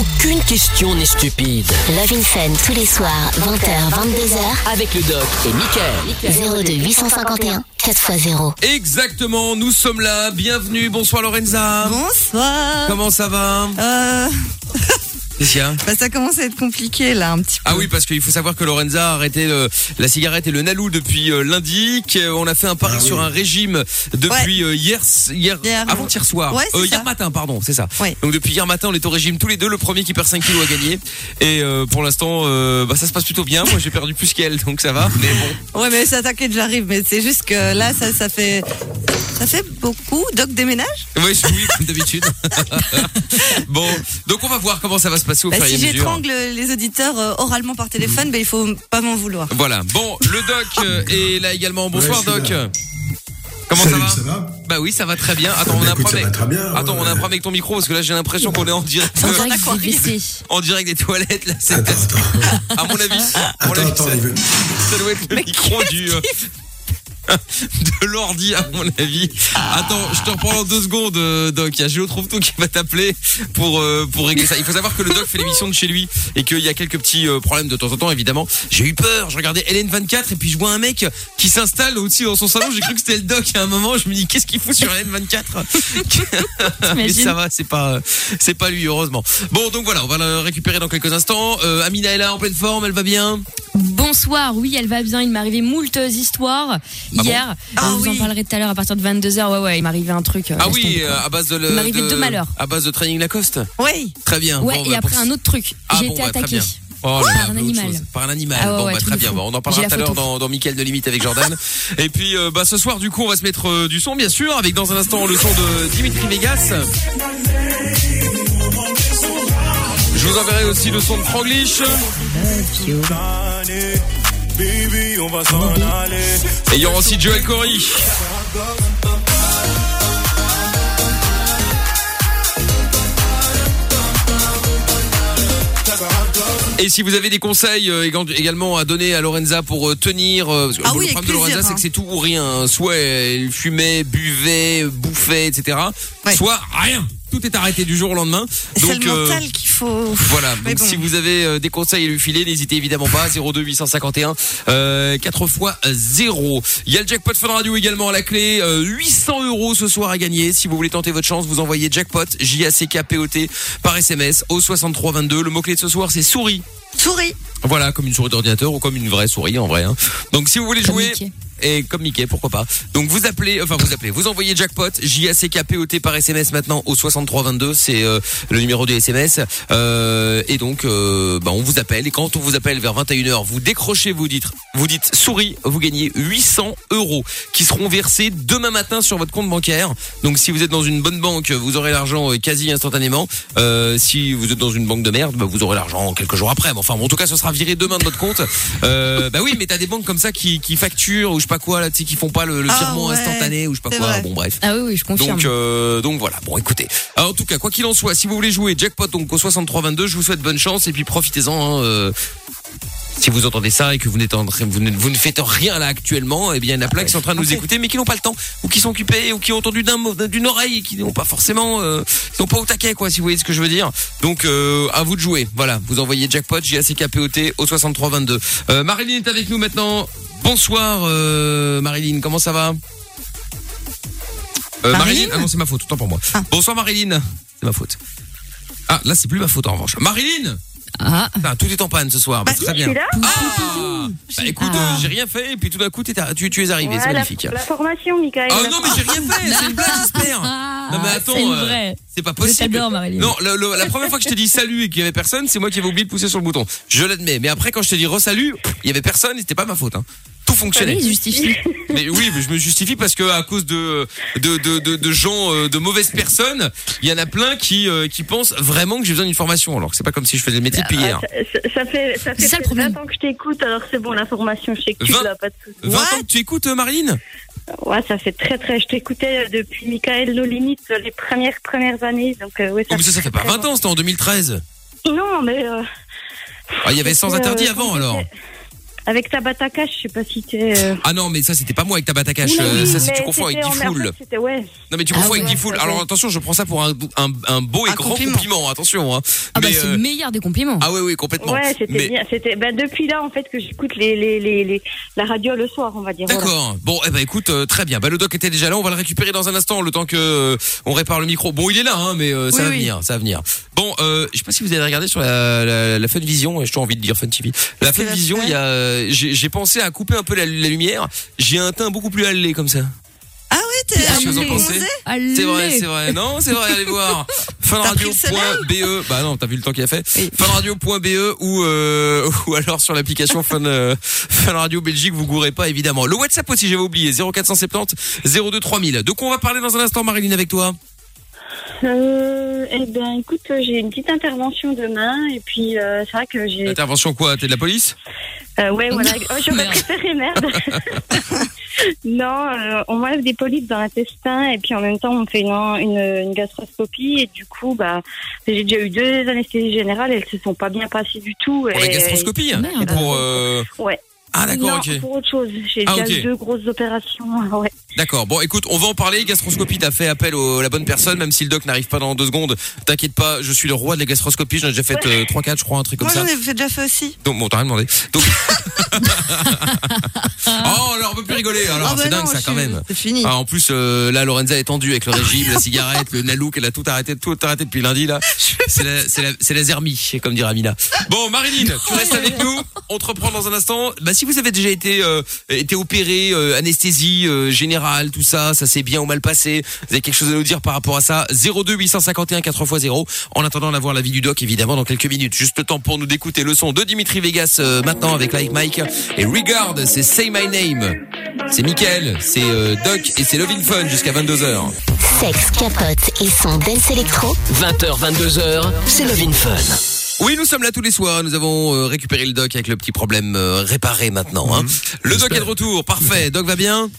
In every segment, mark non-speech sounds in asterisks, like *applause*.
Aucune question n'est stupide. Love in Fun tous les soirs, 20h, 22h, Avec le doc et Michael. 02 851 4x0. Exactement, nous sommes là. Bienvenue. Bonsoir Lorenza. Bonsoir. Comment ça va? Euh, Qu'est-ce qu'il y a bah, ça commence à être compliqué là un petit peu. Ah oui, parce qu'il faut savoir que Lorenza a arrêté le- la cigarette et le nalou depuis euh, lundi. qu'on a fait un pari sur un régime depuis euh, hier, hier, Hier. avant hier soir, Ouais, c'est Euh, hier ça. matin, pardon, c'est ça. Ouais. Donc depuis hier matin, on est au régime tous les deux. Le premier qui perd 5 kilos a gagné. Et euh, pour l'instant, euh, bah, ça se passe plutôt bien. Moi, j'ai perdu plus qu'elle, donc ça va. Mais bon. Ouais mais ça t'inquiète j'arrive mais c'est juste que là ça ça fait ça fait beaucoup. Doc déménage? Oui, *laughs* oui, comme d'habitude. *laughs* bon, donc on va voir comment ça va se passer au bah, fur et Si j'étrangle les auditeurs euh, oralement par téléphone, bah, il faut pas m'en vouloir. Voilà. Bon, le doc euh, est là également. Bonsoir Ouais, doc. Comment Salut, ça va ça va Bah oui, ça va très bien. Attends, on a Bah, un écoute, ça problème. va très bien, Attends, on a un ouais. problème avec ton micro parce que là j'ai l'impression qu'on est en direct, On euh, j'ai baissé. *laughs* en direct des toilettes. Là, c'est Attends, *laughs* attends. à mon avis. à mon Attends, avis, attends, ça, il veut- ça doit être le micro du. euh, *laughs* de l'ordi à mon avis. Attends, je te reprends en deux secondes, euh, Doc. Il y a Géo trouve tout qui va t'appeler pour euh, pour régler ça. Il faut savoir que le Doc fait l'émission de chez lui et qu'il y a quelques petits euh, problèmes de temps en temps, évidemment. J'ai eu peur. Je regardais LN24 et puis je vois un mec qui s'installe aussi dans son salon. J'ai cru que c'était le Doc à un moment. Je me dis qu'est-ce qu'il fout sur LN24 *laughs* Mais ça va, c'est pas c'est pas lui heureusement. Bon, donc voilà, on va le récupérer dans quelques instants. Euh, Amina est là en pleine forme, elle va bien? Bonsoir, oui, elle va bien. Il m'est arrivé moult histoires hier. Ah Je vous en parlerai tout à l'heure à partir de 22h. Ouais, ouais, il m'est arrivé un truc. euh, Ah oui, euh, à base de le, Il de- deux malheurs. À base de training Lacoste. Oui. Très bien. Ouais, Bon, et bah, après pour- un autre truc. Ah J'ai bon, été très attaqué. Oh là Par un animal. chose. Par un animal. Ah ouais, bon, ouais, bah, très bien. on en parlera tout à l'heure dans, dans Mickaël de Limite avec Jordan. Et puis, euh, bah, ce soir, du coup, on va se mettre euh, du son, bien sûr, avec dans un instant le son de Dimitri Vegas. Je vous enverrai aussi le son de Franglish. Et il y aura aussi Joel Corey. Et si vous avez des conseils euh, éga- également à donner à Lorenza pour euh, tenir, euh, parce que Ah le oui, avec problème de Lorenza c'est hein. que c'est tout ou rien. Soit elle fumait, buvait, bouffait, etc. Ouais. Soit rien. Tout est arrêté du jour au lendemain. C'est Donc le euh, mental qu'il faut. voilà, donc bon. si vous avez euh, des conseils à lui filer, n'hésitez évidemment pas. 02 851 euh, 4 fois 0. Il y a le jackpot Fun Radio également à la clé. Euh, 800 euros ce soir à gagner. Si vous voulez tenter votre chance, vous envoyez jackpot J-A-C-K-P-O-T par SMS au 6322. Le mot-clé de ce soir, c'est souris. Souris. Voilà, comme une souris d'ordinateur ou comme une vraie souris en vrai. hein. Donc si vous voulez jouer. Et comme Mickey, pourquoi pas. Donc vous appelez, enfin vous appelez, vous envoyez jackpot J A C K P O T par SMS maintenant au 6322, c'est euh, le numéro du SMS. Euh, et donc euh, bah, on vous appelle et quand on vous appelle vers 21h, vous décrochez, vous dites, vous dites souris, vous gagnez 800 euros qui seront versés demain matin sur votre compte bancaire. Donc si vous êtes dans une bonne banque, vous aurez l'argent euh, quasi instantanément. Euh, si vous êtes dans une banque de merde, bah, vous aurez l'argent quelques jours après. Mais enfin, bon, en tout cas, ce sera viré demain de votre compte. Bah oui, mais t'as des banques comme ça qui, qui facturent ou je pas quoi là, tu sais, qui font pas le, le Ah virement ouais, instantané ou je sais pas quoi. vrai. Bon bref. Ah oui, oui, je confirme. Donc, euh, donc voilà. Bon, écoutez. Alors, en tout cas, quoi qu'il en soit, si vous voulez jouer jackpot donc au 6322, je vous souhaite bonne chance et puis profitez-en. hein, euh, si vous entendez ça et que vous ne, vous ne faites rien là actuellement, eh bien il y en a plein qui sont en train de nous écouter, mais qui n'ont pas le temps ou qui sont occupés ou qui ont entendu d'une oreille et qui n'ont pas forcément, euh, qui sont pas au taquet quoi, si vous voyez ce que je veux dire. Donc euh, à vous de jouer. Voilà, vous envoyez jackpot J A C K P O T au 6322. Euh, Marilyn est avec nous maintenant. Bonsoir euh, Marilyn, comment ça va? Euh, Marilyn? Ah non c'est ma faute, autant pour moi. Ah. Bonsoir Marilyn, c'est ma faute. Ah là c'est plus ma faute en revanche. Marilyn, Ah, tout est en panne ce soir. Bah, Bah, très bien. suis là. Ah bah écoute, euh, j'ai rien fait et puis tout d'un coup tu, tu es arrivé, c'est Ouais, magnifique. la formation, Michael. Oh non mais j'ai rien fait, c'est une blague j'espère. *laughs* Non mais attends, c'est euh, c'est pas possible. Non, le- le- la première fois que je t'ai dit *laughs* salut et qu'il y avait personne, c'est moi qui avais oublié de pousser sur le bouton. Je l'admets. Mais après quand je t'ai dit re-salut, il y avait personne et c'était pas ma faute. Hein. Tout fonctionnait. oui, justifie. *laughs* Mais oui, mais je me justifie parce que à cause de de de, de, de gens euh, de mauvaises personnes, il y en a plein qui euh, qui pensent vraiment que j'ai besoin d'une formation alors que c'est pas comme si je faisais le métier depuis hier. Ah, ça, ça fait, ça fait ça, le peut-être problème. 20 ans que je t'écoute, alors c'est bon, l'information, je sais que tu 20 l'as pas de soucis. 20 ans que tu écoutes euh, Marilyn? Ouais, ça fait très très. Je t'écoutais depuis Michael No Limites les premières premières années, donc euh, ouais, Oh, mais ça, ça fait pas 20 ans, c'était en 2013. Non, mais. euh, Ah, il y avait sans interdit euh, avant alors. Avec Tabata Cash, je sais pas si t'es. euh, Ah non, mais ça c'était pas moi avec Tabata Cash. oui, euh, ça c'est mais tu confonds avec c'était en- Diffoul. en fait, c'était- ouais. Non mais tu Ah confonds avec ouais, Diffoul. ouais. Alors attention, je prends ça pour un, un, un beau et Un grand compliment. compliment. Attention. Hein. Ah bah Mais, c'est euh, le meilleur des compliments. ah oui oui complètement. Ouais, c'était Mais- bien. C'était ben, depuis là en fait que j'écoute les, les, les, les- la radio le soir, on va dire. voilà. D'accord. Bon, eh ben écoute, euh, très bien. Bah le doc était déjà là. On va le récupérer dans un instant, le temps que euh, on répare le micro. Bon, il est là, hein, mais euh, ça Oui, va oui. venir, ça va venir. Bon, euh, je sais pas si vous avez regardé sur la, la, la Fun Vision. J'ai toujours envie de dire Fun TV. La Fun Vision, il y a, euh, j'ai j'ai pensé à couper un peu la, la lumière. J'ai un teint beaucoup plus allé comme ça. Ah oui, t'es. C'est vrai, c'est vrai. Non, c'est vrai, allez voir. *laughs* Funradio.be. Bah non, t'as vu le temps qu'il a fait. Oui. Funradio.be ou euh, *laughs* ou alors sur l'application Fun euh, Fun Radio Belgique, vous gourrez pas évidemment. Le WhatsApp aussi, j'avais oublié 0470 02 3000. De quoi on va parler dans un instant Marilyn avec toi? Euh, eh ben, écoute, euh, j'ai une petite intervention demain et puis euh, c'est vrai que j'ai. Intervention quoi? T'es de la police? Euh, ouais, voilà. Oh, J'aurais préféré merde. *laughs* non, euh, on m'enlève des polypes dans l'intestin et puis en même temps on me fait une, une, une gastroscopie et du coup, bah, j'ai déjà eu deux anesthésies générales, elles se sont pas bien passées du tout. Pour la et- gastroscopie? Merde. Pour euh... Ouais. Ah d'accord, ok. pour autre chose. J'ai Ah, déjà ok. eu deux grosses opérations. *laughs* Ouais. D'accord. Bon, écoute, on va en parler. Gastroscopie, t'as fait appel à la bonne personne, même si le doc n'arrive pas dans deux secondes. T'inquiète pas, je suis le roi de la gastroscopie. J'en ai déjà fait euh, trois, quatre, je crois, un truc comme Moi, ça. j'en ai fait- déjà fait aussi. Donc bon, t'as rien demandé. Donc *laughs* Oh, alors on peut plus rigoler. Alors Ah bah c'est non, dingue ça je quand même. C'est fini. Ah, en plus euh, là Lorenza est tendue avec le régime, la cigarette, le nalouk, elle a tout arrêté, tout arrêté depuis lundi là. C'est la, c'est la, c'est la zermie, comme dirait Amina. Bon Marilyn, tu restes avec nous. On te reprend dans un instant. Bah si vous avez déjà été euh, été opéré, euh, anesthésie euh, générale, tout ça, ça s'est bien ou mal passé. Vous avez quelque chose à nous dire par rapport à ça 02 851 4x0. En attendant d'avoir l'avis du doc évidemment dans quelques minutes. Juste le temps pour nous d'écouter le son de Dimitri Vegas euh, maintenant avec Like Mike et Regard, c'est Say My Name. C'est Mickaël, c'est euh, Doc et c'est Lovin Fun jusqu'à 22h. Sexe, capote et son dance électro. 20h, 22h, c'est Love Fun. Oui, nous sommes là tous les soirs. Nous avons euh, récupéré le Doc avec le petit problème euh, réparé maintenant. Hein. Le Doc est de retour, parfait. Doc va bien?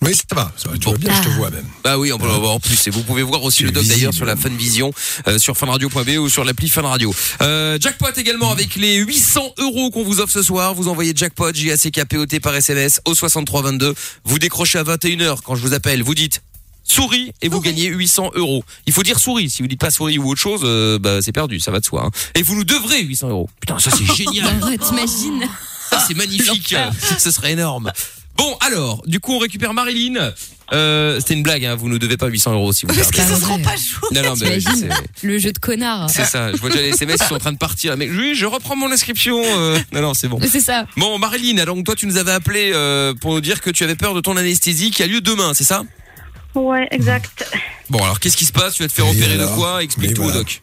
Oui, ça va, ça va, tu Bon. vas bien, je te vois même. Bah oui, on peut le voir en plus. Et vous pouvez voir aussi le Doc d'ailleurs sur la Fun Vision, euh, sur funradio.be ou sur l'appli Fun Radio. Euh, jackpot également avec les 800 euros qu'on vous offre ce soir. Vous envoyez jackpot, J-A-C-K-P-O-T par SMS au 6322. Vous décrochez à 21h quand je vous appelle. Vous dites souris et vous gagnez 800 euros. Il faut dire souris. Si vous dites pas souris ou autre chose, euh, bah c'est perdu, ça va de soi. hein. Et vous nous devrez 800 euros. Putain, ça c'est *laughs* génial. Bah, T'imagines Ça, c'est magnifique. Ce serait énorme. Bon, alors, du coup, on récupère Marilyn. Euh, C'était une blague, hein. Vous nous devez pas 800 euros si vous Parce perdez. qu'ils Bah, se pas joués. Non, non, mais T'imagines c'est- Le jeu de connard. c'est ça. Je vois déjà les SMS qui sont en train de partir. Mais oui, je reprends mon inscription. euh. Non, non, c'est bon. C'est ça. Bon, Marilyn, alors toi, tu nous avais appelé euh, pour nous dire que tu avais peur de ton anesthésie qui a lieu demain, c'est ça? Ouais, exact. Bon, alors qu'est-ce qui se passe? Tu vas te faire Et opérer de quoi? Explique Mais tout au voilà. doc.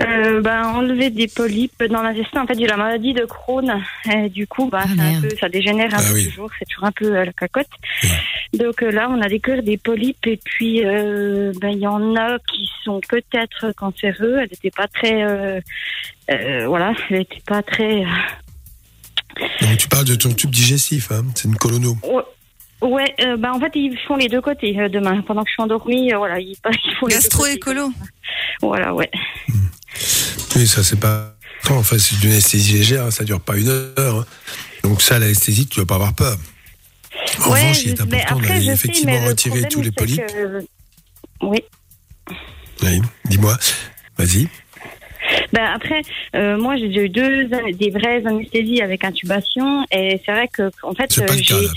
Euh, ben, enlever des polypes dans l'intestin. En fait, j'ai la maladie de Crohn. Et du coup, bah, Ah, c'est un merde. peu, ça dégénère un Ah peu oui. toujours. C'est toujours un peu euh, la cacotte. Donc euh, là, on a découvert des polypes. Et puis, euh, ben, il y en a qui sont peut-être cancéreux. Elle n'était pas très... Euh, euh, voilà, elle n'était pas très... Donc, tu parles de ton tube digestif, hein. c'est une colono. Ouais, ouais euh, ben, en fait, ils font les deux côtés euh, demain. Pendant que je suis endormie, euh, voilà, ils, ils font les deux côtés. Gastro-écolo. Voilà, ouais. Oui, ça c'est pas. Enfin, c'est d'une anesthésie légère, hein, ça dure pas une heure. hein. Donc ça, l'anesthésie, tu vas pas avoir peur. En ouais, revanche, il est je- mais important après, d'aller je sais, effectivement mais le retirer tous les problème, c'est polypes. que- Oui. Oui, dis-moi. Vas-y. Ben après, euh, moi j'ai déjà eu deux an- des vraies anesthésies avec intubation et c'est vrai que en fait C'est pas euh, le cas, j'ai là.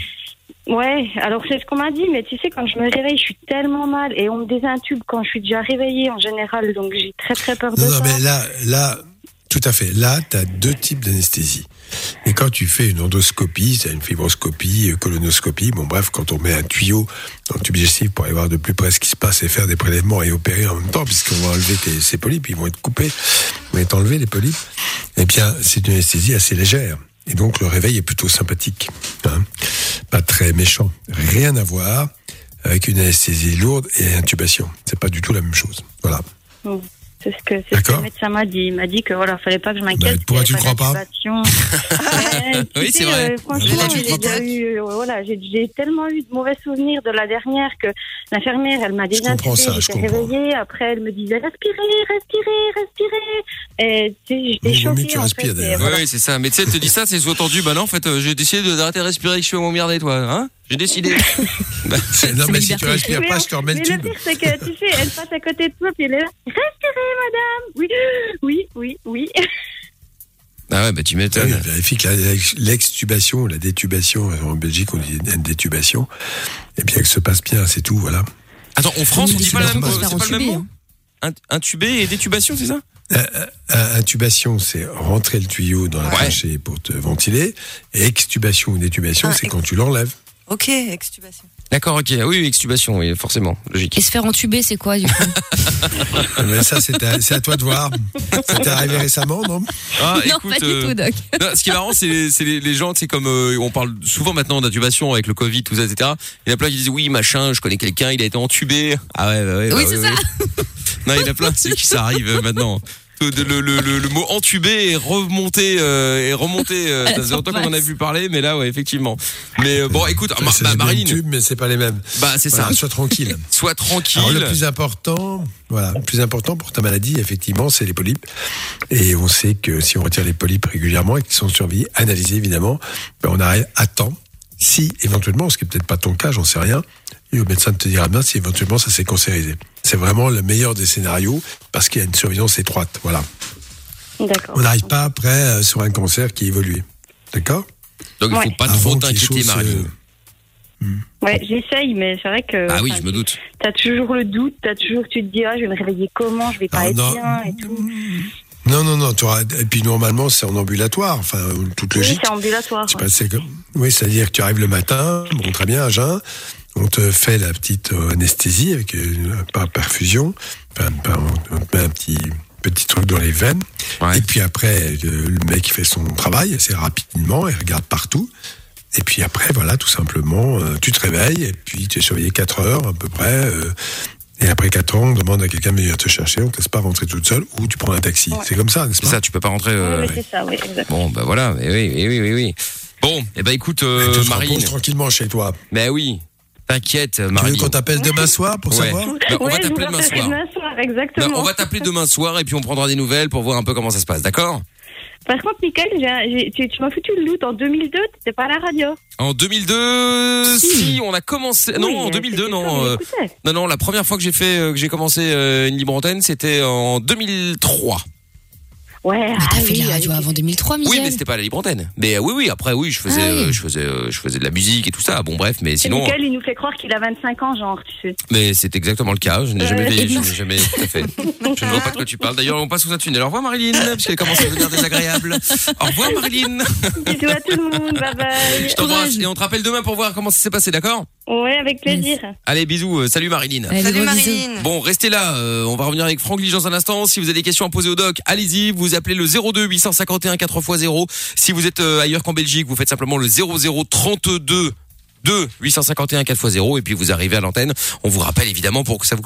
Ouais alors c'est ce qu'on m'a dit mais tu sais quand je me réveille je suis tellement mal et on me désintube quand je suis déjà réveillée en général donc j'ai très très peur de Non, non, ça. mais là, là, tout à fait. Là, tu as deux types d'anesthésie. Et quand tu fais une endoscopie, c'est une fibroscopie, euh, colonoscopie, bon bref, quand on met un tuyau dans le tube digestif pour aller voir de plus près ce qui se passe et faire des prélèvements et opérer en même temps, puisqu'on va enlever tes, ces polypes, ils vont être coupés, ils vont être enlevés les polypes, eh bien, c'est une anesthésie assez légère. Et donc, le réveil est plutôt sympathique. hein. Pas très méchant. Rien à voir avec une anesthésie lourde et intubation. C'est pas du tout la même chose. Voilà. C'est ce que, c'est ce que le médecin m'a dit. Il m'a dit que voilà, fallait pas que je m'inquiète. Bah, pourquoi tu ne crois pas *laughs* Ouais, Oui, c'est vrai. euh, franchement, j'ai eu, euh, voilà, tellement eu de mauvais souvenirs de la dernière que l'infirmière, elle m'a déjà comprends ça, je j'étais réveillée. Après, elle me disait respirez, respirez, respirez. Et j'étais choquée. tu en respires, fait, et d'ailleurs. Oui, voilà. oui, c'est ça. Mais tu sais, elle te dit ça, c'est sous-entendu. Bah non, en fait, euh, j'ai décidé d'arrêter de respirer, que je suis m'emmerder, toi. Hein? J'ai décidé. *laughs* Bah, Non, mais si tu respires Mais pas, je te remets le mais tube. le pire, c'est que tu sais, elle passe à côté de toi, puis elle est là. Respirez, madame. Oui, oui, oui, oui. *laughs* Ah ouais, bah tu Ah oui, m'étonnes. vérifie que l'extubation, la détubation, en Belgique on dit une détubation, et bien que se passe bien, c'est tout, voilà. Attends, en France, on dit pas, la même, c'est pas le même mot? Int- Intubé et détubation, c'est ça? Euh, Intubation, c'est rentrer le tuyau dans la Ouais. trachée pour te ventiler, et extubation ou détubation, Ah, c'est ex- quand tu l'enlèves. Ok, extubation. D'accord, ok. Ah Oui, oui, extubation, oui, forcément, logique. Et se faire entuber, c'est quoi du coup *laughs* Mais ça, c'est à, c'est à toi de voir. Ça t'est arrivé récemment, non Ah, Non, écoute, pas du euh, tout, Doc. non, ce qui est marrant, c'est les, c'est les, les gens, c'est comme euh, on parle souvent maintenant d'intubation avec le Covid, tout ça, etc. Il y en a plein qui disent oui, machin, je connais quelqu'un, il a été entubé. Ah ouais, bah ouais. bah Oui, ouais, c'est ouais. non, il y en a plein, c'est qui ça arrive euh, maintenant. Le, le, le, le- le mot entubé est remonté, euh, est remonté. Euh, *laughs* ça faisait longtemps qu'on en a vu parler, mais là, ouais, effectivement. Mais euh, bon, écoute, Ça, Mar- c'est les mêmes Marilyn, tubes, mais c'est pas les mêmes. bah c'est Voilà, ça. sois tranquille. *laughs* Sois tranquille. Alors, le plus important, voilà, le plus important pour ta maladie, effectivement, c'est les polypes. Et on sait que si on retire les polypes régulièrement et qu'ils sont surveillés, analysés évidemment, ben, on arrive à temps. Si éventuellement, ce qui est peut-être pas ton cas, j'en sais rien, et le médecin te dira bien si éventuellement ça s'est cancérisé. C'est vraiment le meilleur des scénarios parce qu'il y a une surveillance étroite. Voilà. D'accord. On n'arrive pas après euh, sur un cancer qui évolue. D'accord? Donc il faut Ouais. pas Avant trop t'inquiéter, Marilyn. euh, Ouais, j'essaye, mais c'est vrai que. Ah oui, je me doute. T'as toujours le doute, t'as toujours, tu te dis, ah, je vais me réveiller comment, je vais pas Ah, être non. bien et tout. Non, non, non. Et puis normalement, c'est en ambulatoire, enfin, toute Oui, logique. c'est ambulatoire. Pas, c'est comme... Oui, c'est-à-dire que tu arrives le matin, bon, très bien, à jeun, on te fait la petite anesthésie avec euh, par perfusion, enfin, par- on te met un petit petit truc dans les veines, Ouais. et puis après, le, le mec fait son travail assez rapidement, il regarde partout, et puis après, voilà, tout simplement, euh, tu te réveilles, et puis tu es surveillé 4 heures à peu près, euh, et après 4 ans, on demande à quelqu'un de venir te chercher, on te laisse pas rentrer toute seule, ou tu prends un taxi. C'est comme ça, n'est-ce C'est pas ça, tu peux pas rentrer. Oui, euh, oui, c'est ça, oui, exact. Bon, bah voilà, mais oui, oui, oui, oui, oui. Bon, eh ben écoute, Tu euh, Marine. tranquillement chez toi. Mais oui, t'inquiète, Tu veux qu'on t'appelle demain soir pour Ouais. savoir Bah, on ouais, va t'appeler demain soir. demain soir, Non, exactement. on va t'appeler demain soir et puis on prendra des nouvelles pour voir un peu comment ça se passe, d'accord? Par contre, j'ai- tu, tu m'as foutu le doute. En 2002, t'étais pas à la radio. En 2002, si, on a commencé. non, en euh, 2002, c'était non. euh, non, non, la première fois que j'ai fait, euh, que j'ai commencé euh, une libre antenne, c'était en 2003. Ouais, Mais ah fait oui, de la radio oui. avant 2003, Oui, mais c'était pas la libre antenne. Mais euh, oui, oui, après, oui, je faisais, Ah oui. euh, je faisais, euh, je faisais de la musique et tout ça. Bon, bref, mais sinon, Michael, il nous fait croire qu'il a 25 ans, genre, tu sais. mais c'est exactement le cas. Je n'ai jamais, je n'ai jamais tout à fait. Je ne vois pas de quoi tu parles. D'ailleurs, on passe sous un tunnel. Au revoir, Marilyn, parce qu'elle commence à devenir désagréable. Au revoir, Marilyn. Bisous à tout le monde, bye bye. Je t'embrasse et on te rappelle demain pour voir comment ça s'est passé, d'accord? Ouais, avec plaisir. Allez, bisous. euh, salut, Marilyn. Allez, Salut. Marilyn. Bon, restez là. euh, on va revenir avec Franck Lige dans un instant. Si vous avez des questions à poser au doc, allez-y. Vous appelez le 02 851 4x0. Si vous êtes euh, ailleurs qu'en Belgique, vous faites simplement le 0032 2 851 4x0 et puis vous arrivez à l'antenne. On vous rappelle évidemment pour que ça vous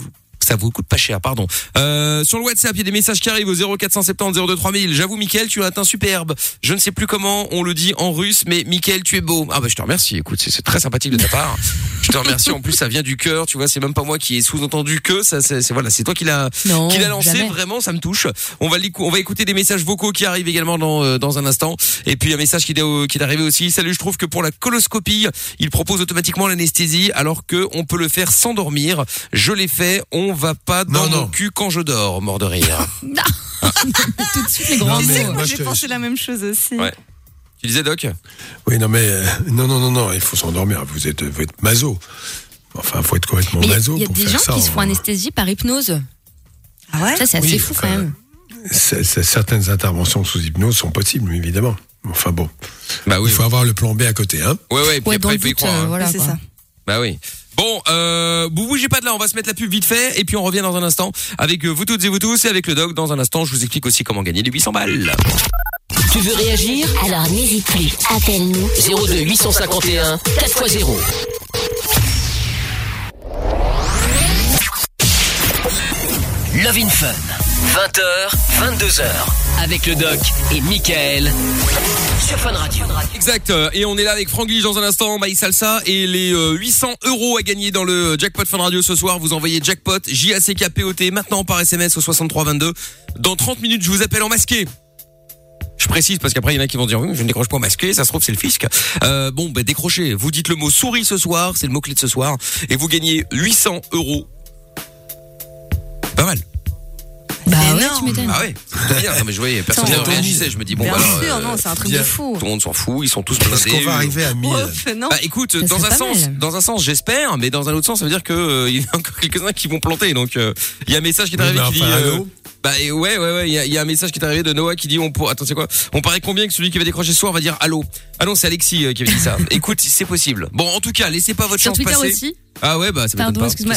ça vous coûte pas cher, pardon. Euh, sur le WhatsApp, il y a des messages qui arrivent au 0470 02 3000. J'avoue, Mickaël, tu as un superbe. Je ne sais plus comment on le dit en russe, mais Mickaël, tu es beau. Ah bah je te remercie. Écoute, c'est très sympathique de ta part. *laughs* Je te remercie. En plus, ça vient du cœur. Tu vois, c'est même pas moi qui ai sous-entendu que ça. C'est c'est- voilà, c'est toi qui l'a qui l'a lancé. jamais. Vraiment, ça me touche. On va on va écouter des messages vocaux qui arrivent également dans euh, dans un instant. Et puis un message qui est au- qui est arrivé aussi. Salut, je trouve que pour la coloscopie, il propose automatiquement l'anesthésie alors que on peut le faire sans dormir. Je l'ai fait. On va pas dans Non, mon non. cul quand je dors. Mort de rire. *laughs* Tout de suite les grands mots. moi, j'ai pensé la même chose aussi. Ouais. Tu disais Doc? Oui, non, mais euh, non, non, non, non, il faut s'endormir. Vous êtes, vous êtes maso. Enfin, faut être complètement Mais il y a- maso il y a pour des faire gens ça. qui se font hein. anesthésie par hypnose. Ah ouais? Ça, c'est assez Oui, fou quand même. Certaines interventions sous hypnose sont possibles, évidemment. Enfin bon, Bah oui. il faut avoir le plan B à côté, hein. Ouais ouais. et Puis Ouais, après le il faut y croire. euh, hein. voilà. c'est ça. Bah oui. Bon, euh, vous bougez pas de là, on va se mettre la pub vite fait et puis on revient dans un instant avec euh, vous toutes et vous tous et avec le dog dans un instant. Je vous explique aussi comment gagner les 800 balles. Tu veux réagir? Alors n'hésite plus, appelle-nous. 02 851 4x0. Love in Fun. 20h, 22h. Avec le doc et Michael. Sur Fun Radio. Exact. Et on est là avec Franglish dans un instant, Maï Salsa et les euh, 800 euros à gagner dans le jackpot Fun Radio ce soir. Vous envoyez jackpot J A C K P O T maintenant par SMS au 6322. Dans 30 minutes, je vous appelle en masqué. Je précise parce qu'après il y en a qui vont dire oui, je ne décroche pas en masqué, ça se trouve c'est le fisc. Euh, bon, bah décrochez. Vous dites le mot souris ce soir, c'est le mot clé de ce soir, et vous gagnez 800 euros. Pas mal. Bah ouais, tu m'étonnes. Ah ouais. c'est bien. Non mais je voyais, personne ne réagissait. Je me dis bon Bien voilà. sûr, euh, non, c'est un truc bien. de fou. tout le monde s'en fout, ils sont tous Est-ce blindés. qu'on va arriver à 1000 Ouf, non. Bah écoute, Ça dans serait un pas sens, mal. dans un sens, j'espère, mais dans un autre sens, ça veut dire que euh, il y en a encore quelques-uns qui vont planter. Donc euh, il y a un message qui est arrivé mais qui dit. euh, bah et ouais ouais ouais, il y a, il y a un message qui est arrivé de Noah qui dit on pour attends c'est quoi? On paraît combien que celui qui va décrocher ce soir va dire allô? Ah non c'est Alexis euh, qui avait dit ça. *laughs* Écoute c'est possible. Bon en tout cas laissez pas votre Sur chance Twitter passer. aussi. Ah ouais bah ça Pardon, pas. excuse-moi.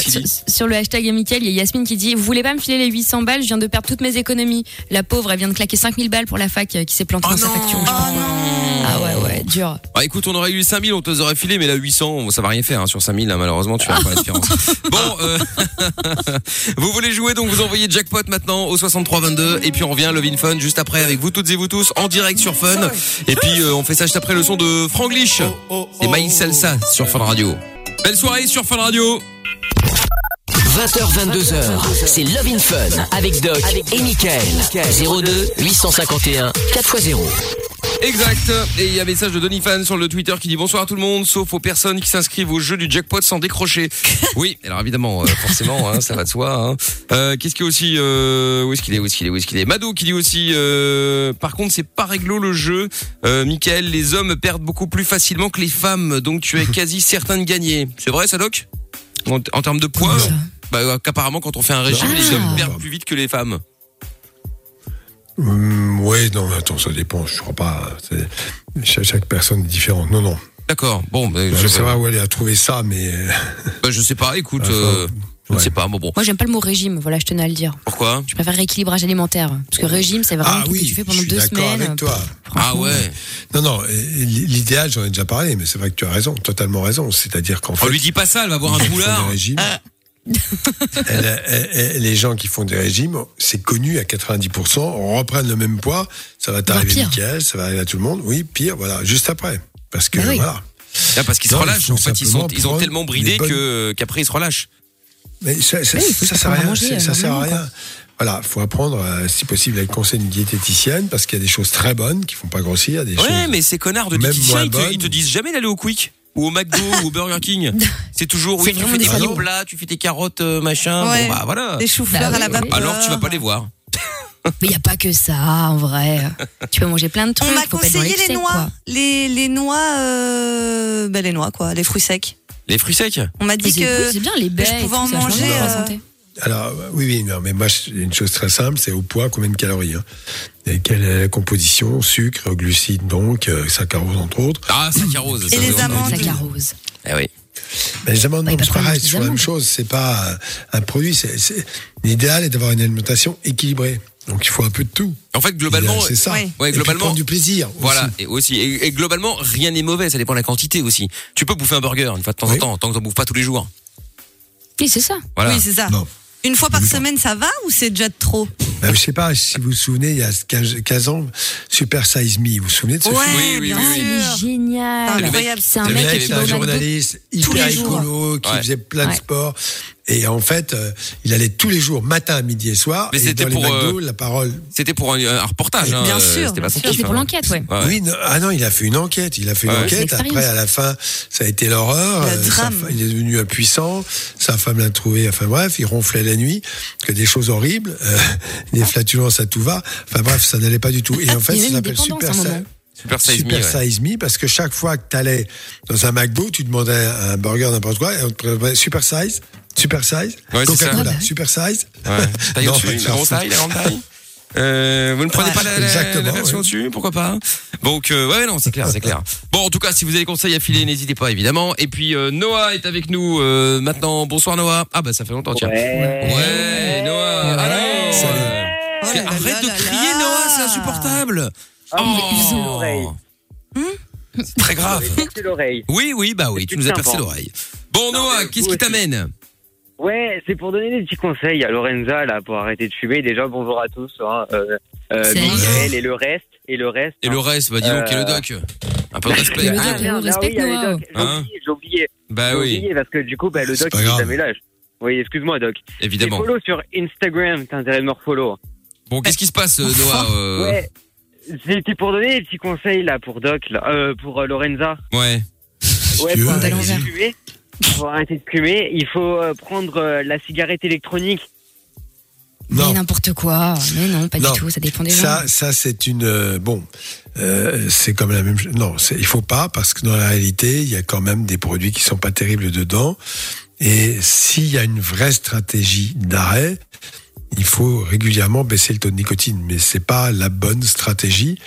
Sur, le hashtag Mickaël, il y a Yasmine qui dit Vous voulez pas me filer les 800 balles? Je viens de perdre toutes mes économies. La pauvre, elle vient de claquer 5000 balles pour la fac euh, qui s'est plantée Oh dans sa facture. crois. Ah ouais, ouais, dur. Bah écoute, on aurait eu 5000, on te les aurait filé, mais là 800, ça va rien faire hein, sur 5000, là, malheureusement, tu vas pas *laughs* la différence. Bon, euh, *laughs* vous voulez jouer, donc vous envoyez jackpot maintenant au 6322, et puis on revient, Love in Fun, juste après, avec vous toutes et vous tous, en direct sur Fun, et puis euh, on fait ça juste après le son de Franglish, et Maïs Salsa sur Fun Radio. Belle soirée sur Fun Radio 20h, 22h. C'est Love in Fun. Avec Doc et Michael. 02 851 4x0. Exact. Et il y a un message de Donny Fan sur le Twitter qui dit bonsoir à tout le monde, sauf aux personnes qui s'inscrivent au jeu du jackpot sans décrocher. *laughs* Oui, alors évidemment, euh, forcément, hein, ça va de soi. hein. Euh, Qu'est-ce qu'il y a aussi euh, Où est-ce qu'il est Où est-ce qu'il est Où est-ce qu'il est? Mado qui dit aussi. euh, par contre, c'est pas réglo le jeu. Euh, Michael, les hommes perdent beaucoup plus facilement que les femmes, donc tu es *laughs* quasi certain de gagner. C'est vrai, ça, Doc en, en termes de poids? Bah, euh, qu'apparemment quand on fait un régime, Ah. les hommes perdent plus vite que les femmes. Hum, ouais, non, mais attends, ça dépend. Je crois pas. c'est- Chaque, chaque personne est différente. Non, non. D'accord. Bon, bah, Je je, sais pas où elle a trouvé ça, mais *laughs* bah, je sais pas. Écoute, Enfin, euh, je ouais. sais pas. Bon, bon. Moi, j'aime pas le mot régime, voilà, je tenais à le dire. Pourquoi? Je préfère rééquilibrage alimentaire. Parce que régime, c'est vraiment ah oui, que tu fais pendant je suis deux d'accord semaines. avec toi. Ah ouais. Non, non. L'idéal, j'en ai déjà parlé, mais c'est vrai que tu as raison, totalement raison. C'est-à-dire qu'en On fait, lui dit pas ça, elle va avoir un boulard. Elle- elle- elle- les gens qui font des régimes, c'est connu à 90%, reprennent le même poids, ça va t'arriver pire. nickel, ça va arriver à tout le monde. Oui, pire, voilà, juste après. Parce que Bah oui. voilà. Ah, parce qu'ils se relâchent. En fait, ils sont, ils ont tellement bridé bonnes- que qu'après ils se relâchent. Mais ça, ça, Oui, sert à rien. manger, Ça sert à rien. Voilà, faut apprendre, euh, si possible, avec le conseil d'une diététicienne, parce qu'il y a des choses très bonnes qui font pas grossir, des Ouais, choses. mais ces connards de diététiciens, ils te, ils te disent jamais d'aller au Quick ou au McDo ou au Burger King. *laughs* C'est toujours oui, tu fais des petits plats, tu fais tes carottes, euh, machin. Ouais. Bon bah voilà. Des choux-fleurs Bah à la vapeur. Alors tu vas pas les voir. Mais il y a pas que ça, en vrai. tu peux manger plein de trucs. On m'a conseillé les noix. quoi. Les, les noix, euh, ben les noix, quoi, les fruits secs. Les fruits secs. On m'a dit cool, que. c'est bien, les baies. je pouvais en manger, euh. Alors, oui, oui, non, mais moi, une chose très simple, c'est au poids, combien de calories. Hein. Et quelle est la composition? Sucre, glucides, donc, euh, saccharose, entre autres. Ah, saccharose. Et ça, les amandes. Saccharose. Eh oui. Mais les amandes, c'est pareil, c'est la même chose. C'est pas un produit. L'idéal est d'avoir une alimentation équilibrée. Donc, il faut un peu de tout. En fait, globalement, c'est ça. Ouais. Ouais, Et puis globalement- du plaisir. aussi. Voilà, et aussi. Et, et globalement, rien n'est mauvais, ça dépend de la quantité aussi. Tu peux bouffer un burger une fois de temps en temps, tant que t'en bouffes pas tous les jours. Oui, c'est ça. Voilà. Oui, c'est ça. Non. Une fois par semaine, ça va ou c'est déjà trop? Ben, je sais pas si vous vous souvenez, il y a 15, 15 ans, Super Size Me. Vous vous souvenez de ce Ouais, film? Oui, oui, oui, Ah, oui. il est sûr. génial. Incroyable. C'est un Le mec, mec, qui c'est va un journaliste tous hyper les jours. écolo qui Ouais. faisait plein de Ouais. sport. Et en fait, euh, il allait tous les jours, matin, midi et soir. Mais c'était pour, McDo, la parole. C'était pour un, un reportage. Hein, Bien euh, sûr, C'était C'est pour hein. l'enquête, ouais. Ouais. Oui, non, ah non, il a fait une enquête. Il a fait une Ouais. C'est enquête. Après, à la fin, ça a été l'horreur. Le Euh, il est devenu impuissant. Sa femme l'a trouvé. Enfin bref, il ronflait la nuit. Que des choses horribles. Euh, des flatulences à tout va. Enfin bref, ça n'allait pas du tout. Et en fait, ça s'appelle Super Size. Super Size Me. Super ouais. Size Me, parce que chaque fois que tu allais dans un McDo, tu demandais un burger, n'importe quoi, et on te préparait Super Size, Super Size, Ouais. Coca-Cola, Ah bah. Super Size. Ouais. *laughs* Taille Non, au-dessus, pas la taille, la grande taille. Euh, vous ne prenez Ouais, pas la, la- version ouais. au-dessus, pourquoi pas Donc euh, ouais non c'est clair c'est clair. Bon en tout cas si vous avez des conseils à filer n'hésitez pas évidemment. Et puis euh, Noah est avec nous euh, maintenant. Bonsoir Noah. Ah bah ça fait longtemps tiens. Ouais, Noah. Alors. Salut. Oh là là Arrête de là crier là. Noah c'est insupportable. Ah, Oh. l'oreille. C'est très grave. L'oreille. Oui oui bah oui tu nous as percé l'oreille. Bon Non, Noah mais qu'est-ce qui t'amène? Ouais, c'est pour donner des petits conseils à Lorenza là pour arrêter de fumer. Déjà bonjour à tous, hein, euh, euh, et le reste et le reste. Et le reste, bah dis donc, Euh, et le doc? Un peu de *laughs* respect. Le doc, Ah, merde, ah respecte oui, il y a Noah. le doc. J'ai Hein oublié, j'ai oublié. Bah J'ai oui, oublié parce que du coup, bah, le doc, il est jamais l'âge. Oui, excuse-moi, doc. Évidemment. follow sur Instagram, t'as intérêt de me refollow. Bon, qu'est-ce qui se passe, euh, Noah euh, Ouais. C'était pour donner des petits conseils là pour Doc, là, euh, pour euh, Lorenza. Ouais. Ouais, pour arrêter de fumer. Pour arrêter de fumer, il faut euh, prendre euh, la cigarette électronique. Mais Non. n'importe quoi. Mais non, pas Non. du tout. Ça dépend des gens. Ça, ça c'est une euh, bon. euh, c'est comme la même. chose. Non, c'est- il faut pas parce que dans la réalité, il y a quand même des produits qui sont pas terribles dedans. Et s'il y a une vraie stratégie d'arrêt, il faut régulièrement baisser le taux de nicotine. Mais c'est pas la bonne stratégie.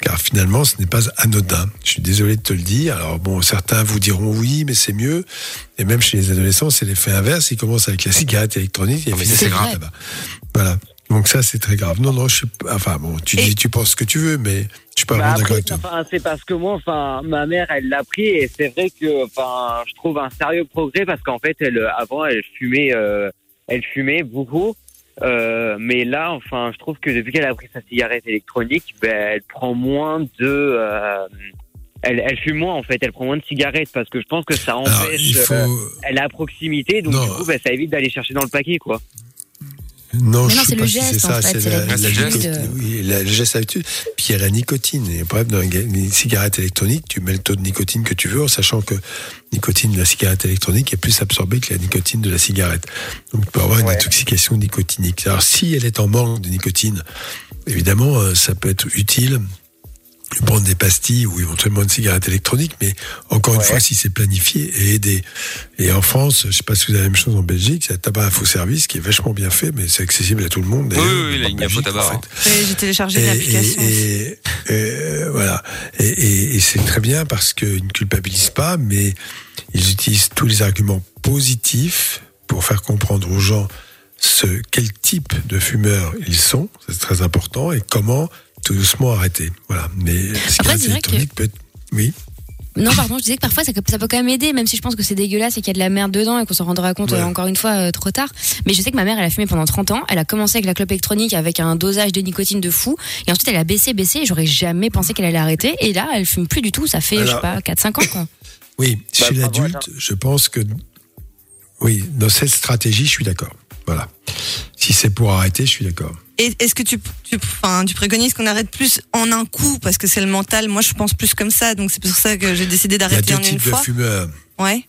Car finalement, ce n'est pas anodin. Je suis désolé de te le dire. Alors bon, certains vous diront oui, mais c'est mieux. Et même chez les adolescents, c'est l'effet inverse. Ils commencent avec la cigarette électronique et ça, c'est avec grave. le tabac. Voilà. Donc ça, c'est très grave. Non, non, je suis. Enfin bon, tu dis, tu penses ce que tu veux, mais je suis pas Bah, vraiment d'accord avec toi. enfin, c'est parce que moi, enfin, ma mère, elle l'a pris et c'est vrai que, enfin, je trouve un sérieux progrès parce qu'en fait, elle, avant, elle fumait, euh, elle fumait beaucoup. Euh, mais là, enfin, je trouve que depuis qu'elle a pris sa cigarette électronique, ben, elle prend moins de, euh, elle, elle fume moins en fait, elle prend moins de cigarettes parce que je pense que ça empêche. il faut. euh, elle est à proximité, donc Non. du coup, ben, ça évite d'aller chercher dans le paquet, quoi. Non, non, c'est pas le si geste, c'est ça. en fait, C'est la, la nicotine. Oui, la- le geste habitude. Puis il y a la nicotine. Et le problème dans une une cigarette électronique, tu mets le taux de nicotine que tu veux, en sachant que la nicotine de la cigarette électronique est plus absorbée que la nicotine de la cigarette. Donc tu peux avoir une Ouais. intoxication nicotinique. Alors si elle est en manque de nicotine, évidemment, euh, ça peut être utile de prendre des pastilles ou éventuellement une cigarette électronique, mais encore une fois, si c'est planifié et aidé. Et en France, je sais pas si vous avez la même chose en Belgique, c'est un tabac info service qui est vachement bien fait, mais c'est accessible à tout le monde. Oui, oui, oui, ligne info tabac, en fait. Et J'ai téléchargé Et, l'application. et- et, euh, voilà. Et, et- et c'est très bien parce qu'ils ne culpabilisent pas, mais ils utilisent tous les arguments positifs pour faire comprendre aux gens ce, quel type de fumeurs ils sont, c'est très important, et comment tout doucement arrêter. Voilà. Mais cigarette c'est vrai électronique peut être. Oui. Non, pardon, je disais que parfois ça, ça peut quand même aider, même si je pense que c'est dégueulasse et qu'il y a de la merde dedans et qu'on s'en rendra compte Ouais. euh, encore une fois euh, trop tard. Mais je sais que ma mère, elle a fumé pendant 30 ans. Elle a commencé avec la clope électronique avec un dosage de nicotine de fou. Et ensuite, elle a baissé, baissé. Et j'aurais jamais pensé qu'elle allait arrêter. Et là, elle fume plus du tout. Ça fait, je sais Alors- pas, 4-5 ans, quoi. *coughs* Oui, Bah, chez bravo, l'adulte, je pense que oui, dans cette stratégie, je suis d'accord. Voilà. Si c'est pour arrêter, je suis d'accord. Est-ce que tu, tu, enfin, tu préconises qu'on arrête plus en un coup? Parce que c'est le mental Moi, je pense plus comme ça, donc c'est pour ça que j'ai décidé Il y a d'arrêter deux en une types de fois. fumeurs. Ouais.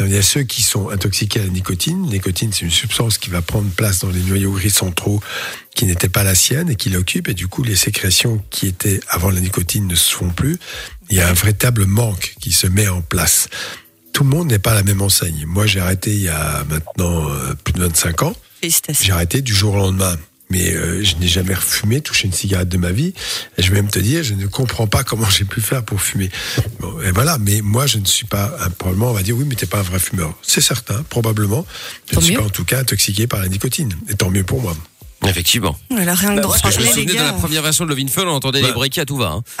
Non, Il y a ceux qui sont intoxiqués à la nicotine. La nicotine, c'est une substance qui va prendre place dans les noyaux gris centraux qui n'étaient pas la sienne et qui l'occupent. Et du coup, les sécrétions qui étaient avant la nicotine ne se font plus. Il y a un véritable manque qui se met en place. Tout le monde n'est pas à la même enseigne. Moi, j'ai arrêté il y a maintenant euh, plus de 25 ans. J'ai arrêté du jour au lendemain. Mais euh, je n'ai jamais refumé, touché une cigarette de ma vie. Et je vais même te dire, je ne comprends pas comment j'ai pu faire pour fumer. Bon, et voilà, mais moi, je ne suis pas, un- probablement, on va dire, oui, mais t'es pas un vrai fumeur. C'est certain, probablement. Je Tant ne suis mieux. pas, en tout cas, intoxiqué par la nicotine. Et tant mieux pour moi. Effectivement. Voilà, rien de Parce que je me les souvenais de gars. la première version de Love in Fun, on entendait les Ouais. briquets à tout va. Hein. *laughs*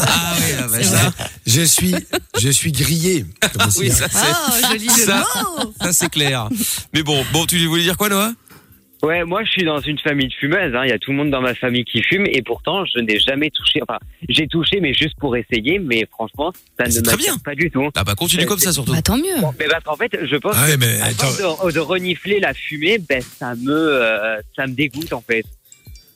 ah oui, ah bah, ça, Je suis, je suis grillé. comme on oui, ça, c'est- Ah, de Ça- ça, c'est clair. Mais bon, bon, tu voulais dire quoi, Noah? Ouais, moi je suis dans une famille de fumeuses. hein. Il y a tout le monde dans ma famille qui fume et pourtant je n'ai jamais touché. Enfin, j'ai touché mais juste pour essayer. Mais franchement, ça ne m'attire bien. pas du tout. Ah bah continue comme ça surtout. Bah, tant mieux. Bon, mais parce qu'en fait, je pense Ah ouais, que mais attends. de, de renifler la fumée, ben ça me, euh, ça me dégoûte en fait.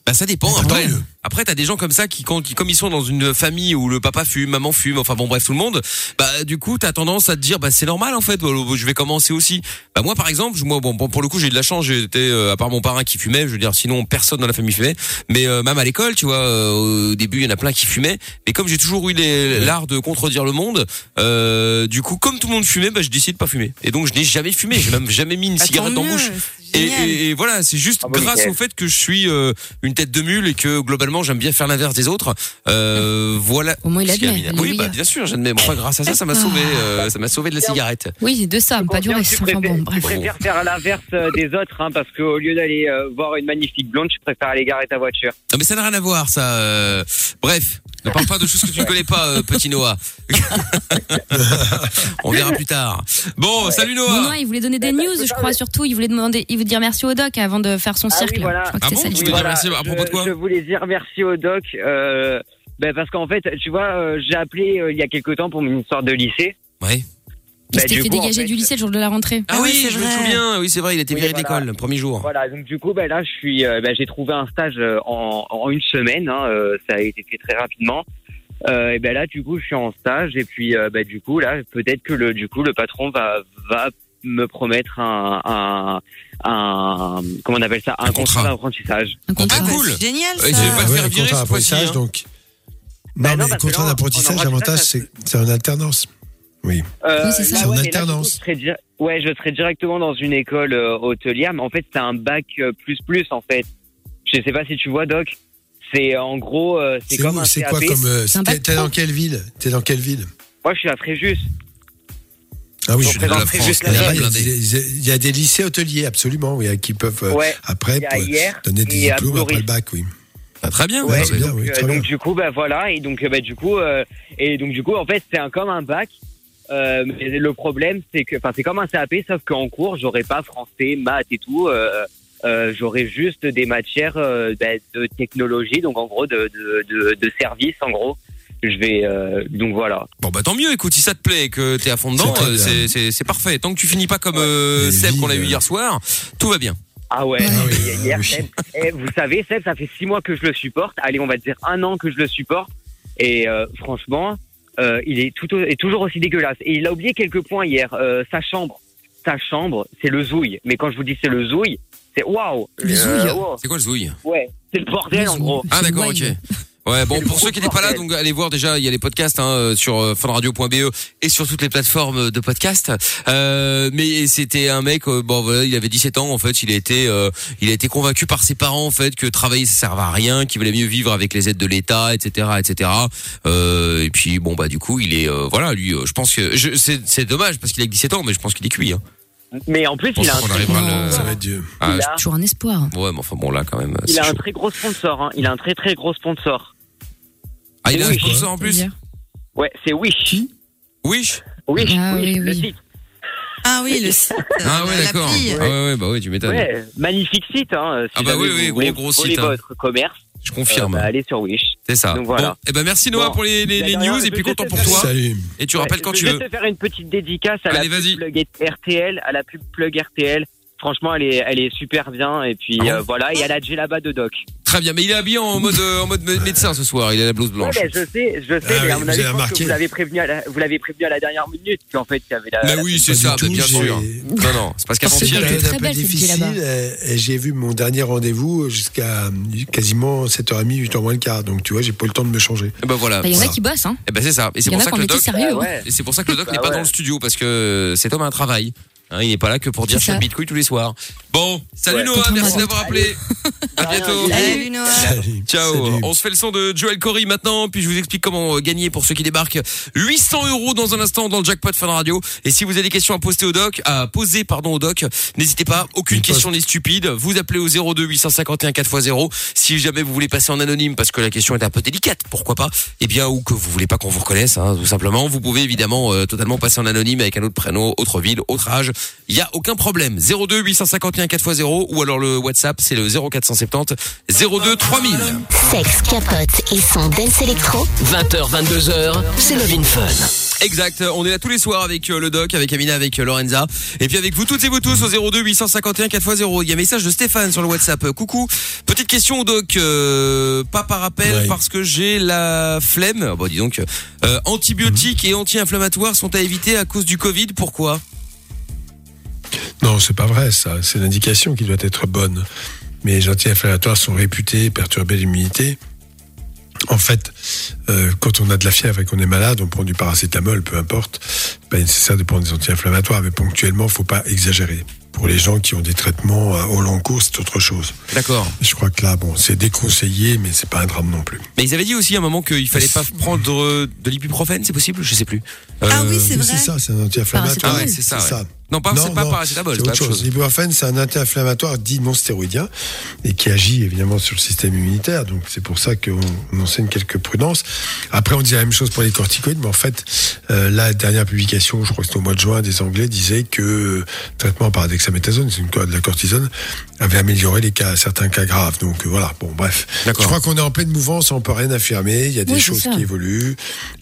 Bah ça dépend. Mais Après, tant mieux. Après t'as des gens comme ça qui, quand, qui, comme ils sont dans une famille où le papa fume, maman fume, enfin bon bref tout le monde, bah du coup t'as tendance à te dire bah c'est normal en fait, bah, je vais commencer aussi. Bah moi par exemple, moi bon pour le coup j'ai eu de la chance, j'étais euh, à part mon parrain qui fumait, je veux dire sinon personne dans la famille fumait, mais euh, même à l'école tu vois, euh, au début il y en a plein qui fumaient, mais comme j'ai toujours eu l'art de contredire le monde, euh, du coup comme tout le monde fumait, bah je décide de pas fumer. Et donc je n'ai jamais fumé, j'ai même jamais mis une Bah, cigarette dans la bouche. Et, et- et voilà, c'est juste Ah bah, grâce nickel. au fait que je suis euh, une tête de mule et que globalement j'aime bien faire l'inverse des autres. Euh, voilà. Au moins, il admet, évident. Oui, bah bien sûr, j'admets. Bon, enfin, grâce à ça, ça m'a sauvé, euh, ça m'a sauvé de la cigarette. Oui, de ça, pas du reste. Enfin bon, tu préfères faire l'inverse euh, des autres, hein, parce qu'au lieu d'aller euh, voir une magnifique blonde, tu préfères aller garer ta voiture. Non, mais ça n'a rien à voir, ça. Bref. Ne parle pas de choses que tu ne connais pas, euh, petit Noah. *laughs* On verra plus tard. Bon, salut Noah. Benoît, il voulait donner des news, je crois, surtout. Il voulait demander, il veut dire merci au doc avant de faire son Ah cirque. oui, voilà. Je Ah bon ça merci à propos de quoi voulais dire merci au doc. Euh, ben parce qu'en fait, tu vois, euh, j'ai appelé euh, il y a quelque temps pour une histoire de lycée. Ouais. Il Bah, s'était du fait dégager fait, du lycée le jour de la rentrée. Ah oui, oui, je me souviens. Oui, c'est vrai, il était Oui, viré voilà. d'école le premier jour. Voilà, donc du coup, ben là, je suis, euh, ben, j'ai trouvé un stage euh, en, en une semaine. Hein, euh, ça a été fait très rapidement. Euh, et ben là, du coup, je suis en stage et puis, euh, ben, du coup, là, peut-être que le, du coup, le patron va, va me promettre un, un, un comment on appelle ça, un, Un contrat contrat. d'apprentissage. Un contrat. Ah, bah, cool. génial Ouais, ça. j'ai pas- te faire virer contrat cette fois-ci, d'apprentissage, hein. donc. Bah Non, non, mais parce que contrat là, en- d'apprentissage, en l'avantage, c'est en alternance. Oui. Euh, Oui, c'est ça. là, C'est en ouais, mais là, alternance. je ouais, je serais directement dans une école euh, hôtelière, mais en fait, c'est un bac euh, plus plus en fait. Je sais pas si tu vois, Doc. C'est en gros, euh, c'est comme où- un c'est CAP. quoi comme. euh, T'es dans quelle ville? T'es dans quelle ville? Moi, je suis à Fréjus. Ah oui, Je je suis de la France, il y, a des- il y a des lycées hôteliers, absolument, oui, qui peuvent euh, Ouais. après hier donner des diplômes après le bac, oui. Ah, très bien. Ouais, c'est bien, donc, oui, euh, très donc bien. du coup, bah voilà, et donc euh, bah du coup, euh, et donc du coup, en fait, c'est un, comme un bac. Euh, mais le problème, c'est que, enfin, c'est comme un CAP, sauf qu'en cours, j'aurais pas français, maths et tout. Euh, euh, j'aurais juste des matières euh, bah, de technologie, donc en gros de de, de, de service, en gros. Je vais euh, donc voilà. Bon bah tant mieux, écoute, si ça te plaît et que t'es à fond dedans, C'est euh, parfait. Tant que tu finis pas comme euh, Seb qu'on a vive. eu hier soir, tout va bien. Ah ouais, Ah oui, hier, hier, oui. Seb. Eh, vous savez, Seb, ça fait six mois que je le supporte. Allez, on va dire un an que je le supporte. Et euh, franchement, euh, il est tout au- est toujours aussi dégueulasse. Et il a oublié quelques points hier. Euh, sa chambre, sa chambre, c'est le zouille. Mais quand je vous dis c'est le zouille, c'est waouh. Le zouille wow. C'est quoi le zouille Ouais, c'est le bordel en gros. Ah d'accord, ok. Ouais, bon, pour ceux qui n'étaient pas là, donc allez voir déjà, il y a les podcasts hein, euh, sur euh, funradio.be et sur toutes les plateformes de podcasts. Euh, mais c'était un mec, euh, bon voilà, il avait 17 ans en fait, il a été, euh, il a été convaincu par ses parents en fait que travailler ça servait à rien, qu'il valait mieux vivre avec les aides de l'État, etc., etc. Euh, et puis bon bah du coup, il est, euh, voilà, lui, euh, je pense que je- c'est c'est dommage parce qu'il a que 17 ans, mais je pense qu'il est cuit. Hein. Mais en plus, il a un qu'on très, arrivera à Non. le- Ça va être Dieu. Ah, il a, Toujours un espoir. ouais, mais enfin bon là quand même. il a un très gros sponsor. Hein. Il a un très très gros sponsor. Ah, il a un sponsor en plus. Ouais, c'est Wish. Wish. Wish, Ah Wish, oui, le site. Ah oui, le site. Ah ouais, euh, d'accord. Ah ouais, ouais, bah ouais, tu m'étonnes. Ouais, magnifique site. Hein. Si Ah bah oui, oui, gros, gros site, hein. votre commerce, Je euh, confirme. bah, allez sur Wish. C'est ça. Donc voilà. Bon, eh ben merci Noah Bon. pour les, les, Bah, les news je et puis vais content te pour toi. Salut. Et tu Ouais, rappelles quand je tu vais veux. te faire une petite dédicace à Allez, la pub plug RTL, à la pub plug RTL. Franchement, elle est, elle est super bien. Et puis Ah bon euh, voilà, et à la djellaba de Doc. Très bien, mais il est habillé en mode euh, en mode mé- médecin ce soir. Il a la blouse Ouais, blanche. ben, je sais, je sais, Ah mais à mon vous avis, avez que vous l'avez prévenu à la, vous l'avez prévenu à la dernière minute qu'en fait, il y avait la. Mais la- oui, c'est ça, bah, tout, bien sûr. Non, non, c'est parce qu'avant-hier, une Elle il- était période un très peu difficile là-bas. et j'ai vu mon dernier rendez-vous jusqu'à quasiment 7h30, 8h moins le quart. Donc tu vois, j'ai pas eu le temps de me changer. eh ben voilà. Bah, Il y en a qui bossent, hein. Eh ben c'est ça. Et c'est Il y en pour a ça qui que le doc. Bah. Et c'est pour ça que le doc Bah n'est pas dans le studio parce que cet homme a un travail. Hein, il n'est pas là que pour dire ça. chaque bitcoin tous les soirs. Bon, salut Ouais. Noah, merci d'avoir appelé. À bientôt. Salut Noah. Salut. Ciao. Salut. On se fait le son de Joel Corey maintenant, puis je vous explique comment gagner pour ceux qui débarquent 800 euros dans un instant dans le jackpot Fun Radio. Et si vous avez des questions à poster au doc, à poser pardon au doc, n'hésitez pas. Aucune Il question n'est stupide. Vous appelez au 02 851 4x0. Si jamais vous voulez passer en anonyme parce que la question est un peu délicate, pourquoi pas Eh bien, ou que vous voulez pas qu'on vous reconnaisse, hein, tout simplement, vous pouvez évidemment euh, totalement passer en anonyme avec un autre prénom, autre ville, autre âge. Il y a aucun problème. 02 851 4x0 ou alors le WhatsApp, c'est le 0470 02 3000. Sexe, capote et son dance électro. 20h, 22h, c'est Love in Fun. Exact, on est là tous les soirs avec euh, le doc, avec Amina, avec euh, Lorenza et puis avec vous toutes et vous tous au 02 851 4x0. Il y a un message de Stéphane sur le WhatsApp. Euh, Coucou, petite question au doc, euh, pas par appel Ouais. parce que j'ai la flemme. Ah Bon, dis donc, euh, antibiotiques et anti-inflammatoires sont à éviter à cause du Covid. Pourquoi? Non, c'est pas vrai, ça. C'est l'indication qui doit être bonne. Mais les anti-inflammatoires sont réputés perturber l'immunité. En fait, euh, quand on a de la fièvre et qu'on est malade, on prend du paracétamol, peu importe. Pas nécessaire de prendre des anti-inflammatoires, mais ponctuellement, faut pas exagérer. Pour les gens qui ont des traitements euh, au long cours, c'est autre chose. D'accord. Je crois que là, bon, c'est déconseillé, mais c'est pas un drame non plus. Mais ils avaient dit aussi à un moment qu'il fallait pas prendre euh, de l'ibuprofène, c'est possible Je sais plus. Ah oui, c'est vrai. C'est ça, c'est un anti-inflammatoire. Ah ouais, c'est ça, ouais. Non, pas, c'est pas paracétamol, c'est autre chose. chose. L'ibuprofène, c'est un anti-inflammatoire dit non stéroïdien et qui agit évidemment sur le système immunitaire. Donc c'est pour ça qu'on on enseigne quelques prudences. Après, on dit la même chose pour les corticoïdes, mais en fait, euh, la dernière publication, je crois que c'était au mois de juin, des Anglais disaient que euh, traitement par dexaméthasone, c'est une de la cortisone, avait amélioré les cas, certains cas graves. Donc euh, voilà. Bon, bref. D'accord. Je crois qu'on est en pleine mouvance, on peut rien affirmer. Il y a des Oui, choses qui évoluent.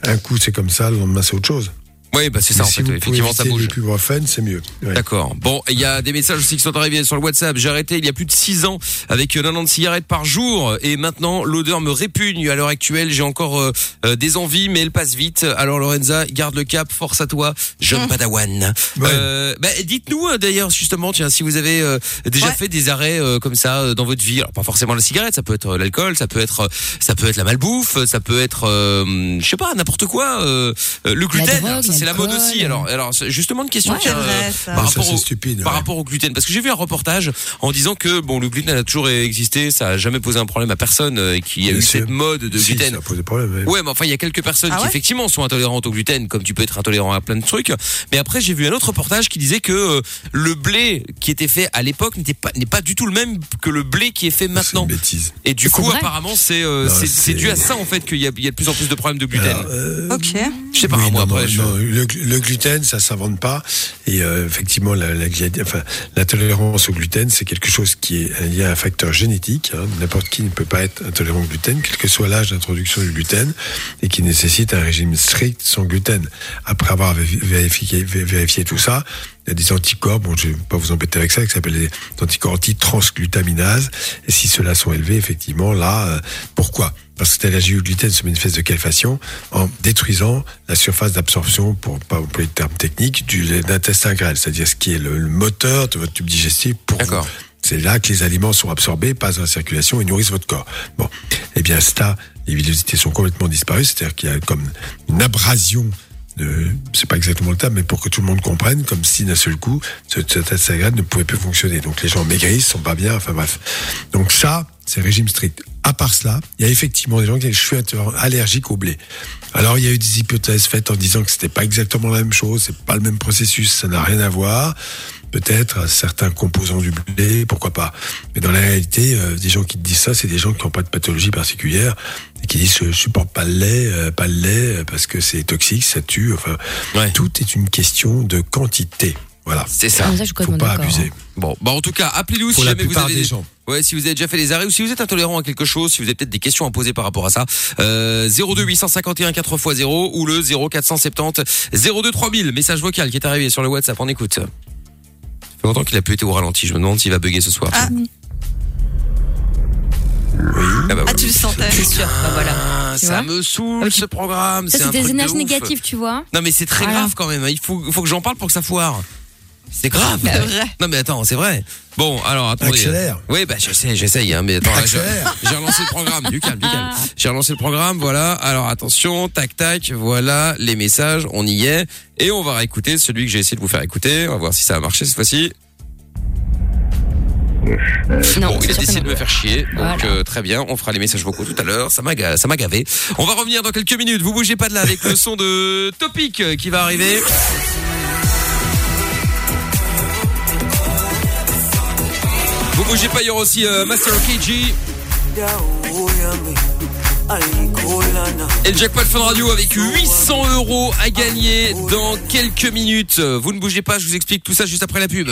Un coup, c'est comme ça, le lendemain, c'est autre chose. Oui, bah c'est ça Mais en si fait. vous Effectivement, ça bouge. l'ibuprofène, c'est mieux. Ouais. D'accord. Bon, il y a des messages aussi qui sont arrivés sur le WhatsApp. J'ai arrêté il y a plus de 6 ans avec 90 cigarettes par jour et maintenant l'odeur me répugne. À l'heure actuelle, j'ai encore euh, euh, des envies, mais elle passe vite. Alors Lorenza, garde le cap, force à toi, jeune padawan. Ouais. Euh, bah, dites-nous euh, d'ailleurs justement, tiens, si vous avez euh, déjà Ouais. fait des arrêts euh, comme ça euh, dans votre vie. Alors pas forcément la cigarette, ça peut être euh, l'alcool, ça peut être, euh, ça peut être la malbouffe, ça peut être, euh, je sais pas, n'importe quoi. euh, euh, le gluten, drogue, ça c'est la mode aussi. Alors, justement une question Ouais, tiens, vrai, euh, ça. par ça, rapport au, stupide, par ouais. rapport au gluten parce que j'ai vu un reportage en disant que bon le gluten a toujours existé ça a jamais posé un problème à personne euh, et qu'il y a Bien eu sûr. cette mode de Si, gluten ça ouais. Ouais, mais enfin, il y a quelques personnes Ah qui ouais effectivement sont intolérantes au gluten, comme tu peux être intolérant à plein de trucs. Mais après, j'ai vu un autre reportage qui disait que euh, le blé qui était fait à l'époque n'était pas n'est pas du tout le même que le blé qui est fait C'est maintenant. une bêtise. Et du coup, apparemment, c'est euh, dû à ça en fait qu'il y a, il y a de plus en plus de problèmes de gluten. Alors, euh, Ok. je sais pas, oui, moi non, après. non, je- non, le, gluten, ça s'invente pas. Et euh, effectivement, glia- enfin, au gluten, c'est quelque chose qui est lié à un facteur génétique. hein. N'importe qui ne peut pas être intolérant au gluten, quel que soit l'âge d'introduction du gluten, et qui nécessite un régime strict sans gluten. Après avoir vé- vérifié, vé- vérifié tout ça, il y a des anticorps, bon, je ne vais pas vous embêter avec ça, qui s'appellent les anticorps anti-transglutaminase. Et si ceux-là sont élevés, effectivement, là, euh, pourquoi? Parce que l'allergie au gluten se manifeste de quelle façon En détruisant la surface d'absorption, pour pas employer le terme technique, du l'intestin grêle, c'est-à-dire ce qui est le, le moteur de votre tube digestif pour vous. D'accord. C'est là que les aliments sont absorbés, passent dans la circulation et nourrissent votre corps. Bon, eh bien, ça, les villosités sont complètement disparues, c'est-à-dire qu'il y a comme une abrasion de, c'est pas exactement le terme, mais pour que tout le monde comprenne, comme si d'un seul coup, ce- cet intestin grêle ne pouvait plus fonctionner. Donc les gens maigrissent, sont pas bien, enfin bref. Donc ça, c'est régime strict. À part cela, il y a effectivement des gens qui disent je suis allergique au blé. Alors il y a eu des hypothèses faites en disant que c'était pas exactement la même chose, c'est pas le même processus, ça n'a rien à voir. Peut-être à certains composants du blé, pourquoi pas. Mais dans la réalité, euh, des gens qui te disent ça, c'est des gens qui n'ont pas de pathologie particulière et qui disent je supporte pas le lait, euh, pas le lait euh, parce que c'est toxique, ça tue. Enfin, Ouais. tout est une question de quantité. Voilà. C'est ça. Ah, ça, je Faut pas abuser. Bon, bah en tout cas, appelez-nous Pour si la jamais vous avez des gens. Ouais, si vous avez déjà fait des arrêts ou si vous êtes intolérant à quelque chose, si vous avez peut-être des questions à poser par rapport à ça, euh, 02 851 4x0 ou le 0470 02 3000, message vocal qui est arrivé sur le WhatsApp, on écoute. Fait longtemps qu'il a plus été au ralenti, je me demande s'il va bugger ce soir. Ah. Ah, bah Ah, tu le sentais. C'est sûr. Bah voilà. Ah, Tu ça vois me saoule ce programme, Ça, c'est c'est un des truc de énergies ouf. négatives, tu vois. Non mais c'est très Voilà. grave quand même, il faut, il faut que j'en parle pour que ça foire. C'est grave. C'est vrai. Non mais attends, c'est vrai. Bon, alors attendez. Accélère. Oui, bah je sais, j'essaye, hein, mais attends, là, j'ai Accélère. *laughs* j'ai relancé le programme. Du calme, du calme. J'ai relancé le programme, voilà. Alors attention, tac tac, voilà les messages, on y est, et on va réécouter celui que j'ai essayé de vous faire écouter. On va voir si ça a marché cette fois-ci. Non, Bon, il a sûr que décidé non. de me faire chier, donc Voilà. euh, très bien. On fera les messages vocaux tout à l'heure. Ça m'a, ga- ça m'a gavé. On va revenir dans quelques minutes. Vous bougez pas de là avec le son de Topic euh, qui va arriver. Vous bougez pas, il y aura aussi euh, Master KG. Et le jackpot Fun Radio avec 800 euros à gagner dans quelques minutes. Vous ne bougez pas, je vous explique tout ça juste après la pub.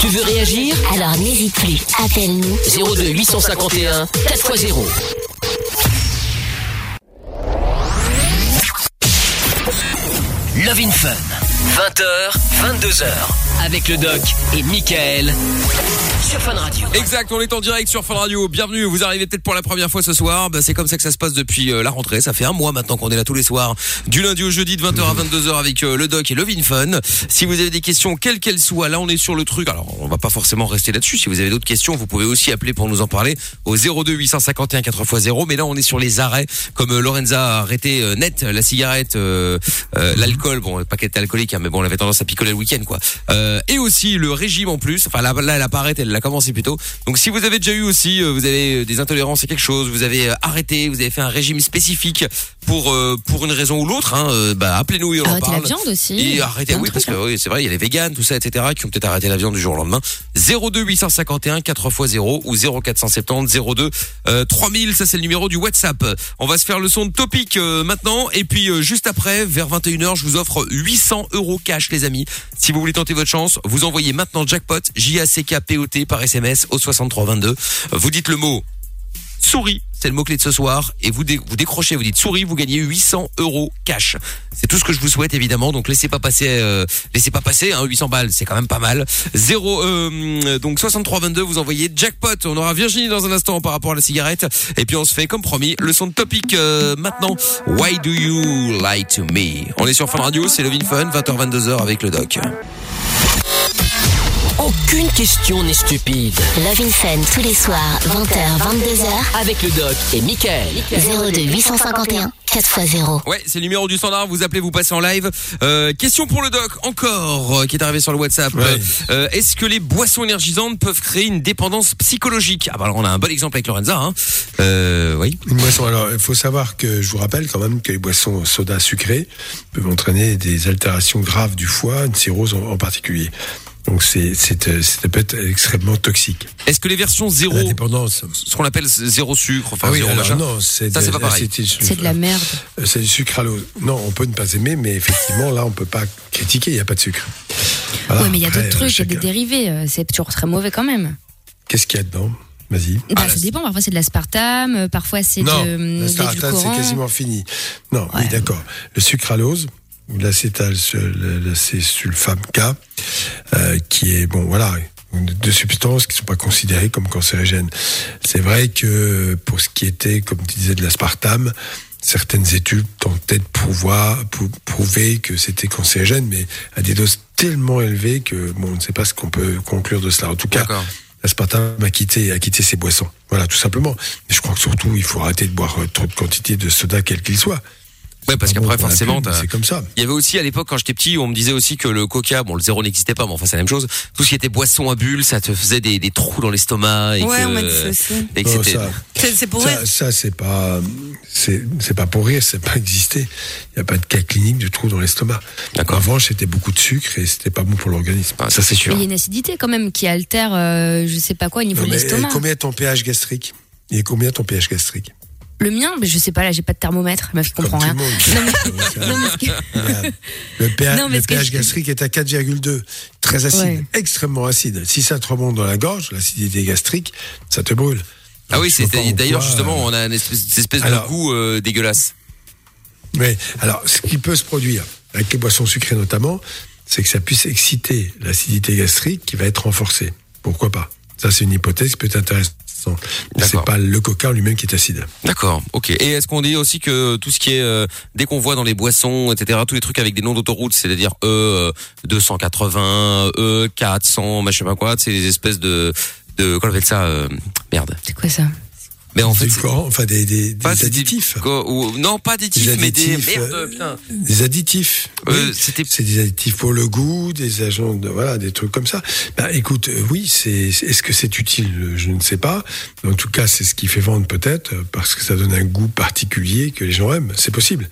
Tu veux réagir Alors n'hésite plus, appelle-nous 02 851 4x0. Love in Fun. 20h, 22h. Avec le doc et Michael. Sur Fun Radio. Exact, on est en direct sur Fun Radio. Bienvenue, vous arrivez peut-être pour la première fois ce soir. Bah, c'est comme ça que ça se passe depuis euh, la rentrée. Ça fait un mois maintenant qu'on est là tous les soirs, du lundi au jeudi de 20h à 22h avec euh, le doc et Love in Fun. Si vous avez des questions, quelles qu'elles soient, là on est sur le truc. Alors on va pas forcément rester là-dessus. Si vous avez d'autres questions, vous pouvez aussi appeler pour nous en parler au 02 851 4x0. Mais là on est sur les arrêts, comme euh, Lorenza a arrêté net la cigarette, l'alcool. Bon, pas qu'elle était alcoolique, hein, mais bon, elle avait tendance à picoler le week-end, quoi. Euh, et aussi le régime en plus. Enfin là, là elle apparaît, elle l'a commencé plus tôt. Donc si vous avez déjà eu aussi, euh, vous avez des intolérances à quelque chose, vous avez euh, arrêté, vous avez fait un régime spécifique pour euh, pour une raison ou l'autre, hein, euh, bah appelez-nous et on en Arrêtez la viande aussi. Et arrêtez, Plein de oui, parce trucs, que hein. oui, c'est vrai, il y a les véganes, tout ça, etc., qui ont peut-être arrêté la viande du jour au lendemain. 02 851 4 x 0 ou 0470 02 euh, 3000, ça c'est le numéro du WhatsApp. On va se faire le son de topic euh, maintenant, et puis euh, juste après, vers 21h, je vous offre 800 euros cash, les amis. Si vous voulez tenter votre chance, vous envoyez maintenant jackpot J A C K P O T par SMS au 6322. Vous dites le mot souris, c'est le mot-clé de ce soir, et vous, vous décrochez, vous dites souris, vous gagnez 800 euros cash. C'est tout ce que je vous souhaite, évidemment, donc laissez pas passer, euh, laissez pas passer, hein, 800 balles, c'est quand même pas mal. 0, euh, donc 6322, vous envoyez jackpot, on aura Virginie dans un instant par rapport à la cigarette, et puis on se fait, comme promis, le son de topic euh, maintenant, Why do you lie to me? On est sur Fun Radio, c'est le Vin Fun, 20h-22h avec le doc. Aucune question n'est stupide. Love in Fun tous les soirs, 20h, 22h, Avec le doc et Michael. 02 851 4x0. Ouais, c'est le numéro du standard. Vous appelez, vous passez en live. Euh, question pour le doc, encore, euh, qui est arrivé sur le WhatsApp. Ouais. Euh, Est-ce que les boissons énergisantes peuvent créer une dépendance psychologique? Ah bah alors on a un bon exemple avec Lorenza. Hein. Euh, oui. Une boisson. Alors, il faut savoir que je vous rappelle quand même que les boissons soda sucrées peuvent entraîner des altérations graves du foie, une cirrhose en, en particulier. Donc, c'est, c'est, euh, ça peut être extrêmement toxique. Est-ce que les versions zéro, dépendance. ce qu'on appelle zéro sucre, enfin Ah oui, zéro alors machin, non, c'est Ça, de c'est pas pareil. l'acétyl- C'est de la merde. Euh, C'est du sucralose. Non, on peut ne pas aimer, mais effectivement, là, on peut pas critiquer, il n'y a pas de sucre. Voilà, ouais, mais il y a d'autres euh, trucs, il y a des dérivés. euh, C'est toujours très mauvais quand même. Qu'est-ce qu'il y a dedans? Vas-y. Bah, Ah, là, ça c'est- dépend. Parfois, c'est de l'aspartame, euh, parfois, c'est Non, de, la de staratane, c'est quasiment fini. Non, oui, Ouais. d'accord. Le sucralose, l'acétal, l'acésulfame K, euh, qui est, bon, voilà, deux substances qui ne sont pas considérées comme cancérigènes. C'est vrai que pour ce qui était, comme tu disais, de l'aspartame, certaines études tentaient de prouvoir, pou- prouver que c'était cancérigène, mais à des doses tellement élevées que, bon, on ne sait pas ce qu'on peut conclure de cela. En tout cas. L'aspartame a quitté, a quitté ses boissons. Voilà, tout simplement. Mais je crois que surtout, il faut arrêter de boire euh, trop de quantité de soda, quel qu'il soit. Ouais, parce pas qu'après, bon forcément, c'est comme ça. Il y avait aussi à l'époque quand j'étais petit, on me disait aussi que le coca, bon le zéro n'existait pas, mais enfin c'est la même chose. Tout ce qui était boisson à bulles, ça te faisait des, des trous dans l'estomac et Ouais, que, on m'a dit ça aussi. et que ça, C'est pour rire. ça, ça, c'est pas, c'est, c'est pas pour rire, c'est pas existé. Il n'y a pas de cas clinique du trou dans l'estomac. D'accord. En revanche, c'était beaucoup de sucre et c'était pas bon pour l'organisme. Ah, ça c'est Mais sûr. il y a une acidité quand même qui altère, euh, je sais pas quoi, au niveau Non, de l'estomac. combien est ton pH gastrique? Est combien ton pH gastrique? Le mien, mais je sais pas, là, j'ai pas de thermomètre, ma fille comprend rien. le pH, gastrique est à 4,2. Très acide, Ouais. extrêmement acide. Si ça te remonte dans la gorge, l'acidité gastrique, ça te brûle. Ah oui, Donc, c'est d'ailleurs justement, euh, on a une espèce, cette espèce Alors- de goût euh, dégueulasse. Mais alors, ce qui peut se produire avec les boissons sucrées notamment, c'est que ça puisse exciter l'acidité gastrique qui va être renforcée. Pourquoi pas? Ça, c'est une hypothèse qui peut être intéressante. C'est D'accord. pas le coca lui-même qui est acide. D'accord, ok. Et est-ce qu'on dit aussi que tout ce qui est euh, dès qu'on voit dans les boissons, etc., tous les trucs avec des noms d'autoroutes, c'est-à-dire E euh, 280, E 400, machin pas quoi, c'est des espèces de de qu'on appelle ça euh, merde. C'est quoi ça? Mais en fait, Des c'est- corps- enfin des, des, pas des additifs. ou- non, pas additifs, Des mais des additifs, merde, euh, putain. Des additifs. Euh, Oui. c'était C'est des additifs pour le goût, des agents de voilà, des trucs comme ça. Bah écoute, euh, oui, c'est est-ce que c'est utile? Je ne sais pas. En tout cas, c'est ce qui fait vendre peut-être parce que ça donne un goût particulier que les gens aiment. C'est possible.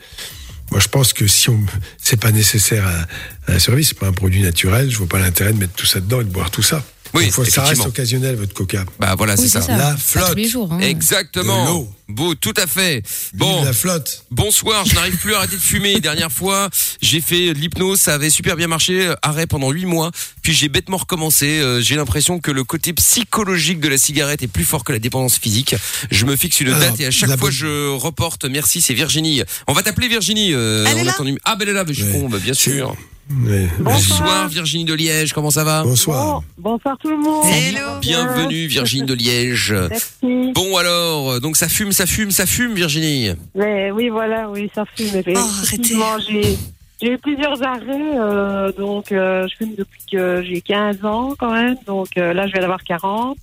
Moi, je pense que si on c'est pas nécessaire à, à la survie, c'est pas un produit naturel. Je vois pas l'intérêt de mettre tout ça dedans et de boire tout ça. Oui, Donc, faut que ça reste occasionnel votre coca. bah voilà, Oui, c'est ça. La Pas flotte. tous les jours. Hein. Exactement. Beau, tout à fait. Bon, la flotte. bonsoir, je n'arrive plus à arrêter de fumer. *laughs* Dernière fois, j'ai fait de l'hypnose, ça avait super bien marché, euh, arrêt pendant huit mois, puis j'ai bêtement recommencé. Euh, j'ai l'impression que le côté psychologique de la cigarette est plus fort que la dépendance physique. Je me fixe une Alors, date et à chaque fois bonne- je reporte. Merci, c'est Virginie. On va t'appeler Virginie. Euh, Elle est on là. Ah ben elle est là, mais je suis con, bah, bien sûr. Bonsoir Virginie de Liège, comment ça va Bonsoir. Bon, bonsoir tout le monde. Hello. Bienvenue Virginie de Liège. Merci. Bon alors, donc ça fume, ça fume, ça fume Virginie. Mais oui, voilà, oui, ça fume. Mais Oh, effectivement, j'ai j'ai eu plusieurs arrêts, euh, donc euh, je fume depuis que j'ai 15 ans quand même, donc euh, là je vais en avoir 40.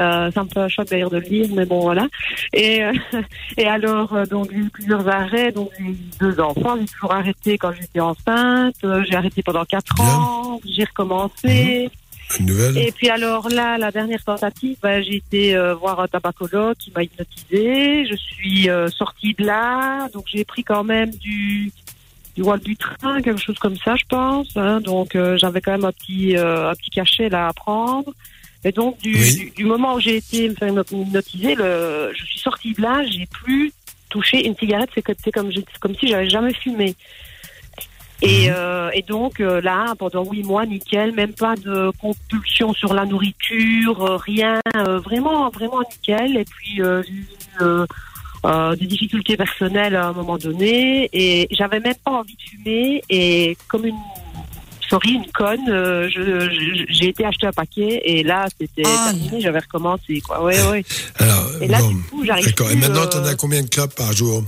Euh, c'est un peu un choc d'ailleurs de le lire, mais bon voilà. Et, euh, *laughs* et alors, euh, donc j'ai eu plusieurs arrêts, donc j'ai eu deux enfants, j'ai toujours arrêté quand j'étais enceinte, euh, j'ai arrêté pendant quatre Bien. ans, j'ai recommencé. Bonne nouvelle. Et puis alors là, la dernière tentative, ben, j'ai été voir un tabacologue qui m'a hypnotisé. Je suis sortie de là, donc j'ai pris quand même du du Wellbutrin, quelque chose comme ça, je pense. hein. Donc euh, j'avais quand même un petit euh, un petit cachet là à prendre. Et donc du, Oui. du, du moment où j'ai été me faire hypnotiser, le, je suis sortie de là, j'ai plus touché une cigarette. C'est comme c'est comme si j'avais jamais fumé. Et, euh, et donc euh, là, pendant huit mois, nickel, même pas de compulsion sur la nourriture, euh, rien, euh, vraiment, vraiment nickel. Et puis euh, euh, euh, des difficultés personnelles à un moment donné, et j'avais même pas envie de fumer. Et comme une, sorry, une conne, euh, je- je- j'ai été acheter un paquet, et là, c'était Oh, terminé, j'avais recommencé, quoi. Ouais, ouais. Alors, Et là, bon, du coup, j'arrive d'accord. Et plus, maintenant, euh, t'en as combien de clubs par jour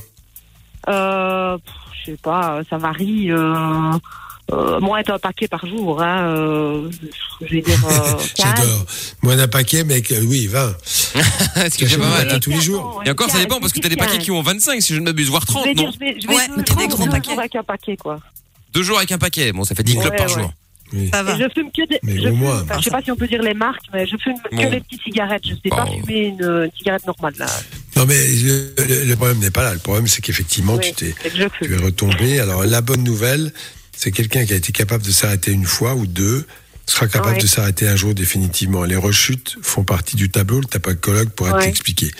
Euh, je sais pas, ça varie. Euh, euh, moins d'un paquet par jour, hein. Euh, je vais dire euh, *laughs* 15. J'adore. Moins d'un paquet, mais oui, 20. *laughs* Ce qui est pas mal. Ouais, tous les jours. Et encore, ça dépend parce que t'as des paquets qui ont 25, si je ne m'abuse, voire Je 30, vais dire, non je vais, je vais Ouais, deux, mais deux, des grands deux paquets. avec un paquet, quoi. Deux jours avec un paquet. Bon, ça fait 10 Ouais, clubs par ouais. jour. Oui. Ça Et va. je fume que des. Mais je fume- moins. enfin, je sais pas si on peut dire les marques, mais je fume Bon. que les petites cigarettes. Je sais pas Bon. fumer une, une cigarette normale, là. Non, mais le, problème n'est pas là. Le problème, c'est qu'effectivement, Oui, tu t'es, tu es retombé. Alors, la bonne nouvelle, c'est quelqu'un qui a été capable de s'arrêter une fois ou deux sera capable Ouais. de s'arrêter un jour définitivement. Les rechutes font partie du tableau. Le tapacologue pourra Ouais. t'expliquer.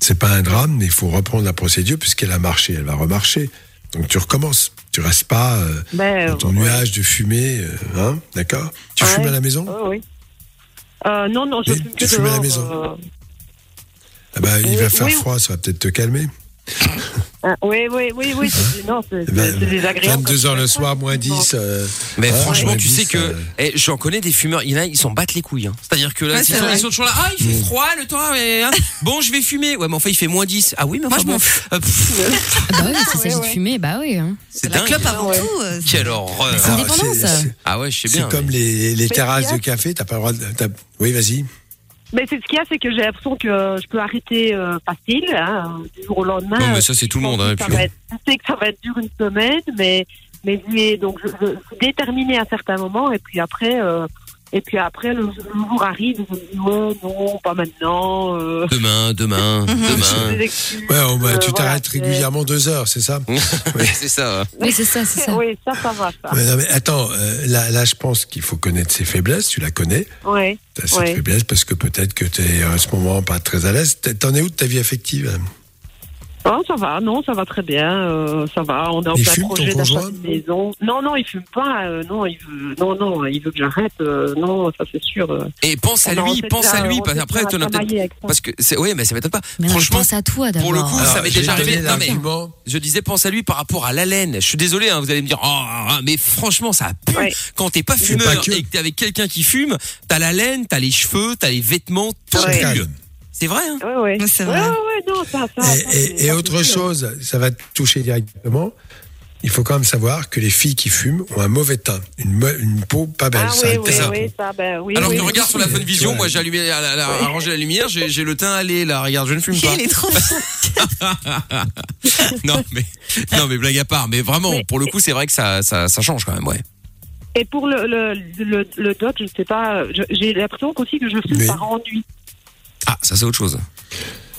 C'est pas un drame, mais il faut reprendre la procédure puisqu'elle a marché. Elle va remarcher. Donc, tu recommences. Tu restes pas euh, Ben, dans ton ouais. nuage de fumée. euh, hein, d'accord? Tu Ouais. fumes à la maison? Ouais, oui. Euh, non, non, je Oui, fume tu que fumes à la maison. euh, ah bah, Il va faire oui. froid, ça va peut-être te calmer. Ah, oui, oui, oui, oui. c'est- Non, c'est ben, c'est- c'est désagréable. 22 heures quand le tu fais soir, moins effectivement. 10. euh, Mais Ouais, franchement, tu sais que euh, eh, j'en connais des fumeurs. Il y en a, ils s'en battent les couilles. hein. C'est-à-dire que là, Ouais, ils, c'est sont, vrai. ils sont toujours là. Ah, il fait froid le temps. mais, hein. Bon, je vais fumer. Ouais, mais enfin, il fait moins 10. Ah oui, mais Moi, je m'en fous. euh, Ah bah oui, s'il s'agit Ouais, *laughs* de fumer, bah oui. hein. C'est La dingue. clope avant Ouais. tout. euh, Quelle horreur. c'est dépendance. c'est- Ah ouais, je sais C'est bien. comme mais- les, les terrasses de café, t'as pas le droit de. t'as- Oui, vas-y. Mais c'est ce qu'il y a, c'est que j'ai l'impression que je peux arrêter euh, facile, hein, du jour au lendemain. Non, mais ça, c'est tout le monde, hein, puis- être- je sais que ça va être dur une semaine, mais mais donc je, je suis déterminée à certains moments, et puis après, euh, et puis après le, le jour arrive, je me dis ouais, non, pas maintenant. Euh, Demain, demain, *laughs* des demain. excuses, Ouais, oh, bah, euh, tu voilà, t'arrêtes c'est- régulièrement deux heures, c'est ça *laughs* c'est ça. Oui, c'est ça, c'est ça. Oui, ça, ça va, ça. Ouais, non, mais attends, euh, là, là, je pense qu'il faut connaître ses faiblesses. Tu la connais, Ouais. t'as cette Ouais. faiblesse, parce que peut-être que t'es à ce moment pas très à l'aise. T'es- T'en es où de ta vie affective hein Oh, ça va, non, ça va très bien, euh, ça va. On est en Il plein fume, projet d'achat d'une maison. Non, non, il fume pas. euh, non, il veut, non, non, il veut que j'arrête. euh, non, ça c'est sûr. euh. Et pense à Non, lui, pense déjà- à lui. Parce avec ça. Parce que c'est, oui, mais ça m'étonne pas. Mais Franchement, pense à toi d'abord. pour le coup, ça m'est déjà arrivé. Non, mais je disais, pense à lui par rapport à l'haleine. Je suis désolé, hein, vous allez me dire, oh, ah, mais franchement, ça pue. Ouais. Quand t'es pas fumeur pas que. et que t'es avec quelqu'un qui fume, t'as la laine, t'as les cheveux, t'as les vêtements, tout Ouais. pue. C'est vrai, hein. Ouais. Ouais, c'est Ouais, vrai. ouais, ouais, non, ça, ça. Et, ça, et- c'est- et ça, autre chose, ça va te toucher directement. Il faut quand même savoir que les filles qui fument ont un mauvais teint, une, peau pas belle. Ah ça oui, oui, ça. oui, ça, ben oui. Alors oui, que oui. regarde sur la bonne vision, moi j'ai allumé, la- la- arrangé la lumière, j'ai le teint allé là, regarde, je ne fume pas. Il est trop. *laughs* non mais non mais blague à part, mais vraiment Mais- pour le coup c'est vrai que ça, ça ça change quand même, ouais. Et pour le, le, le, le doc, je ne sais pas, j'ai l'impression aussi que je fume Mais- par ennui. Ah ça c'est autre chose.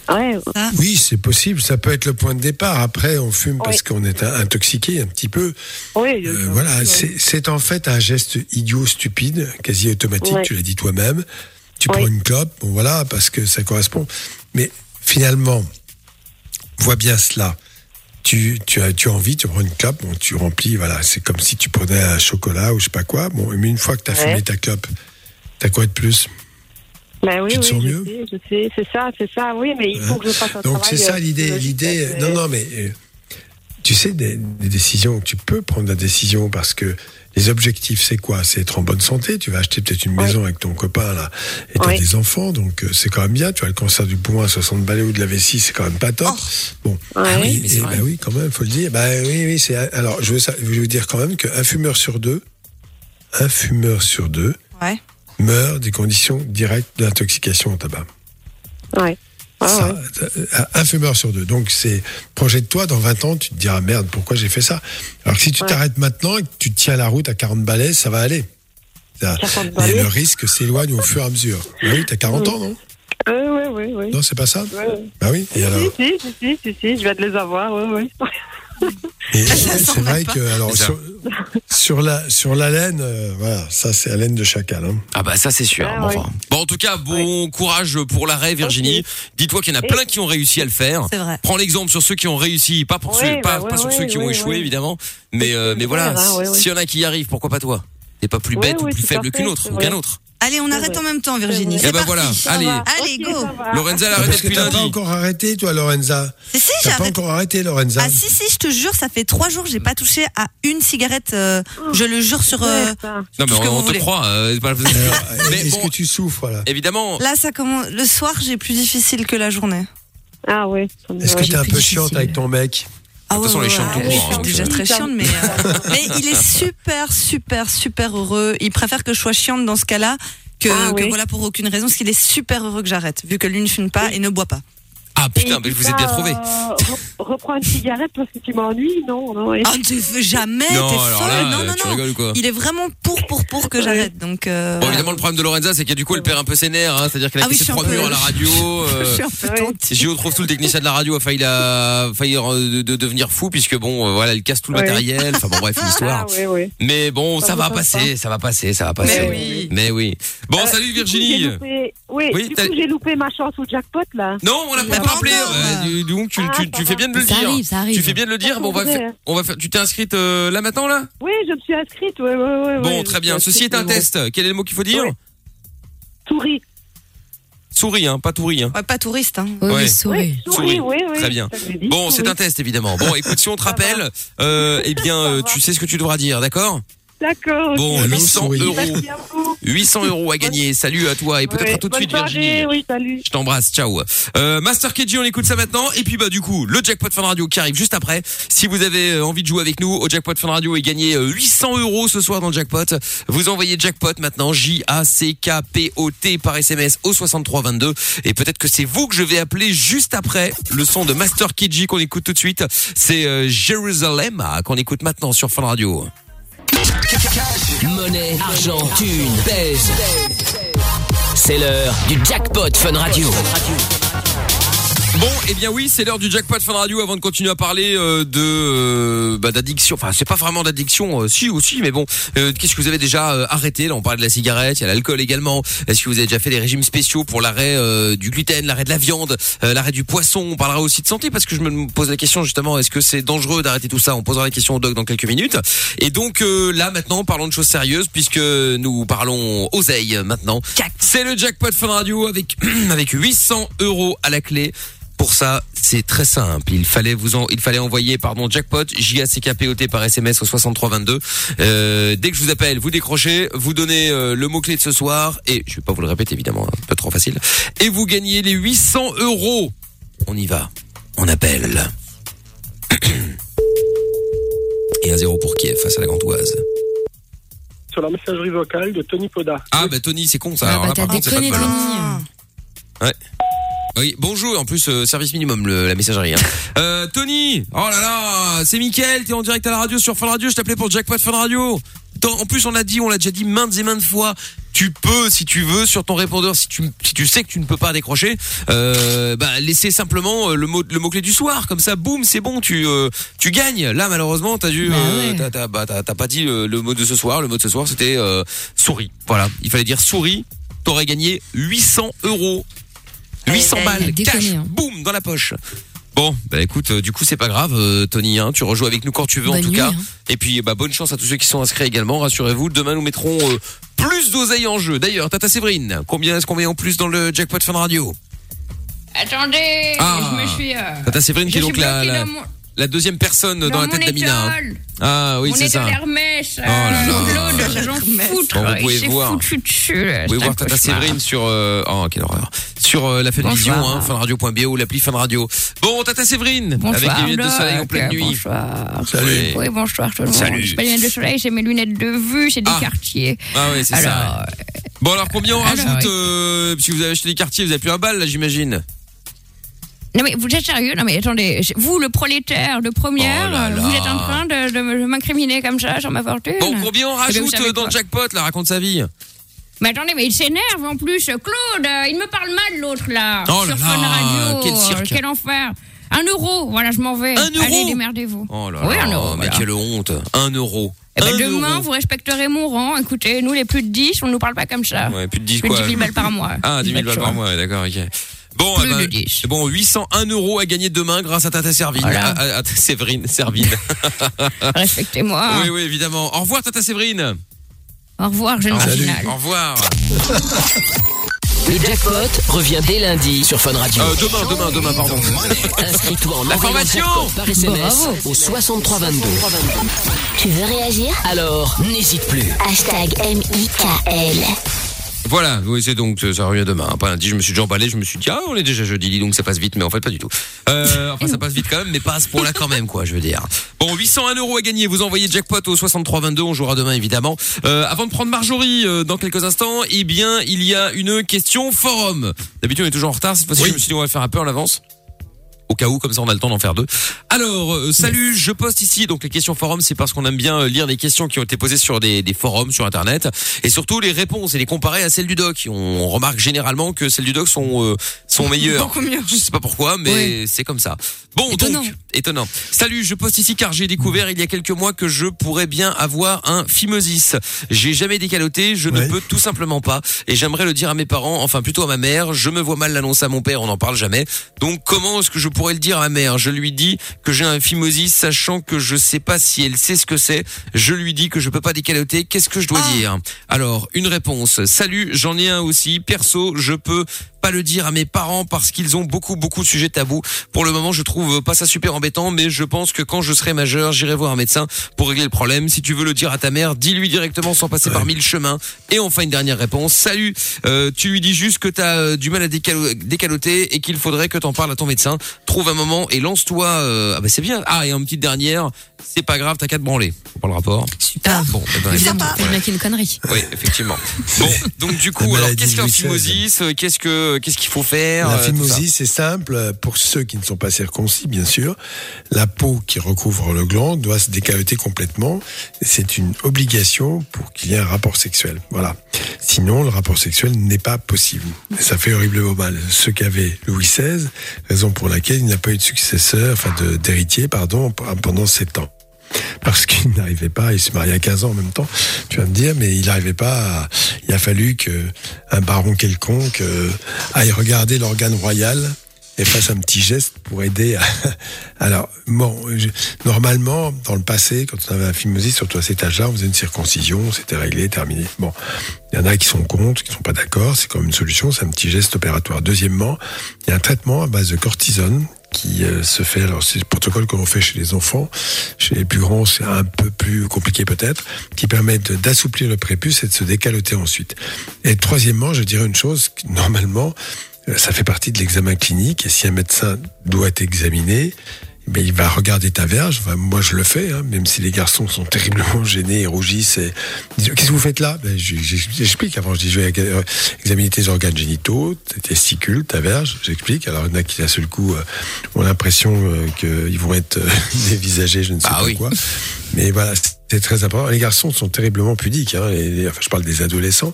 Ouais, Oui, c'est possible. Ça peut être le point de départ. Après, on fume parce qu'on est intoxiqué un petit peu. oui. Euh, voilà, c'est en fait un geste idiot, stupide, quasi automatique. Ouais. Tu l'as dit toi-même. Tu prends une clope, bon voilà, parce que ça correspond. Mais finalement, vois bien cela. Tu, tu, as, tu as envie, tu prends une clope, bon, tu remplis, voilà, c'est comme si tu prenais un chocolat ou je sais pas quoi. Bon, mais une fois que tu as Ouais. fumé ta clope, t'as quoi de plus? Ben oui, tu te oui, sens je mieux sais, je sais, c'est ça, c'est ça, oui, mais il faut que je fasse un Donc travail. c'est ça euh, l'idée. L'idée, non, non, mais euh, tu sais, des, des décisions, tu peux prendre la décision parce que les objectifs, c'est quoi? C'est être en bonne santé. Tu vas acheter peut-être une Oui. maison avec ton copain là, et t'as Oui. des enfants, donc euh, c'est quand même bien. Tu as le cancer du poumon à 60 balais ou de la vessie, c'est quand même pas top. Bon, Ouais. Ah oui, Et- bah oui, quand même, faut le dire. Bah oui, oui, c'est. Alors, je veux, ça- je veux dire quand même qu'un fumeur sur deux, un fumeur sur deux Ouais. Meurt des conditions directes d'intoxication au tabac. Ouais. Ouais, Ça, ouais. euh, un fumeur sur deux. Donc c'est projette-toi dans 20 ans, tu te diras merde, pourquoi j'ai fait ça? Alors que si tu Ouais. t'arrêtes maintenant et que tu tiens la route à 40 balais, ça va aller. Ça- 40 Et le risque s'éloigne au fur et à mesure. Ah oui, t'as 40 ans, non? Ouais, ouais, ouais. Non, c'est pas ça? Bah oui, et alors? Si, si, si, si, si, je viens de les avoir, ouais, ouais. Et c'est vrai que alors sur, sur la sur la laine, euh, voilà, ça c'est la laine de chacal. Hein. Ah bah ça c'est sûr. Ah, Bon, ouais. enfin. Bon en tout cas bon courage pour l'arrêt Virginie. Dis-toi qu'il y en a plein qui ont réussi à le faire. C'est vrai. Prends l'exemple sur ceux qui ont réussi, pas pour ceux, pas, bah ouais, pas sur ouais, ceux qui ont échoué évidemment, mais euh, mais voilà, ouais. s'il y en a qui y arrivent, pourquoi pas toi? T'es pas plus bête ou plus faible qu'une autre ou qu'un autre. Allez, on arrête en même temps, Virginie. Eh C'est ben parti. voilà, allez. Allez, Ok, go. ça va. Lorenza elle arrête parce que depuis t'as pas encore arrêté, toi, Lorenza. Si, si, T'as pas j'arrête. encore arrêté, Lorenza. Ah si si je te jure ça fait trois jours j'ai pas touché à une cigarette euh, je le jure sur euh, Ouais, ça. Non mais tout ce que on, vous on te voulez. croit. euh, c'est pas- Alors, mais Est-ce bon, que tu souffres là évidemment. là ça commence le soir j'ai plus difficile que la journée Ah ouais. ça me- Est-ce que t'es un peu chiante avec ton mec ah toute façon, les chiens tout ouais, court, je hein, suis donc, déjà euh. très chiante mais euh, *laughs* mais il est super super super heureux il préfère que je sois chiante dans ce cas-là que, Ah que oui. voilà pour aucune raison parce qu'il est super heureux que j'arrête vu que lui ne fume pas et ne boit pas Ah putain, mais vous êtes bien pas, trouvé. euh, re- Reprends une cigarette parce que tu m'ennuies, non, non. et- ah tu fais jamais t'es Non alors folle là, non non tu non rigoles ou quoi il est vraiment pour pour pour que j'arrête donc euh, Bon évidemment le problème de Lorenza c'est que du coup elle perd un peu ses nerfs, hein, c'est-à-dire qu'elle a Ah oui, fait je suis trois un peu- murs à la *laughs* radio. je euh, suis un peu ouais. tentée. Gio trouve tout le technicien de la radio a failli la, failli euh, de, de devenir fou puisque bon euh, voilà il casse tout le Ouais. matériel. Enfin bon bref une *laughs* histoire. Ah ouais, ouais. Mais bon Ça va passe passer, ça va passer, ça va passer. Mais oui. Mais oui. Bon Euh, salut du coup, Virginie. j'ai loupé- Oui, Oui, du t'as- coup, j'ai loupé ma chance au jackpot, là. Non, on l'a pas Euh, donc tu, Ah, fais bien de le Ça dire. arrive, ça arrive. Tu fais bien de le dire. Bon, on va faire, on va faire. Tu t'es inscrite euh, là maintenant là? Oui, je me suis inscrite, ouais, ouais, ouais. Bon, très bien. suis Ceci est un test. Quel est le mot qu'il faut dire? Souris. Souris, hein, pas touris. Hein. Ouais, pas touriste hein Oui, Ouais. souris. Oui, Souris. souris, oui, oui. Très bien. dit, Bon, c'est un test évidemment. Bon, écoute, si on te rappelle, euh, eh bien, euh, tu sais ce que tu devras dire, d'accord? D'accord. Bon, ok. Allô, 800 souris. euros. Merci à vous. 800 euros à gagner. Salut à toi et peut-être Ouais, à tout de suite soirée, Virginie. Oui, salut. Je t'embrasse, ciao. Euh, Master KG, on écoute ça maintenant. Et puis bah du coup, le jackpot Fun Radio qui arrive juste après. Si vous avez euh, envie de jouer avec nous au jackpot Fun Radio et gagner euh, 800 euros ce soir dans le jackpot, vous envoyez jackpot maintenant J A C K P O T par SMS au 6322. Et peut-être que c'est vous que je vais appeler juste après le son de Master KG qu'on écoute tout de suite. C'est euh, Jérusalem ah, qu'on écoute maintenant sur Fun Radio. Monnaie, argent, thune, pèse. C'est l'heure du jackpot Fun Radio. Bon, eh bien oui, c'est l'heure du jackpot Fun Radio. Avant de continuer à parler euh, de euh, bah, d'addiction, enfin c'est pas vraiment d'addiction, euh, si aussi, mais bon, euh, qu'est-ce que vous avez déjà euh, arrêté? Là, on parle de la cigarette, il y a l'alcool également. Est-ce que vous avez déjà fait des régimes spéciaux pour l'arrêt euh, du gluten, l'arrêt de la viande, euh, l'arrêt du poisson? On parlera aussi de santé parce que je me pose la question justement, est-ce que c'est dangereux d'arrêter tout ça? On posera la question au doc dans quelques minutes. Et donc euh, là maintenant, parlons de choses sérieuses puisque nous parlons oseille maintenant. C'est le jackpot Fun Radio avec *clears throat* avec 800 euros à la clé. Pour ça, c'est très simple. Il fallait vous en, il fallait envoyer, pardon, jackpot, J A C K P O T par SMS au 6322. Euh, dès que je vous appelle, vous décrochez, vous donnez euh, le mot clé de ce soir et je vais pas vous le répéter évidemment, un peu trop facile. Et vous gagnez les 800 euros. On y va. On appelle. *clears throat* Et un zéro pour Kiev face à la Gantoise. sur la messagerie vocale de Tony Poda. Ah bah Tony, c'est con ça. Ah Alors bah là, t'as par contre, c'est pas de déconné, bol. Tony. Oui, bonjour. En plus, euh, service minimum, le- la messagerie. Hein. *laughs* Euh, Tony, oh là là, c'est Mickaël, t'es en direct à la radio sur Fun Radio. Je t'appelais pour le Jackpot Fun Radio. En plus, on l'a dit, on l'a déjà dit maintes et maintes fois. Tu peux, si tu veux, sur ton répondeur, si tu si tu sais que tu ne peux pas décrocher, euh, bah laisser simplement euh, le mot le mot clé du soir. Comme ça, boum, c'est bon, tu euh, tu gagnes. Là, malheureusement, t'as dû, Bah euh, t'as t'as bah, t'as- t'as pas dit le, le mot de ce soir. Le mot de ce soir, c'était euh, souris. Voilà, il fallait dire souris. T'aurais gagné 800 euros. 800 Aïe, aïe, balles, déconné, cash, hein. boum, dans la poche. Bon, bah écoute, euh, du coup c'est pas grave, euh, Tony, hein, tu rejoues avec nous quand tu veux en tout nuit, cas. hein. Et puis bah bonne chance à tous ceux qui sont inscrits également, rassurez-vous, demain nous mettrons euh, plus d'oseille en jeu. D'ailleurs, Tata Séverine, combien est-ce qu'on met en plus dans le jackpot Fun Radio? Attendez, Ah. je me suis. euh, Tata Séverine qui est donc la, bloquée la, dans mon, la deuxième personne dans, dans la tête d'Amina. hein. Ah oui, mon c'est ça. étoile Hermès. Oh là là. euh, Claude, j'en foutre. Bon, vous pouvez il s'est voir. foutu dessus. là, Vous pouvez c'est voir un Tata cauchemar. Séverine sur euh, oh quelle horreur sur euh, la télévision Bonsoir. hein, funradio.be ou l'appli Fun Radio. Bon Tata Séverine Bonsoir, avec les lunettes de soleil en Doc, pleine nuit. Bonsoir. Salut. Oui, bonsoir tout le monde. Salut. C'est pas les lunettes de soleil, c'est mes lunettes de vue, c'est des Ah. quartiers. Ah oui, c'est ça. Bon alors combien on Alors, rajoute oui. euh, Si vous avez acheté des quartiers, vous avez plus un bal là, j'imagine? Non mais vous êtes sérieux? Non mais attendez, vous le prolétaire de première, Oh là là. vous êtes en train de, m'incriminer comme ça sur ma fortune? Bon, combien on Eh bien, rajoute euh, dans le jackpot là? Raconte sa vie. Mais attendez, mais il s'énerve en plus, Claude, euh, il me parle mal l'autre là, Oh sur là, Fun Radio, quel cirque. quel enfer. Un euro, voilà, je m'en vais. Un euro Allez, démerdez-vous. Oh là Oui, un euro, mais voilà. quelle honte. Un euro. Eh ben, demain, euro. vous respecterez mon rang. Écoutez, nous les plus de 10, on nous parle pas comme ça. Ouais, plus de 10 Plus de quoi. 10 000 balles par mois. Ah, 10 000 balles par mois, d'accord, ok. Bon, Plus eh ben, 10. bon, 801 euros à gagner demain grâce à Tata Servine. Voilà. À, à- à Séverine, Servine. *laughs* Respectez-moi. oui, oui, évidemment. Au revoir, Tata Séverine. Au revoir, jeune Au revoir. *laughs* Le jackpot revient dès lundi sur Fun Radio. Euh, demain, demain, demain, pardon. *laughs* Inscris-toi en La formation par SMS Bravo. au 6322. Tu veux réagir? Alors, n'hésite plus. Hashtag M-I-K-L. Voilà, oui, c'est donc, ça revient demain. Pas lundi, je me suis déjà emballé, je me suis dit, ah, on est déjà jeudi, donc ça passe vite, mais en fait, pas du tout. Euh, enfin, ça passe vite quand même, mais pas à ce point-là quand même, quoi, je veux dire. Bon, 801 euros à gagner, vous envoyez jackpot au 6322, on jouera demain, évidemment. Euh, avant de prendre Marjorie, euh, dans quelques instants, eh bien, il y a une question forum. D'habitude, on est toujours en retard, cette fois-ci, je me suis dit, on va faire un peu en avance. Au cas où, comme ça on a le temps d'en faire deux. Alors, euh, salut, je poste ici. Donc les questions forum, c'est parce qu'on aime bien euh, lire les questions qui ont été posées sur des, des forums sur Internet, et surtout les réponses et les comparer à celles du doc. On, remarque généralement que celles du doc sont euh, sont meilleures. Beaucoup mieux. Je sais pas pourquoi, mais c'est comme ça. Bon, Étonnant. donc étonnant. Salut, je poste ici car j'ai découvert il y a quelques mois que je pourrais bien avoir un phimosis. J'ai jamais décaloté, je ne peux tout simplement pas, et j'aimerais le dire à mes parents, enfin plutôt à ma mère. Je me vois mal l'annoncer à mon père, on n'en parle jamais. Donc comment est-ce que je pourrais le dire à ma mère Je lui dis que j'ai un phimosis, sachant que je sais pas si elle sait ce que c'est. Je lui dis que je peux pas décaloter. Qu'est-ce que je dois dire? Alors une réponse. Salut, j'en ai un aussi. Perso, je peux pas le dire à mes parents parce qu'ils ont beaucoup beaucoup de sujets tabous. Pour le moment, je trouve pas ça super embêtant, mais je pense que quand je serai majeur, j'irai voir un médecin pour régler le problème. Si tu veux le dire à ta mère, dis-lui directement sans passer par mille chemins. Et enfin une dernière réponse. Salut, euh, tu lui dis juste que t'as euh, du mal à décalo- décaloter et qu'il faudrait que t'en parles à ton médecin. Trouve un moment et lance-toi. euh, ah bah c'est bien. Ah et en petite dernière, c'est pas grave, t'as qu'à te branler. Pas le rapport. Super. Bon, eh ben, Évidemment, écoute, c'est bien qu'il y ait une connerie. oui, effectivement. *laughs* Bon, donc du coup, alors qu'est-ce qu'un phimosis Euh, Qu'est-ce que qu'est-ce qu'il faut faire La euh, phimosis, c'est simple. Pour ceux qui ne sont pas circoncis, bien sûr, la peau qui recouvre le gland doit se décaloter complètement. C'est une obligation pour qu'il y ait un rapport sexuel. Voilà. Sinon, le rapport sexuel n'est pas possible. Et ça fait horriblement mal. Ceux qui avaient Louis XVI, raison pour laquelle il n'a pas eu de successeur, enfin d'héritier, pardon, pendant sept ans parce qu'il n'arrivait pas, il se mariait à 15 ans en même temps, tu vas me dire, mais il n'arrivait pas, à- il a fallu que un baron quelconque euh, aille regarder l'organe royal et fasse un petit geste pour aider à... *laughs* Alors, bon, normalement, dans le passé, quand on avait un phimosis, surtout à cet âge-là, on faisait une circoncision, c'était réglé, terminé. Bon, il y en a qui sont contre, qui sont pas d'accord, c'est comme une solution, c'est un petit geste opératoire. Deuxièmement, il y a un traitement à base de cortisone qui euh, se fait, alors c'est le protocole qu'on fait chez les enfants, chez les plus grands c'est un peu plus compliqué peut-être, qui permet de- d'assouplir le prépuce et de se décaloter ensuite. Et troisièmement, je dirais une chose, normalement, euh, ça fait partie de l'examen clinique, et si un médecin doit t'examiner, ben, il va regarder ta verge. Enfin, moi, je le fais, hein, même si les garçons sont terriblement gênés et rougissent. Et Qu'est-ce que vous faites là? Ben, J'explique. Avant, je dis je vais euh, examiner tes organes génitaux, tes testicules, ta verge. J'explique. Alors, il y en a qui, d'un seul coup, euh, ont l'impression euh, qu'ils vont être *laughs* dévisagés, je ne sais Ah pas oui. quoi. Mais voilà, c'est très important. Les garçons sont terriblement pudiques. Hein, enfin, je parle des adolescents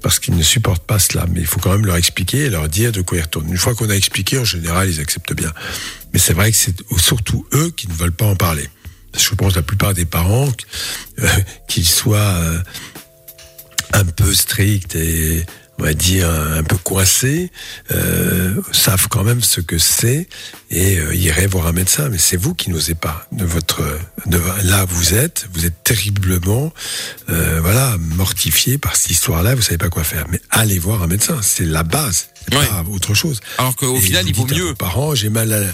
parce qu'ils ne supportent pas cela. Mais il faut quand même leur expliquer et leur dire de quoi ils retournent. Une fois qu'on a expliqué, en général, ils acceptent bien. Mais c'est vrai que c'est surtout eux qui ne veulent pas en parler. Je pense que la plupart des parents, euh, *laughs* qu'ils soient euh, un peu stricts et on va dire un peu coincés, euh, savent quand même ce que c'est et euh, iraient voir un médecin. Mais c'est vous qui n'osez pas. De votre, de, là vous êtes, vous êtes terriblement, euh, voilà, mortifié par cette histoire-là. Vous savez pas quoi faire. Mais allez voir un médecin. C'est la base. C'est Ouais. pas autre chose. Alors qu'au final, vous il vaut à mieux. vos parents, j'ai mal à la,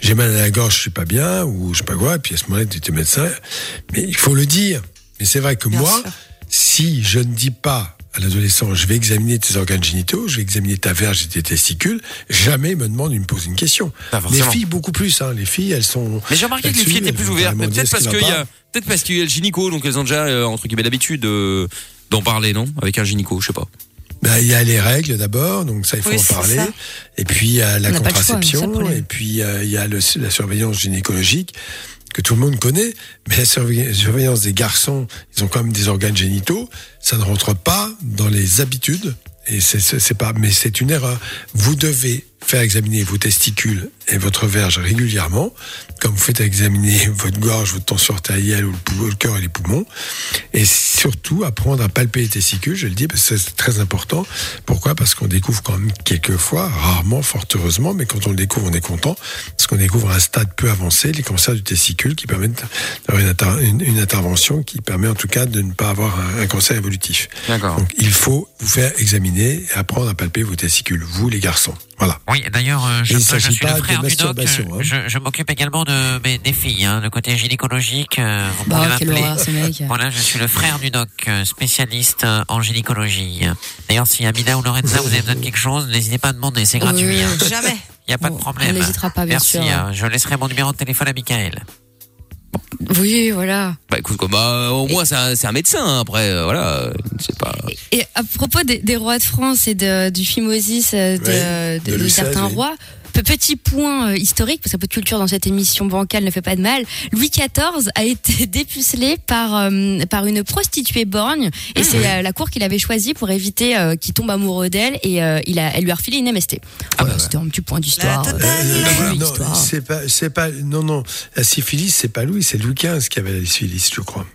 j'ai mal à la gorge, je suis pas bien, ou je sais pas quoi, et puis à ce moment-là, tu es médecin. Mais il faut le dire. Mais c'est vrai que Bien moi, sûr. si je ne dis pas à l'adolescent, je vais examiner tes organes génitaux, je vais examiner ta verge et tes testicules, jamais me demande, il me pose une question. Pas Les filles, beaucoup plus, hein. Les filles, elles sont. Mais j'ai remarqué que les filles étaient plus ouvertes, peut-être ce parce qui qu'il y a, peut-être parce qu'il y a le gynéco, donc elles ont déjà euh, entre guillemets l'habitude de d'en parler, non? Avec un gynéco, je sais pas. Ben, il y a les règles d'abord, donc ça il faut Oui, en parler. ça. Et puis il y a la choix, contraception, et puis euh, il y a le- la surveillance gynécologique que tout le monde connaît. Mais la surveillance des garçons, ils ont quand même des organes génitaux. Ça ne rentre pas dans les habitudes. Et c'est pas, mais c'est une erreur. Vous devez faire examiner vos testicules et votre verge régulièrement, comme vous faites examiner *laughs* votre gorge, votre tension artérielle ou le, cœur et les poumons. Et surtout, apprendre à palper les testicules, je le dis, parce que c'est très important. Pourquoi? Parce qu'on découvre quand même quelquefois, rarement, fort heureusement, mais quand on le découvre, on est content, parce qu'on découvre à un stade peu avancé les cancers du testicule qui permettent d'avoir une, inter- une- une intervention qui permet en tout cas de ne pas avoir un, un cancer évolutif. D'accord. Donc il faut vous faire examiner et apprendre à palper vos testicules, vous les garçons. Voilà. Oui, d'ailleurs, euh, je, je suis pas le frère du doc. euh, hein. Je, je m'occupe également de, mes- des filles, hein, le côté gynécologique. euh, vous Bah, m'appeler. horreur, ce mec. Voilà, je suis le frère du doc, euh, spécialiste en gynécologie. D'ailleurs, si Amina ou Lorenza, vous avez besoin de quelque chose, n'hésitez pas à demander, c'est gratuit. Oui, hein. Jamais. *laughs* Il n'y a pas de problème. on n'hésitera pas, bien Merci, sûr. hein. je laisserai mon numéro de téléphone à Michael. Oui, voilà. Bah écoute, quoi, bah, au moins c'est un, c'est un médecin. hein, Après, euh, voilà, euh, c'est pas. Et à propos des, des rois de France et de, du phimosis euh, de, Ouais, de- de de Louis certains XVI, oui. rois, petit point euh, historique, parce qu'un peu de culture dans cette émission bancale ne fait pas de mal. Louis XIV a été *laughs* dépucelé par euh, par une prostituée borgne, et c'est euh, la cour qu'il avait choisie pour éviter euh, qu'il tombe amoureux d'elle, et euh, il a, elle lui a refilé une MST. Voilà, c'était un petit point d'histoire. Euh, non, c'est pas, c'est pas, non, non, la syphilis, c'est pas Louis, c'est Louis XV qui avait la syphilis, je crois.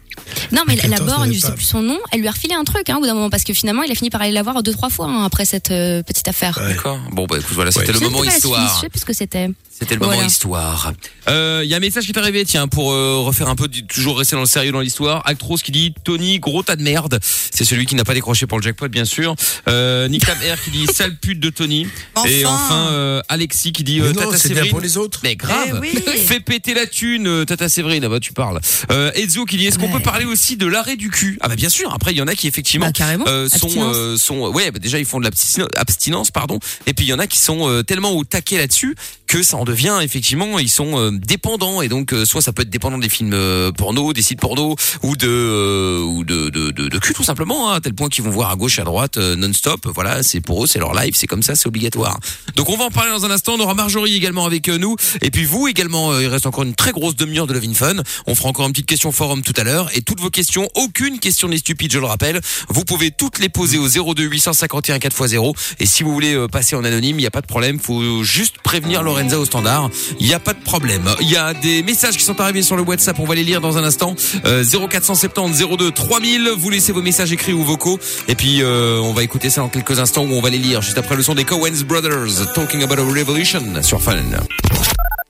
Non, mais la, la borgne, je sais plus son nom, elle lui a refilé un truc, hein, au bout d'un moment, parce que finalement, il a fini par aller la voir deux, trois fois hein, après cette euh, petite affaire. Ouais. D'accord. Bon bah écoute, voilà, c'était Ouais. le moment histoire. Je sais plus ce que c'était. C'était le moment Voilà. histoire. Euh, Il y a un message qui est arrivé, tiens, pour euh, refaire un peu, du- toujours rester dans le sérieux dans l'histoire. Actros qui dit Tony, gros tas de merde. C'est celui qui n'a pas décroché pour le jackpot, bien sûr. Euh, Nick qui dit *laughs* sale pute de Tony. Enfin. Et enfin euh, Alexis qui dit euh, Mais non, Tata c'est bien Séverine. pour les autres. Mais grave. Eh oui. *laughs* Fais péter la thune, euh, Tata Séverine. Ah bah tu parles. Euh, Ezio qui dit est-ce qu'on Ouais. peut parler aussi de l'arrêt du cul? Ah bah bien sûr. Après il y en a qui effectivement Bah, carrément. euh, sont Abstinence. euh, sont ouais bah, déjà ils font de l'abstinence abstinence pardon et puis il y en a qui sont euh, tellement au taquet là-dessus que ça en devient effectivement ils sont euh, dépendants. Et donc euh, soit ça peut être dépendant des films euh, porno des sites porno ou de ou de, de, de, de cul tout simplement hein, à tel point qu'ils vont voir à gauche à droite non-stop. Voilà c'est pour eux c'est leur live c'est comme ça c'est obligatoire. Donc on va en parler dans un instant. On aura Marjorie également avec nous. Et puis vous également il reste encore une très grosse demi-heure de Love in Fun. On fera encore une petite question forum tout à l'heure. Et toutes vos questions aucune question n'est stupide je le rappelle. Vous pouvez toutes les poser au 02 851 4x0 et si vous voulez passer en anonyme il n'y a pas de problème. Faut juste prévenir Lorenza au standard. Il n'y a pas de problème. Il y a des messages qui sont arrivés sur le WhatsApp. On va les lire dans un instant. Euh, 0470 02 3000 vous laissez vos messages écrits ou vocaux. Et puis euh, on va écouter ça dans quelques instants où on va les lire. Juste après le son des Coens Brothers Talking About a Revolution sur Fun.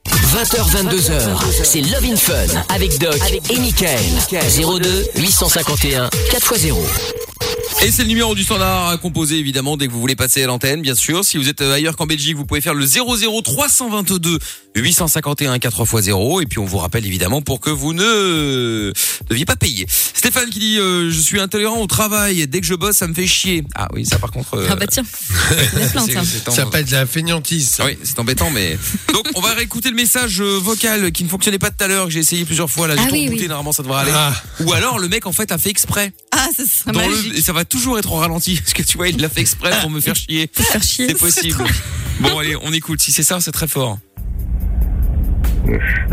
20h, 22h, c'est Love in Fun avec Doc et Michael. 02 851 4x0. Et c'est le numéro du standard à composer évidemment dès que vous voulez passer à l'antenne, bien sûr. Si vous êtes euh, ailleurs qu'en Belgique, vous pouvez faire le 00 322 851 4x0 et puis on vous rappelle évidemment pour que vous ne deviez pas payer. Stéphane qui dit euh, je suis intolérant au travail, dès que je bosse ça me fait chier. Ah oui, ça par contre euh, Ah bah tiens, plainte, *laughs* ça. Ça s'appelle de la fainéantise. ça. ah oui, c'est embêtant, mais *laughs* donc on va réécouter le message vocal qui ne fonctionnait pas tout à l'heure, que j'ai essayé plusieurs fois. Là, j'ai Ah tout oui, normalement ça devrait aller. Ah. Ou alors le mec en fait a fait exprès. Ah, ça serait Dans le- magique. Et ça va toujours être en ralenti *laughs* parce que tu vois, il l'a fait exprès pour me faire chier. Faire chier. C'est possible. Bon allez, on écoute. Si c'est ça, c'est très fort.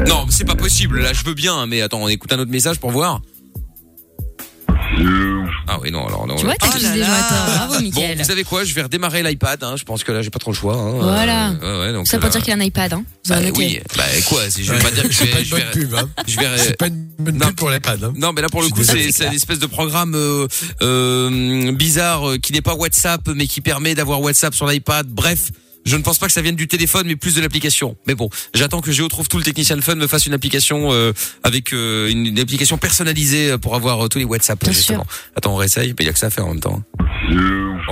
Non, mais c'est pas possible. Là, je veux bien, mais attends, on écoute un autre message pour voir. Ah oui, non, alors non. Tu vois, là. t'accuses les gens à tort. Bravo, Bon, Mickaël. vous savez quoi Je vais redémarrer l'iPad. Hein. Je pense que là, j'ai pas trop le choix. hein. Voilà. Euh, ouais, ouais, donc Ça peut là- dire qu'il a un iPad, hein. Vous Bah, avez noté. oui, bah quoi c'est- Je vais pas dire que je C'est pas vais. une Je bonne vais, pub, hein. je vais- C'est pas une bonne Non. pub pour l'iPad. Hein. non, mais là pour le coup, c'est c'est une espèce de programme euh, euh, bizarre euh, qui n'est pas WhatsApp, mais qui permet d'avoir WhatsApp sur l'iPad. Bref. Je ne pense pas que ça vienne du téléphone, mais plus de l'application. Mais bon, j'attends que Géo trouve tout le technicien Fun me fasse une application euh, avec euh, une, une application personnalisée pour avoir euh, tous les WhatsApp. Justement. Attends, on réessaye. Mais il y a que ça à faire en même temps.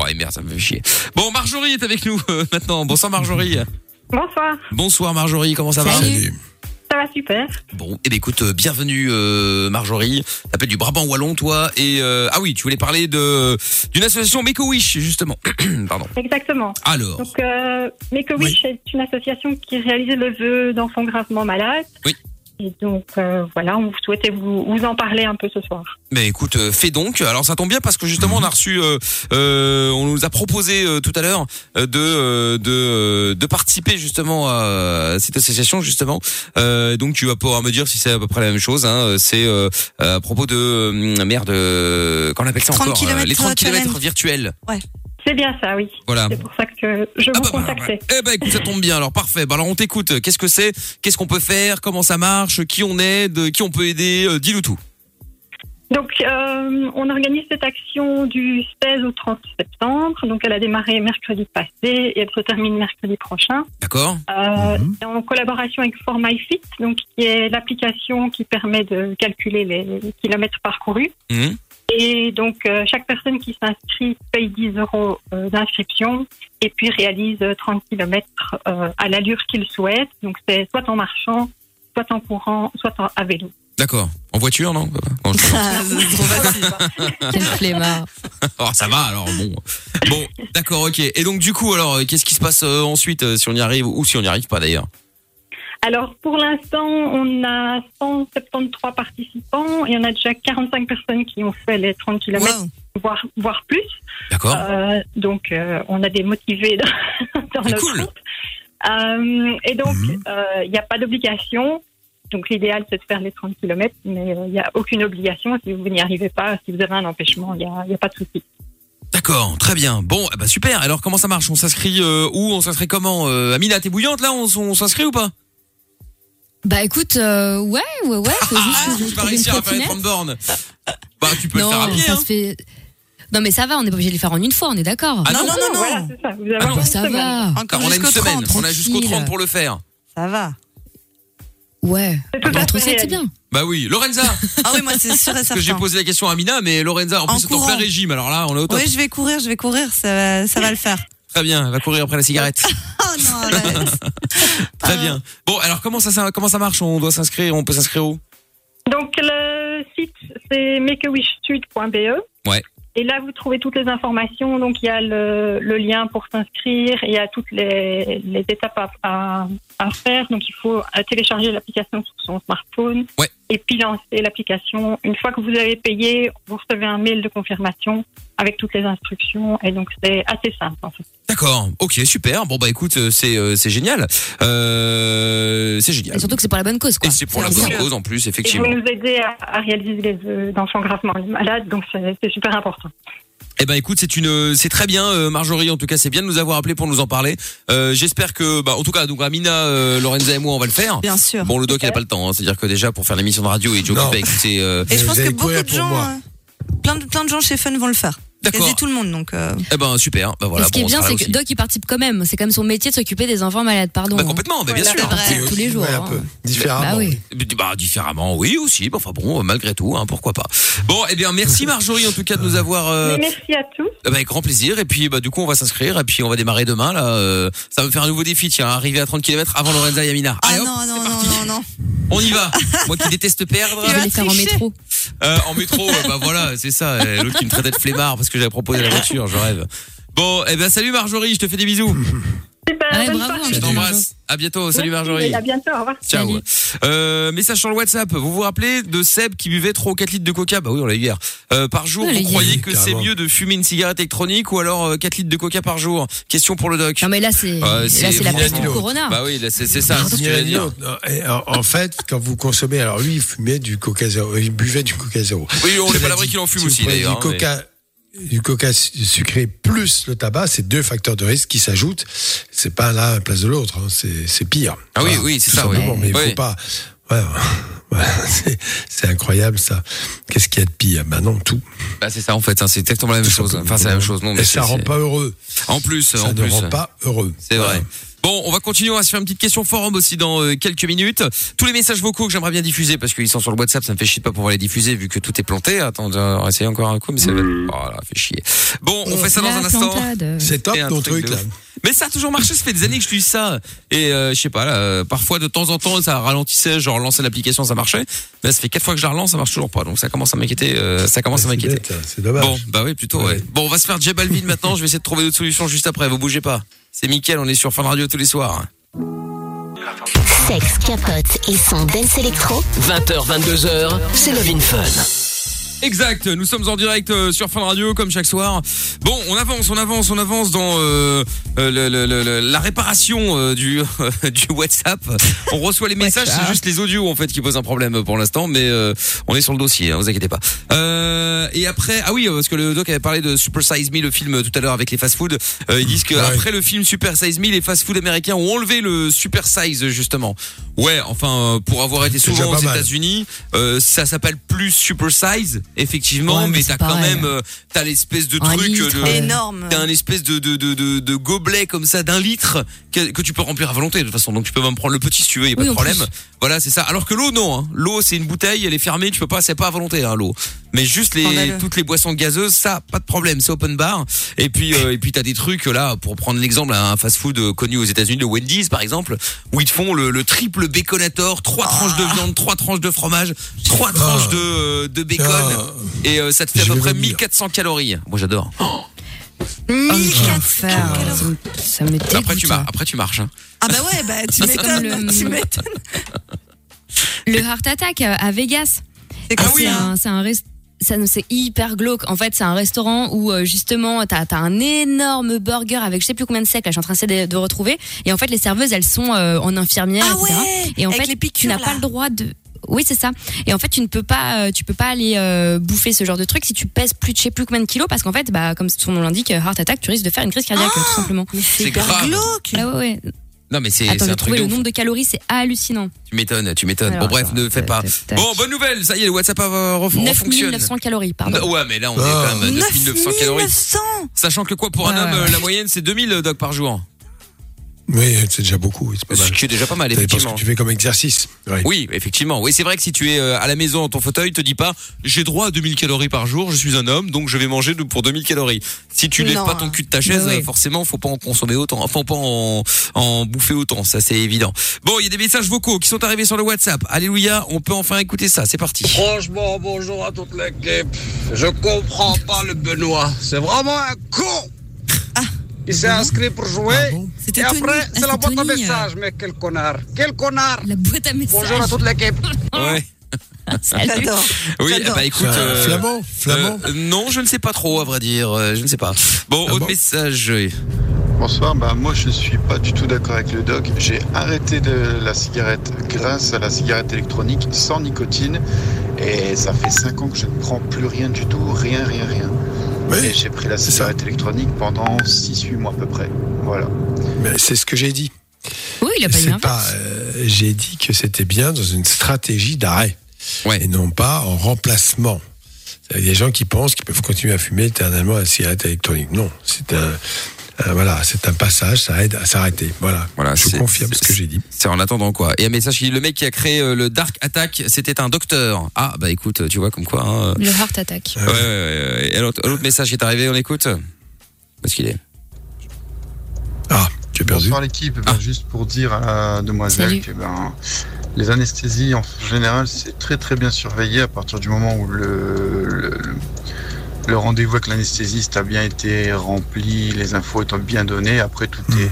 Ouais, merde, ça me fait chier. Bon, Marjorie est avec nous euh, maintenant. Bonsoir Marjorie. Bonsoir, Bonsoir Marjorie, comment ça va? Salut. Ça va super. Bon, eh ben écoute, euh, bienvenue euh, Marjorie. T'appelles du Brabant wallon toi et euh, ah oui, tu voulais parler de d'une association Make a Wish justement. *clears throat* Pardon. Exactement. Alors, Donc, euh, Make a Wish est une association qui réalise le vœu d'enfants gravement malades. Oui. Et donc euh, voilà, on souhaitait vous, vous en parler un peu ce soir. Mais écoute, euh, fais donc. Alors ça tombe bien parce que justement on a reçu, euh, euh, on nous a proposé euh, tout à l'heure euh, de euh, de euh, de participer justement à cette association justement. Euh, donc tu vas pouvoir me dire si c'est à peu près la même chose. Hein. C'est euh, à propos de euh, merde, euh, qu'on appelle ça 30 encore euh, kilomètres les 30 km virtuels. Ouais. C'est bien ça, oui. Voilà. C'est pour ça que je vous contactais. Eh ben écoute, ça tombe bien. Alors parfait. Bah alors on t'écoute. Qu'est-ce que c'est? Qu'est-ce qu'on peut faire? Comment ça marche? Qui on aide? Qui on peut aider? Euh, Dis-nous tout. Donc, euh, on organise cette action du 16 au 30 septembre. Donc, elle a démarré mercredi passé et elle se termine mercredi prochain. D'accord. Euh, et En collaboration avec For My Fit, donc qui est l'application qui permet de calculer les kilomètres parcourus. Mhm. Et donc, euh, chaque personne qui s'inscrit paye 10 euros euh, d'inscription et puis réalise euh, 30 kilomètres euh, à l'allure qu'il souhaite. Donc, c'est soit en marchant, soit en courant, soit en- à vélo. D'accord. En voiture, non? Non, je- *laughs* Quel flemmard. *laughs* Oh, ça va alors bon. Bon, d'accord, ok. Et donc du coup, alors, qu'est-ce qui se passe euh, ensuite euh, si on y arrive ou si on n'y arrive pas d'ailleurs? Alors, pour l'instant, on a 173 participants et on a déjà 45 personnes qui ont fait les 30 km, voire, voire plus. D'accord. Euh, donc, euh, on a des motivés dans, *laughs* dans notre groupe. Euh, et donc, euh, il n'y a pas d'obligation. Donc, l'idéal, c'est de faire les 30 km, mais euh, il n'y a aucune obligation. Si vous n'y arrivez pas, si vous avez un empêchement, il n'y a, pas de souci. D'accord, très bien. Bon, ben, super. Alors comment ça marche? On s'inscrit euh, où? On s'inscrit comment? Euh, Amina, t'es bouillante là? On, on s'inscrit ou pas? Bah écoute, euh, ouais, ouais, ouais. Faut *laughs* juste que je trouve une réussir à faire les trottinette. 30 bornes. Bah tu peux non, le faire à pied. ça hein. se fait. Non mais ça va, on n'est pas obligé de les faire en une fois, on est d'accord. Ah non, non, non, non. Voilà, ça. Vous avez Ah non, encore une ça va. Car on a une jusqu'au semaine. 30, on a jusqu'au 30 pour le faire. Ça va. Ouais. tout à Entre fait 7, c'est bien. Bah oui, Lorenza. *laughs* Ah oui, moi c'est sûr et Parce que j'ai certain. posé la question à Amina, mais Lorenza, en plus En c'est en plein régime. Alors là, on est au top. Oui, je vais courir, je vais courir, ça, va- ça va le faire. Très bien, elle va courir après la cigarette. *laughs* Oh non. *laughs* Très bien. Bon, alors comment ça, ça comment ça marche? On doit s'inscrire, on peut s'inscrire où? Donc, le site, c'est makeawishstreet.be. Ouais. Et là, vous trouvez toutes les informations. Donc, il y a le, le lien pour s'inscrire. Il y a toutes les, les étapes à, à, à faire. Donc, il faut euh, télécharger l'application sur son smartphone. Ouais. Et puis lancer l'application. Une fois que vous avez payé, vous recevez un mail de confirmation avec toutes les instructions. Et donc, c'est assez simple, en fait. D'accord. Ok, super. Bon bah écoute, euh, c'est euh, c'est génial. Euh, c'est génial. Et surtout que c'est pour la bonne cause, quoi. Et c'est pour la bonne cause en plus, Et vous effectivement. nous aidez à, à réaliser les vœux d'enfants gravement malades. Donc, c'est super important. Eh ben écoute, c'est une, c'est très bien, euh, Marjorie. En tout cas, c'est bien de nous avoir appelé pour nous en parler. Euh, J'espère que, bah, en tout cas, donc Amina, euh, Lorenza et moi, on va le faire. Bien sûr. Bon, le doc, il a pas le temps. hein. C'est-à-dire que déjà pour faire l'émission de radio, il est déjà Non. occupé à écouter. euh, Et je pense que beaucoup de gens, euh, plein de, plein de gens chez Fun vont le faire. D'accord. Tout le monde, donc. euh, Eh ben super. Bah voilà. Et ce qui bon, est bien, c'est que aussi. Doc, il participe quand même. C'est quand même son métier de s'occuper des enfants malades, pardon. Bah complètement, bah, bien Voilà, sûr. C'est vrai, tous les jours. Ouais, un hein. peu. Différemment. Bah oui. Bah différemment, oui aussi. Bah, Enfin bon, malgré tout, hein, pourquoi pas. Bon, eh bien merci Marjorie en tout cas de nous avoir. euh, Mais merci à tous. bah, avec grand plaisir. Et puis bah du coup on va s'inscrire et puis on va démarrer demain là. euh, ça va me faire un nouveau défi. Tiens, arriver à 30 km avant Lorenza et Amina. Ah Allez, hop, non, non, non, non, non. On y va. *laughs* Moi qui déteste perdre. Je vais les faire en métro. En métro, bah voilà, c'est ça. L'autre qui me traitait de flemmard parce que j'avais proposé la voiture, je rêve. Bon, eh ben salut Marjorie, je te fais des bisous. Super. Bonne bravo, soirée. Je t'embrasse. À bientôt. Salut Merci, Marjorie. À bientôt. Au revoir. Ciao. Euh, message sur le WhatsApp. Vous vous rappelez de Seb qui buvait 3 ou 4 litres de coca? Bah oui, on l'a eu hier. Euh, par jour, vous hier. croyez que c'est Carrément. mieux de fumer une cigarette électronique ou alors euh, 4 litres de coca par jour? Question pour le doc. Non mais là c'est Euh, là c'est la peste du corona. Bah oui, là, c'est c'est ça. c'est ce que dire. et En, en fait, quand vous consommez, alors lui, il fumait du coca zéro, il buvait du coca zéro. Oui, on n'est pas à l'abri qu'il en fume aussi d'ailleurs. Du hein, coca, du coca su- sucré plus le tabac, c'est deux facteurs de risque qui s'ajoutent. C'est pas l'un à la place de l'autre, hein, c'est pire. Ah oui, oui, c'est ça, oui. Mais il Oui. faut pas. *laughs* C'est- incroyable ça. Qu'est-ce qu'il y a de pire? Ben non, tout. Bah c'est ça en fait. hein, c'est exactement la même chose. Enfin c'est la même chose. Non, mais Et ça rend pas heureux. En plus, Ça en ne plus. rend pas heureux. C'est vrai. Bon, on va continuer, on va se faire une petite question forum aussi dans euh, quelques minutes. Tous les messages vocaux que j'aimerais bien diffuser, parce qu'ils sont sur le WhatsApp, ça me fait chier de pas pouvoir les diffuser vu que tout est planté. Attends, on va essayer encore un coup, mais c'est... Oh là, fait chier. Bon, on fait ça dans un instant. C'est top ton truc là. Mais ça a toujours marché, ça fait des années que je dis ça. Et euh, je sais pas, là, euh, parfois de temps en temps, ça ralentissait, genre lancer l'application, ça marchait. Mais là, ça fait quatre fois que je la relance, ça marche toujours pas. Donc ça commence à m'inquiéter, euh, ça commence à m'inquiéter. hein, C'est dommage. Bon, bah oui, plutôt, ouais. Bon, on va se faire J Balvin maintenant. Je vais essayer de trouver d'autres solutions juste après. Vous bougez pas. C'est Mickaël, on est sur Fun Radio tous les soirs. Sexe, capote et son dance électro. 20h, 22h, c'est Love in Fun. Exact, nous sommes en direct euh, sur Fun Radio comme chaque soir. Bon, on avance, on avance, on avance dans euh, euh, le- le- le- la réparation euh, du *laughs* du WhatsApp. On reçoit les messages, c'est juste les audios en fait qui posent un problème pour l'instant, mais euh, on est sur le dossier, hein, vous inquiétez pas. Euh, et après, ah oui, parce que le doc avait parlé de Super Size Me, le film tout à l'heure avec les fast-food. Euh, ils disent que après le film Super Size Me, les fast-food américains ont enlevé le Super Size justement. Ouais, enfin euh, pour avoir été souvent aux. États-Unis, euh, ça s'appelle plus Super Size, effectivement, Ouais, mais t'as quand même, euh, t'as l'espèce de Un truc litre, de. Énorme. T'as un espèce de de, de, de de gobelet comme ça d'un litre que, que tu peux remplir à volonté de toute façon. Donc tu peux même prendre le petit si tu veux, y a pas Oui, de problème. Voilà, c'est ça. Alors que l'eau non, hein. l'eau c'est une bouteille, elle est fermée, tu peux pas, c'est pas à volonté hein, l'eau. Mais juste les Scandaleux. toutes les boissons gazeuses, ça pas de problème, c'est open bar. Et puis euh, et puis t'as des trucs là pour prendre l'exemple un fast-food euh, connu aux États-Unis, le Wendy's par exemple, où ils te font le, le triple baconator, trois tranches de viande, trois tranches de fromage, trois tranches de euh, de bacon Ah. Et euh, ça te fait à peu près vomir. 1400 calories. Moi j'adore. Oh, 1400 Ça me- Ça me dégoûte. Après tu marches, après tu marches. hein. Ah bah ouais, bah tu *laughs* m'étonnes, le- tu m'étonnes. Le Heart Attack euh, à Vegas. C'est Ah quoi oui. C'est ça un, c'est un rest- ça, c'est hyper glauque. En fait, c'est un restaurant où euh, justement t'as as un énorme burger avec je sais plus combien de secs. Là, je suis en train d'essayer de, de retrouver. Et en fait, les serveuses, elles sont euh, en infirmière, Ah etc. ouais, Et en avec fait, les tu n'as pas le droit de. Oui, c'est ça. Et en fait, tu ne peux pas, euh, tu peux pas aller euh, bouffer ce genre de truc si tu pèses plus de je sais plus combien de kilos, parce qu'en fait, bah, comme son nom l'indique, heart attack, tu risques de faire une crise cardiaque, tout simplement. Mais C'est grave. glauque. Ah ouais, ouais. Non mais c'est un truc de le ouf. nombre de calories, c'est hallucinant. Tu m'étonnes, tu m'étonnes. Bon bref, ne fais pas. Bon, bonne nouvelle, ça y est, le WhatsApp euh, refon- fonctionne. 9900 calories, pardon. Non, ouais, mais là on est Ah. quand même à 9900 calories. 9900 Sachant que quoi pour un Ouais, homme, ouais. euh, la moyenne c'est 2000 doc par jour. Oui, c'est déjà beaucoup. C'est pas Ce mal. qui est déjà pas mal dépend ce effectivement. que tu fais comme exercice. Ouais. Oui, effectivement. Oui, c'est vrai que si tu es euh, à la maison dans ton fauteuil, te dis pas j'ai droit à 2000 calories par jour, je suis un homme, donc je vais manger pour 2000 calories. Si tu lèves pas ton cul de ta chaise, oui. forcément, faut pas en consommer autant, enfin pas en, en bouffer autant, ça c'est évident. Bon, il y a des messages vocaux qui sont arrivés sur le WhatsApp. Alléluia, on peut enfin écouter ça, c'est parti. Franchement, bonjour à toute l'équipe. Je comprends pas le Benoît. C'est vraiment un con. Il s'est inscrit pour jouer. Ah bon et après, c'est la boîte à Tony, euh. messages. Mais quel connard. Quel connard. La boîte à messages. Bonjour à toute l'équipe. Ouais. *laughs* J'adore. Oui, J'adore. bah écoute, euh, flamand, flamand. euh, non, je ne sais pas trop, à vrai dire, euh, je ne sais pas. Bon, Ah autre bon message. oui. Bonsoir, bah moi je suis pas du tout d'accord avec le doc. J'ai arrêté de la cigarette grâce à la cigarette électronique sans nicotine et ça fait 5 ans que je ne prends plus rien du tout, rien, rien, rien. Oui, Et j'ai pris la cigarette électronique pendant 6-8 mois à peu près. Voilà. mais c'est ce que j'ai dit. Oui, il a pas eu pas. euh, j'ai dit que c'était bien dans une stratégie d'arrêt Ouais. et non pas en remplacement. Il y a des gens qui pensent qu'ils peuvent continuer à fumer éternellement la cigarette électronique. Non, c'est un, un- voilà, c'est un passage, ça aide à s'arrêter. Voilà. Voilà, je confirme ce que j'ai dit. C'est en attendant quoi. Et un message qui dit le mec qui a créé euh, le Dark Attack, c'était un docteur. Ah bah écoute, tu vois comme quoi. Hein, Le heart attack. Ouais, ouais, ouais, ouais. Et un autre, un autre message qui est arrivé, on écoute. Où est-ce qu'il est Ah, tu as perdu. Bonsoir l'équipe, Ben, juste pour dire à la demoiselle Salut. que ben, les anesthésies en général c'est très très bien surveillé à partir du moment où le, le, le rendez-vous avec l'anesthésiste a bien été rempli, les infos étant bien données, après tout Hmm. est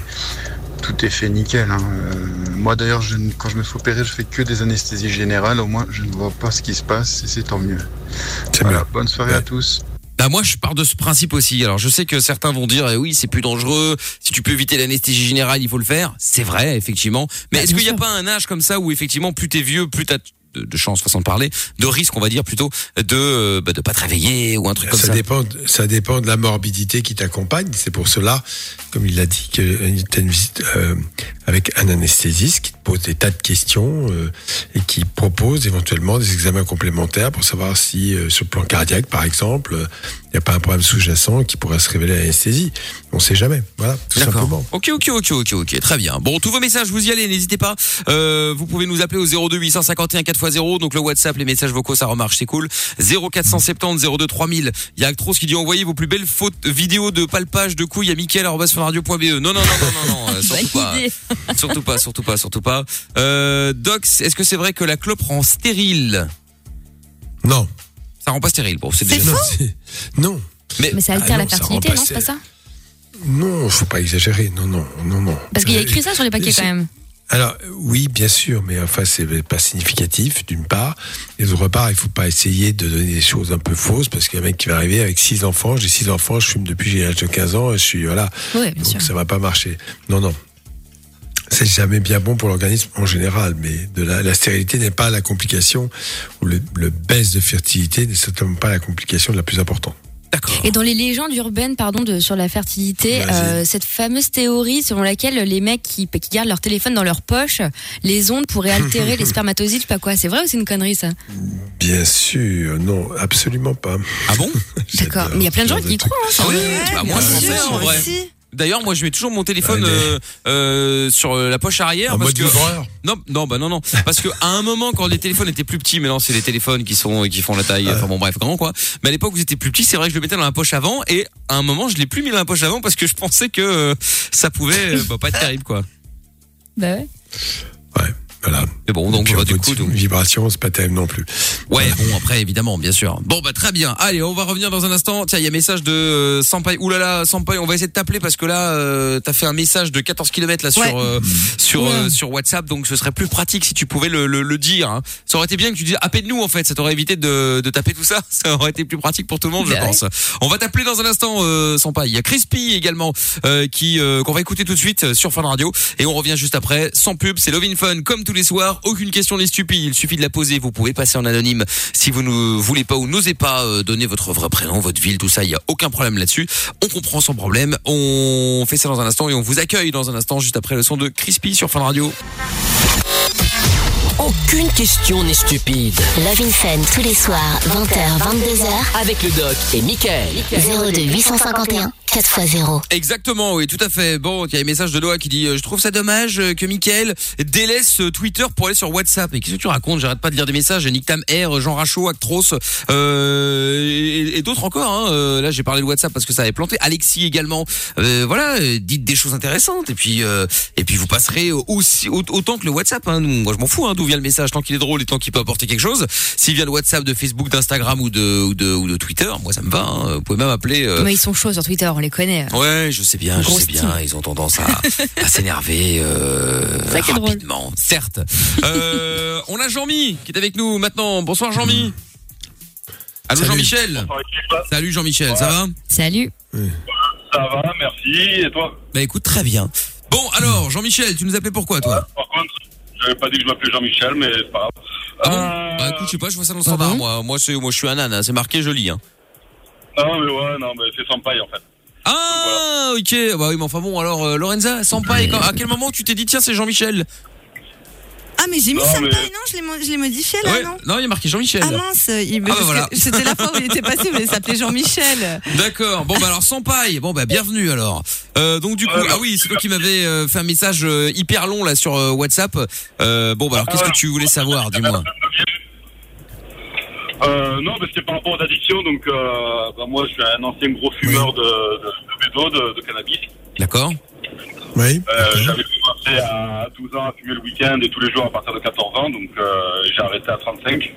tout est fait nickel. hein. Euh, moi d'ailleurs je ne- quand je me fais opérer je fais que des anesthésies générales, au moins je ne vois pas ce qui se passe et c'est tant mieux. C'est Voilà, bien. bonne soirée Ouais. à tous. Bah moi je pars de ce principe aussi. Alors je sais que certains vont dire eh oui c'est plus dangereux. Si tu peux éviter l'anesthésie générale il faut le faire. C'est vrai effectivement. Mais Bah, est-ce qu'il n'y a pas un âge comme ça où effectivement plus t'es vieux plus t'as de, de chance façon de parler, de risque on va dire plutôt de euh, bah, de pas te réveiller ou un truc comme Ça ça. dépend, de- ça dépend de la morbidité qui t'accompagne. C'est pour cela, comme il l'a dit, que tu as une visite euh, avec un anesthésiste qui te pose des tas de questions euh, et qui propose éventuellement des examens complémentaires pour savoir si, euh, sur le plan cardiaque, par exemple, euh, il n'y a pas un problème sous-jacent qui pourrait se révéler à l'anesthésie. On ne sait jamais. Voilà, tout simplement. Ok, ok, ok, ok, ok, très bien. Bon, tous vos messages, vous y allez, n'hésitez pas. Euh, vous pouvez nous appeler au 02 851 4x0, donc le WhatsApp, les messages vocaux, ça remarche, c'est cool. 0470 02 3000. Il y a Actros qui dit envoyez vos plus belles photos, vidéos de palpage de couilles à Mickaël@funradio.be. Non, non, non, non, non, non, euh, surtout pas. Surtout pas, surtout pas, surtout pas. Euh, Dox, est-ce que c'est vrai que la clope rend stérile? Non. Ça rend pas stérile. Bon, c'est déjà. Non, c'est- non. Mais, Mais ça Ah altère non, la fertilité, non C'est pas ça? Non, faut pas exagérer. Non, non, non, non. Parce qu'il y a Euh, écrit ça sur les paquets quand même. Alors oui, bien sûr, mais enfin c'est pas significatif d'une part. Et d'autre part, il faut pas essayer de donner des choses un peu fausses parce qu'il y a un mec qui va arriver avec six enfants. J'ai six enfants, je fume depuis j'ai l'âge de 15 ans. Je suis voilà, bien donc sûr. ça va pas marcher. Non, non. C'est jamais bien bon pour l'organisme en général, mais de la, la stérilité n'est pas la complication ou le, le baisse de fertilité n'est certainement pas la complication la plus importante. Et dans les légendes urbaines, pardon, de, sur la fertilité, euh, cette fameuse théorie selon laquelle les mecs qui, qui gardent leur téléphone dans leur poche, les ondes pourraient altérer *laughs* les spermatozoïdes, je sais pas quoi. C'est vrai ou c'est une connerie ça? Bien sûr, non, absolument pas. Ah bon? *laughs* D'accord. Mais il y a plein de gens qui y croient. hein, ça. Ah oui, bah, moi je en vrai. aussi. D'ailleurs, moi, je mets toujours mon téléphone Ouais, mais- euh, euh, sur euh, la poche arrière En parce mode que non, non, bah non, non, parce que à un moment, quand les téléphones étaient plus petits, maintenant c'est les téléphones qui sont qui font la taille, enfin bon, bref, grand quoi. Mais à l'époque où ils étaient plus petits, c'est vrai que je le mettais dans la poche avant, et à un moment, je l'ai plus mis dans la poche avant parce que je pensais que euh, ça pouvait euh, bah, pas être terrible, quoi. Bah ouais. Voilà. Mais bon, donc bah, du coup, donc, vibration, c'est pas terrible non plus. Ouais, bon après évidemment, bien sûr. Bon bah très bien. Allez, on va revenir dans un instant. Tiens, il y a un message de euh, Sampai. Ouh là là, Sampai, on va essayer de t'appeler parce que là euh, t'as fait un message de 14 km là sur Ouais. euh, sur Ouais. euh, sur WhatsApp, donc ce serait plus pratique si tu pouvais le le, le dire. hein. Ça aurait été bien que tu dises appelle-nous en fait, ça t'aurait évité de de taper tout ça. *laughs* Ça aurait été plus pratique pour tout le monde, je Bah ouais. pense. On va t'appeler dans un instant euh, Sampai. Il y a Crispy également euh, qui euh, qu'on va écouter tout de suite euh, sur Fun Radio et on revient juste après sans pub, c'est Love in Fun comme tous les soirs, aucune question n'est stupide, il suffit de la poser, vous pouvez passer en anonyme si vous ne voulez pas ou n'osez pas euh, donner votre vrai prénom, votre ville, tout ça, il y a aucun problème là-dessus. On comprend sans problème. On fait ça dans un instant et on vous accueille dans un instant juste après le son de Crispy sur Fun Radio. Aucune question n'est stupide. Love in Fun tous les soirs, 20h, 22h. Avec le doc et Michael. 02 851 4x0. Exactement, oui, tout à fait. Bon, il y a un message de Noah qui dit euh, Je trouve ça dommage euh, que Mickaël délaisse euh, Twitter pour aller sur WhatsApp. Mais qu'est-ce que tu racontes? J'arrête pas de lire des messages. Nick Tam R, Jean Rachaud, Actros euh, et, et d'autres encore. Hein. Là, j'ai parlé de WhatsApp parce que ça avait planté. Alexis également. Euh, voilà, dites des choses intéressantes et puis euh, et puis vous passerez aussi au- autant que le WhatsApp. Hein. Moi, je m'en fous hein, d'où vient le message tant qu'il est drôle et tant qu'il peut apporter quelque chose. S'il vient de WhatsApp, de Facebook, d'Instagram ou de, ou de ou de Twitter, moi ça me va. hein. Vous pouvez même appeler. euh, Mais ils sont chauds sur Twitter, on les connaît. Ouais, je sais bien, je sais bien. Ils ont tendance à, à *laughs* s'énerver euh, ça qui est drôle. rapidement, certes. Euh, on a Jean-Mi qui est avec nous maintenant. Bonsoir Jean-Mi. Allô Salut. Jean-Michel. Salut Jean-Michel, ça va? Salut. Ça va, merci. Et toi? Bah écoute, très bien. Bon, alors Jean-Michel, tu nous appelais pourquoi toi? Par contre, j'avais pas dit que je m'appelais Jean-Michel, mais c'est pas grave. Ah bon Euh, Bah écoute, je sais pas, je vois ça dans le standard. Moi, moi, c'est, moi, je suis un âne. hein. C'est marqué, je lis. Hein. Non, mais ouais, non, mais c'est sans paille en fait. Ah, ok. Bah oui, mais enfin bon, alors euh, Lorenza, Sampaï, quand- à quel moment tu t'es dit tiens, c'est Jean-Michel? Ah, mais j'ai mis Non, mais- non Je l'ai mo- je l'ai modifié là, Ouais. non Non, il y a marqué Jean-Michel. Ah mince, il, bah parce que voilà. c'était la fois où il était passé, il s'appelait Jean-Michel. D'accord. Bon bah alors sans paille. Bon bah bienvenue alors. Euh, donc du coup ah oui c'est toi qui m'avais euh, fait un message euh, hyper long là sur euh, WhatsApp. Euh, bon bah alors qu'est-ce que tu voulais savoir dis-moi. Euh, non, mais c'était par rapport aux addictions. Donc, euh, bah, moi, je suis un ancien gros fumeur de, de, de bédo, de, de cannabis. D'accord. Oui. Euh, J'avais commencé à 12 ans à fumer le week-end et tous les jours à partir de 14 ans. Donc, euh, j'ai arrêté à 35.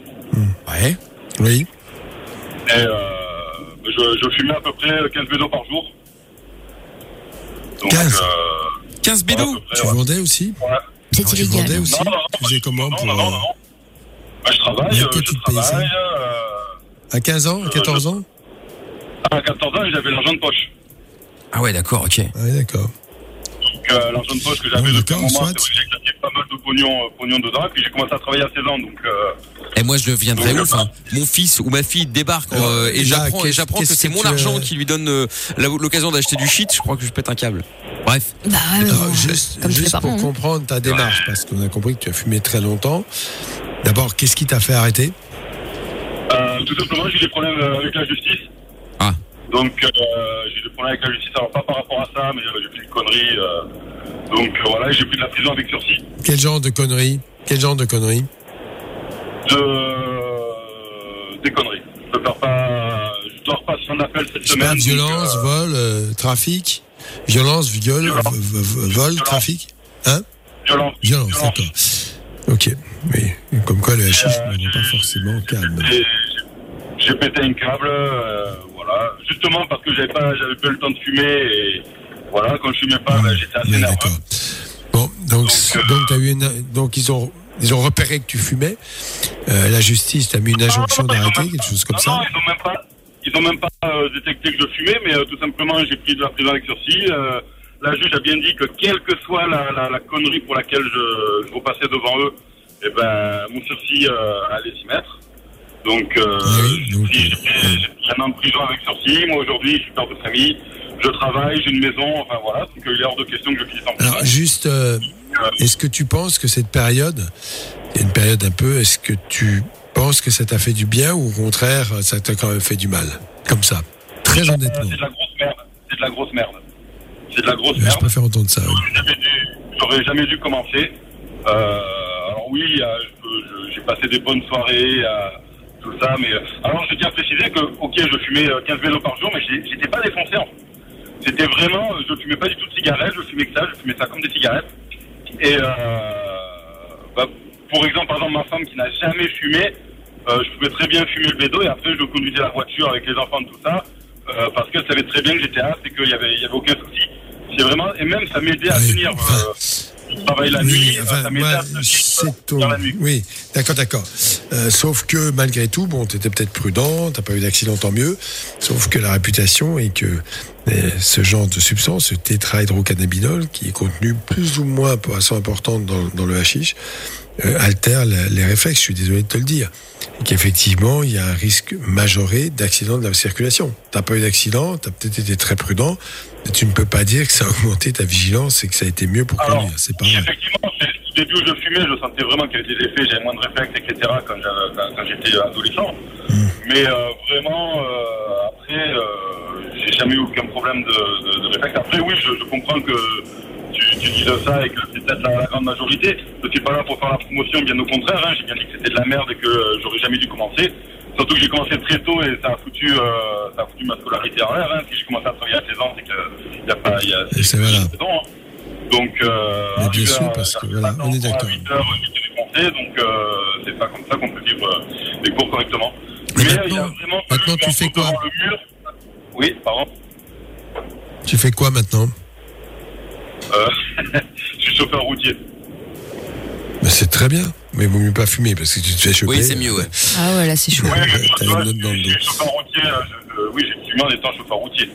Ouais. Oui. Et euh, je, je fumais à peu près 15 bédos par jour. Donc, 15. euh, 15 bédos. Tu vendais aussi ouais. C'est Tu illégal. vendais aussi Non, non, non, Tu faisais comment non, pour, non, non, euh, non. Bah, je travaille, euh, je tu travaille. Euh, À 15 ans À 14 ans à 14 ans, j'avais l'argent de poche. Ah ouais d'accord ok. Ah oui, d'accord. Donc, euh, l'argent de poche que j'avais depuis un d'accord, moment, c'est vrai que j'ai claqué pas mal de pognon, euh, pognon dedans. Et puis, j'ai commencé à travailler à 16 ans. Donc, euh, Et moi je deviendrais ouf. Hein. Mon fils ou ma fille débarque euh, et j'apprends et j'apprends que c'est mon argent euh, qui lui donne euh, l'occasion d'acheter du shit. Je crois que je pète un câble. Bref. Bah bon, juste juste pour hein. comprendre ta démarche, parce qu'on a compris que tu as fumé très longtemps. D'abord, qu'est-ce qui t'a fait arrêter? Euh, tout simplement, j'ai des problèmes avec la justice. Donc, euh, j'ai des problèmes avec la justice. Alors, pas par rapport à ça, mais euh, j'ai fait une connerie. euh, donc, voilà, j'ai pris de la prison avec sursis. Quel genre de conneries? Quel genre de conneries? De... Des conneries. Je ne pas. Je dois repasser un appel cette pas, semaine. donc, violence, vol, euh, trafic? Violence, viol, Violence. vol, Violence. trafic? Hein? Violence. Violence, d'accord. Ok, oui. Comme quoi le hashish Euh, ne rend pas forcément calme. J'ai pété un câble, euh, voilà. Justement parce que j'avais pas, j'avais pas eu le temps de fumer et voilà, quand je fumais pas, ben, j'étais assez nerveux. Bon, Donc, donc, t'as eu une, donc ils ont, ils ont repéré que tu fumais. Euh, la justice t'a mis une injonction d'arrêter, quelque chose comme ça. Non, ils n'ont même pas, ils ont même pas euh, détecté que je fumais, mais euh, tout simplement, j'ai pris de la prison avec sursis. La juge a bien dit que quelle que soit la, la, la connerie pour laquelle je, je repassais devant eux, eh ben, mon sursis allait s'y mettre. Donc, euh, si j'ai j'ai un an de prison avec sursis. Moi, aujourd'hui, je suis père de famille. Je travaille, j'ai une maison. Enfin, voilà. Donc, il est hors de question que je finisse en prison. Alors, juste, euh, est-ce que tu penses que cette période, il y a une période un peu, est-ce que tu penses que ça t'a fait du bien ou au contraire, ça t'a quand même fait du mal Comme ça, très honnêtement. C'est de la grosse merde. C'est de la grosse merde. C'est de la grosse Je merde. préfère entendre ça. oui. J'aurais jamais jamais dû commencer. Euh, alors oui, euh, je- je- j'ai passé des bonnes soirées, euh, tout ça, mais euh, alors je tiens à préciser que ok, je fumais euh, 15 vélos par jour, mais j'étais pas défoncé. En fait. C'était vraiment, euh, je fumais pas du tout de cigarettes, je fumais que ça, je fumais ça comme des cigarettes. Et euh, bah, pour exemple, par exemple, ma femme qui n'a jamais fumé, euh, je pouvais très bien fumer le bédo et après je conduisais la voiture avec les enfants, tout ça, euh, parce qu'elle savait très bien que j'étais apte et qu'il y avait, il y avait aucun souci. C'est vraiment, et même ça m'aidait à tenir. Euh, je travaille la nuit, euh, enfin, moi, la. Oui, d'accord, d'accord. Euh, sauf que malgré tout, bon, t'étais peut-être prudent, t'as pas eu d'accident, tant mieux. Sauf que la réputation est que euh, ce genre de substance, ce tétrahydrocannabinol, qui est contenu plus ou moins façon importante dans, dans le hashish, euh, altère la- les réflexes. Je suis désolé de te le dire. Et qu'effectivement, il y a un risque majoré d'accident de la circulation. T'as pas eu d'accident, t'as peut-être été très prudent, mais tu ne peux pas dire que ça a augmenté ta vigilance et que ça a été mieux pour conduire. C'est pas vrai. Effectivement, au début où je fumais, je sentais vraiment qu'il y avait des effets, j'avais moins de réflexes, etc. quand j'étais adolescent. Mais euh, vraiment, euh, après, euh, j'ai jamais eu aucun problème de, de, de réflexe. Après, oui, je, je comprends que tu, tu dises ça et que c'est peut-être la, la grande majorité. Je suis pas là pour faire la promotion, bien au contraire. Hein, j'ai bien dit que c'était de la merde et que euh, j'aurais jamais dû commencer. Surtout que j'ai commencé très tôt et ça a foutu, euh, ça a foutu ma scolarité en l'air. Hein. Si j'ai commencé à travailler à 16 ans, c'est qu'il n'y a pas... y a- Et c'est voilà. hein. Donc, euh, bien sûr, parce que voilà, on est d'accord. 8 heures, donc euh, c'est pas comme ça qu'on peut vivre euh, les cours correctement. Mais il y a vraiment Maintenant, tu fais quoi? le mur. Oui, pardon. Tu fais quoi maintenant? *laughs* je suis chauffeur routier. Ben, C'est très bien, mais il vaut mieux pas fumer parce que tu te fais choper. Oui, c'est mieux, ouais. Ah ouais, là c'est chaud. T'as une note dans le dos. Je suis chauffeur routier. euh, je- oui, j'ai fumé en étant chauffeur routier.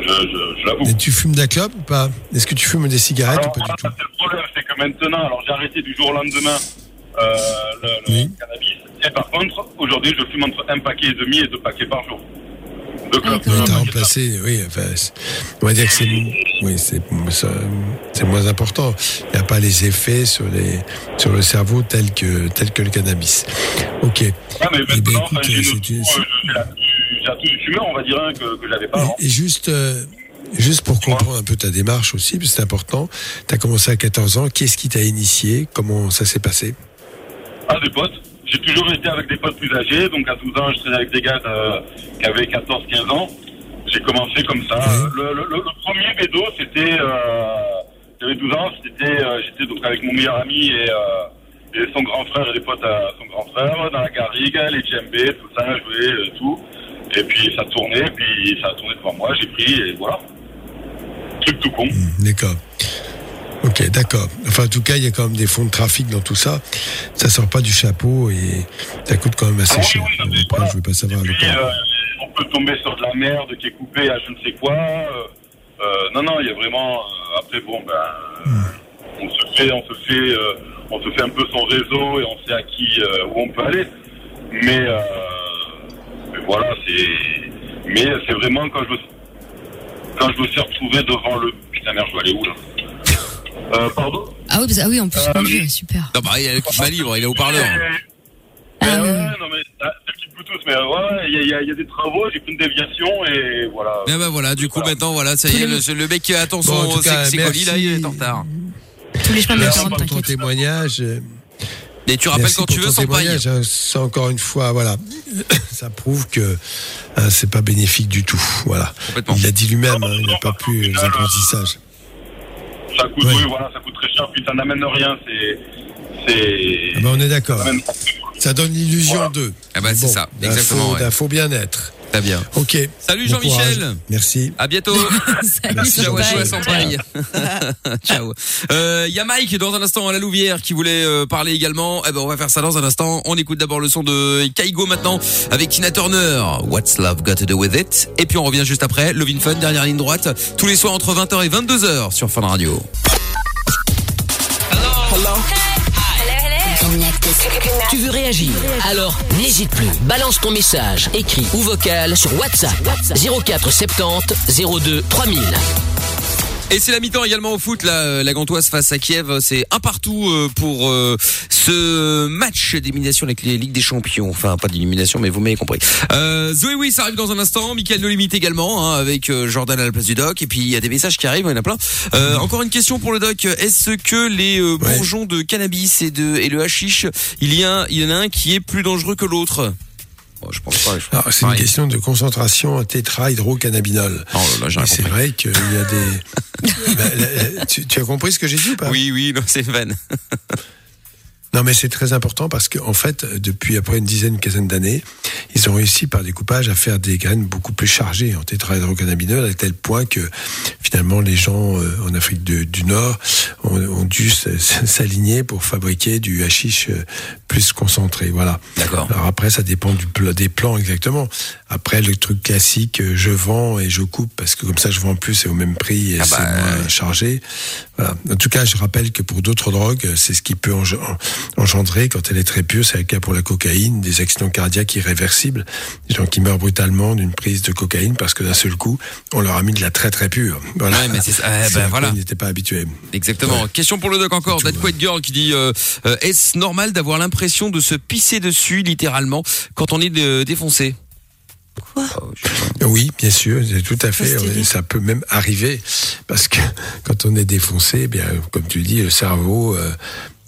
Je, je, je l'avoue. Et tu fumes de la clope ou pas? Est-ce que tu fumes des cigarettes ou pas du tout? Le problème, c'est que maintenant, alors j'ai arrêté du jour au lendemain euh, le, le cannabis. Et par contre, aujourd'hui, je fume entre un paquet et demi et deux paquets par jour. Oui, T'as remplacé, oui, enfin, on va dire que c'est, oui, c'est, ça- c'est moins important. Il n'y a pas les effets sur les, sur le cerveau tels que, tels que le cannabis. Ok. Ah, mais Eh ben, écoute, on va dire, hein, que, que j'avais pas avant. Et juste, euh, juste pour comprendre un peu ta démarche aussi, parce que c'est important. Tu as commencé à 14 ans. Qu'est-ce qui t'a initié? Comment ça s'est passé? Ah, des potes. J'ai toujours été avec des potes plus âgés. Donc, à 12 ans, je traînais avec des gars qui avaient 14-15 ans. J'ai commencé comme ça. Le, le- le- le premier bédo, c'était... Euh, J'avais 12 ans. C'était, euh, J'étais donc avec mon meilleur ami et, euh, et son grand frère et des potes à son grand frère dans la garrigue, les djembés, tout ça, jouer, euh, tout. Et puis, ça tournait. Puis, ça a tourné devant moi. J'ai pris et voilà. Truc tout con. D'accord. Ok, d'accord. Enfin, en tout cas, il y a quand même des fonds de trafic dans tout ça. Ça sort pas du chapeau et ça coûte quand même assez cher. Après, je veux pas savoir Puis, euh, on peut tomber sur de la merde qui est coupée à je ne sais quoi. euh, euh, non, non, il y a vraiment. euh, après, bon, ben, on se fait, on se fait, on se fait un peu son réseau et on sait à qui, où on peut aller. Mais, mais voilà, c'est. Mais c'est vraiment quand je me, quand je me suis retrouvé devant le. Putain, merde, je dois aller où là? Euh, Pardon Ah oui, parce- ah oui, en plus, conduire, super. Non, bah, il y a le climat libre, il est haut-parleur. Ouais, ouais, non, mais ah, c'est le petit Bluetooth, mais euh, ouais, il y, y y a des travaux, j'ai pris une déviation et voilà. Et ben voilà, du coup maintenant voilà, ça y est, le, le mec qui attend son Bon, en tout cas, ses- ses merci. colis là, il est en retard. Tous les chemins Merci pour ton témoignage. euh, Et tu rappelles merci quand pour tu veux ton sans paille. témoignage. hein. C'est encore une fois, voilà, *coughs* ça prouve que hein, c'est pas bénéfique du tout. Voilà. Il a dit lui-même, hein, il n'a pas pu les apprentissages. Ça coûte, oui, voilà, ça coûte très cher, puis ça n'amène rien, c'est. c'est... Ah ben, on est d'accord. Ça donne l'illusion d'eux. Ah bah c'est ça, exactement, Faut, ouais. d'un faux bien-être. Très bien. Ok. Salut Bon Jean-Michel. Merci. À bientôt. *laughs* Merci, Ciao, à sans pareil. Ciao. Euh, Il y a Mike dans un instant à la Louvière qui voulait euh, parler également. Eh ben on va faire ça dans un instant. On écoute d'abord le son de Kaigo maintenant avec Tina Turner. What's Love Got to Do With It? Et puis on revient juste après. Love in Fun dernière ligne droite tous les soirs entre 20h et 22h sur Fun Radio. Tu veux réagir Alors n'hésite plus. Balance ton message, écrit ou vocal sur WhatsApp 04 70 02 3000. Et c'est la mi-temps également au foot, là, euh, la Gantoise face à Kiev. C'est un partout euh, pour euh, ce match d'élimination avec les Ligues des Champions. Enfin, pas d'élimination, mais vous m'avez compris. Euh, Zoé, oui, ça arrive dans un instant. Michael No Limite également, hein, avec euh, Jordan à la place du doc. Et puis, il y a des messages qui arrivent, il y en a plein. Euh, encore une question pour le doc. Est-ce que les bourgeons de cannabis et, de, et le hashish, il y, a, il y en a un qui est plus dangereux que l'autre? Bon, je pense pas. je- Alors, c'est une question de concentration en tétrahydrocannabinol. Oh là c'est vrai qu'il y a des. *laughs* Bah, tu, tu as compris ce que j'ai dit ou pas? Oui, oui, non, c'est vanne. Non, mais c'est très important parce qu'en en fait, depuis après une dizaine, une quinzaine d'années, ils ont réussi par découpage à faire des graines beaucoup plus chargées en tétrahydrocannabinol à tel point que finalement les gens euh, en Afrique de- du Nord ont, ont dû s'aligner pour fabriquer du hashish euh, plus concentré. Voilà. D'accord. Alors après, ça dépend du des plans exactement. Après, le truc classique, euh, je vends et je coupe parce que comme ça, je vends plus et au même prix et Ah c'est bah, moins chargé. Voilà. En tout cas, je rappelle que pour d'autres drogues, c'est ce qui peut enge- en- engendrer, quand elle est très pure, c'est le cas pour la cocaïne, des accidents cardiaques irréversibles, des gens qui meurent brutalement d'une prise de cocaïne parce que d'un seul coup, on leur a mis de la très très pure. Voilà. Ouais, mais c'est ça. *laughs* C'est quoi voilà. Ils n'étaient pas habitués. Exactement. Question pour le doc encore. That Quiet Girl qui dit euh, euh, Est-ce normal d'avoir l'impression de se pisser dessus littéralement quand on est euh, défoncé Oui, bien sûr, c'est tout à fait. Ça peut même arriver parce que quand on est défoncé, eh bien, comme tu dis, le cerveau euh,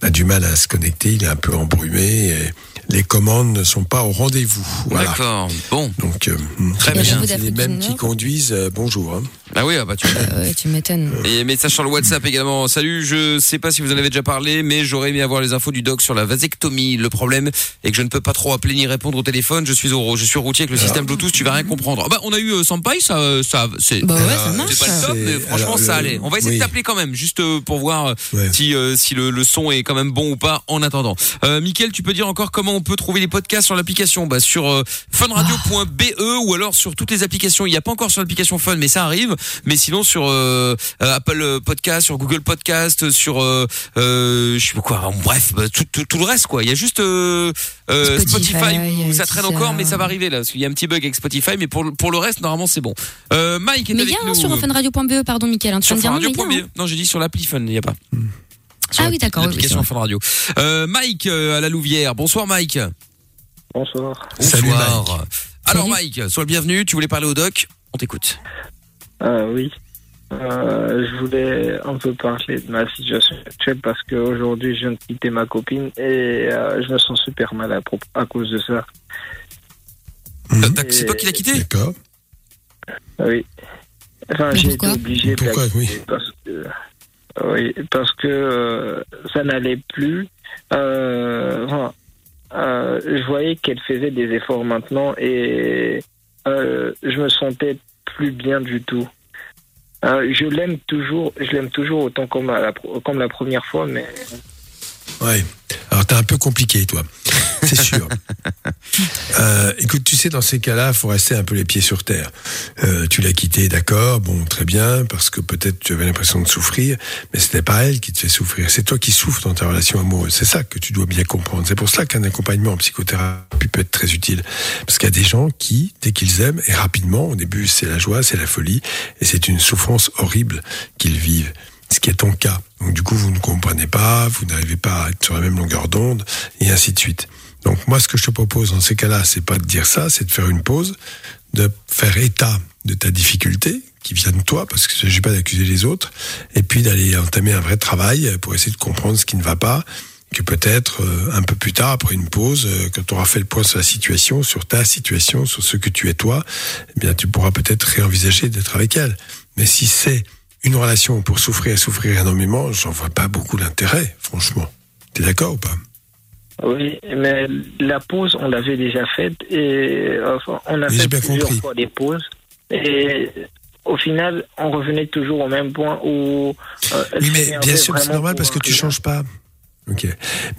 a du mal à se connecter, il est un peu embrumé. Et les commandes ne sont pas au rendez-vous. Voilà. D'accord. Bon. Donc, euh, Très bien. C'est Vous les mêmes qui conduisent. euh, bonjour. hein. Ah oui, ah bah tu. Ouais, tu m'étonnes. Et message sur le WhatsApp également. Salut, je sais pas si vous en avez déjà parlé, mais j'aurais aimé avoir les infos du doc sur la vasectomie. Le problème est que je ne peux pas trop appeler ni répondre au téléphone. Je suis au, je suis routier avec le système Bluetooth. Tu vas rien comprendre. Ah bah on a eu euh, Sampai, ça, euh, ça, c'est. Bah ouais, ça Alors, marche. C'est pas le top, mais franchement alors, ça allait. On va essayer oui. de t'appeler quand même, juste euh, pour voir euh, Ouais. si euh, si le, le son est quand même bon ou pas. En attendant, euh, Mickaël, tu peux dire encore comment on peut trouver les podcasts sur l'application? Bah sur euh, funradio.be ou alors sur toutes les applications. Il n'y a pas encore sur l'application Fun, mais ça arrive. Mais sinon sur euh, euh, Apple Podcast, sur Google Podcast, sur euh, euh, je sais pas quoi. Bref, bah, tout, tout, tout le reste quoi. Il y a juste Spotify, Spotify, où ça traîne Deezer. encore, mais ça va arriver là. Parce qu'il y a un petit bug avec Spotify, mais pour le- pour le reste normalement c'est bon. Euh, Mike est Mais il avec y a nous. sur funradio.be, pardon, Mickaël. hein, tu Sur viens de dire, non, funradio.be. J'ai dit sur l'appli Fun, il n'y a pas. Sur Ah oui, d'accord, oui, oui, L'application c'est Fun Radio. Euh, Mike euh, à la Louvière. Bonsoir Mike. Bonsoir. Salut, Bonsoir. Alors Mike, sois le bienvenu. Tu voulais parler au doc? On t'écoute. Euh, oui. Euh, je voulais un peu parler de ma situation actuelle parce qu'aujourd'hui, je viens de quitter ma copine et euh, je me sens super mal à, à cause de ça. C'est toi qui l'as quitté? D'accord. Oui. Enfin, j'ai été pourquoi? obligé de la Pourquoi, oui. parce que, oui, parce que euh, ça n'allait plus. Euh, enfin, euh, je voyais qu'elle faisait des efforts maintenant et euh, je me sentais plus bien du tout. Euh, je l'aime toujours, je l'aime toujours autant comme la, comme la première fois, mais Ouais. Alors t'es un peu compliqué, toi. C'est sûr. *laughs* Euh, écoute, tu sais, dans ces cas-là, il faut rester un peu les pieds sur terre. Euh, tu l'as quitté, d'accord, bon, très bien, parce que peut-être tu avais l'impression de souffrir, mais ce n'est pas elle qui te fait souffrir. C'est toi qui souffres dans ta relation amoureuse. C'est ça que tu dois bien comprendre. C'est pour cela qu'un accompagnement en psychothérapie peut être très utile. Parce qu'il y a des gens qui, dès qu'ils aiment, et rapidement, au début, c'est la joie, c'est la folie, et c'est une souffrance horrible qu'ils vivent ce qui est ton cas. Donc du coup, vous ne comprenez pas, vous n'arrivez pas à être sur la même longueur d'onde, et ainsi de suite. Donc moi, ce que je te propose dans ces cas-là, c'est pas de dire ça, c'est de faire une pause, de faire état de ta difficulté qui vient de toi, parce qu'il ne s'agit pas d'accuser les autres, et puis d'aller entamer un vrai travail pour essayer de comprendre ce qui ne va pas, que peut-être euh, un peu plus tard, après une pause, euh, quand tu auras fait le point sur la situation, sur ta situation, sur ce que tu es toi, eh bien tu pourras peut-être réenvisager d'être avec elle. Mais si c'est une relation pour souffrir et souffrir énormément, j'en vois pas beaucoup l'intérêt, franchement. T'es d'accord ou pas? Oui, mais la pause, on l'avait déjà faite et enfin, on a Mais fait plusieurs compris. fois des pauses. Et au final, on revenait toujours au même point où. euh, Oui, mais bien sûr, c'est normal parce que tu changes pas. Ok.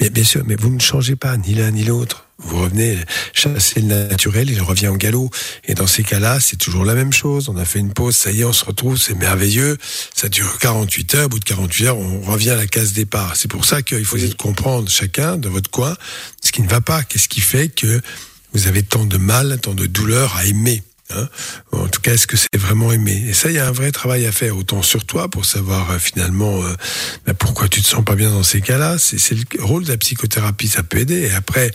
Mais bien sûr, mais vous ne changez pas, ni l'un ni l'autre. Vous revenez chasser le naturel, il revient au galop. Et dans ces cas-là, c'est toujours la même chose. On a fait une pause, ça y est, on se retrouve, c'est merveilleux. Ça dure 48 heures. Au bout de 48 heures, on revient à la case départ. C'est pour ça qu'il faut essayer de comprendre chacun de votre coin ce qui ne va pas. Qu'est-ce qui fait que vous avez tant de mal, tant de douleur à aimer Hein? En tout cas, est-ce que c'est vraiment aimé? Et ça, il y a un vrai travail à faire, autant sur toi pour savoir euh, finalement euh, bah, pourquoi tu te sens pas bien dans ces cas-là. C'est c'est le rôle de la psychothérapie, ça peut aider. Et après,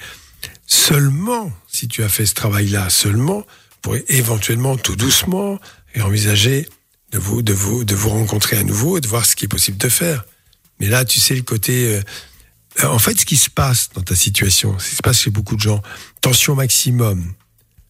seulement si tu as fait ce travail-là, seulement pour éventuellement tout doucement et envisager de vous de vous de vous rencontrer à nouveau et de voir ce qui est possible de faire. Mais là, tu sais le côté. euh, en fait, ce qui se passe dans ta situation, ce qui se passe chez beaucoup de gens, tension maximum,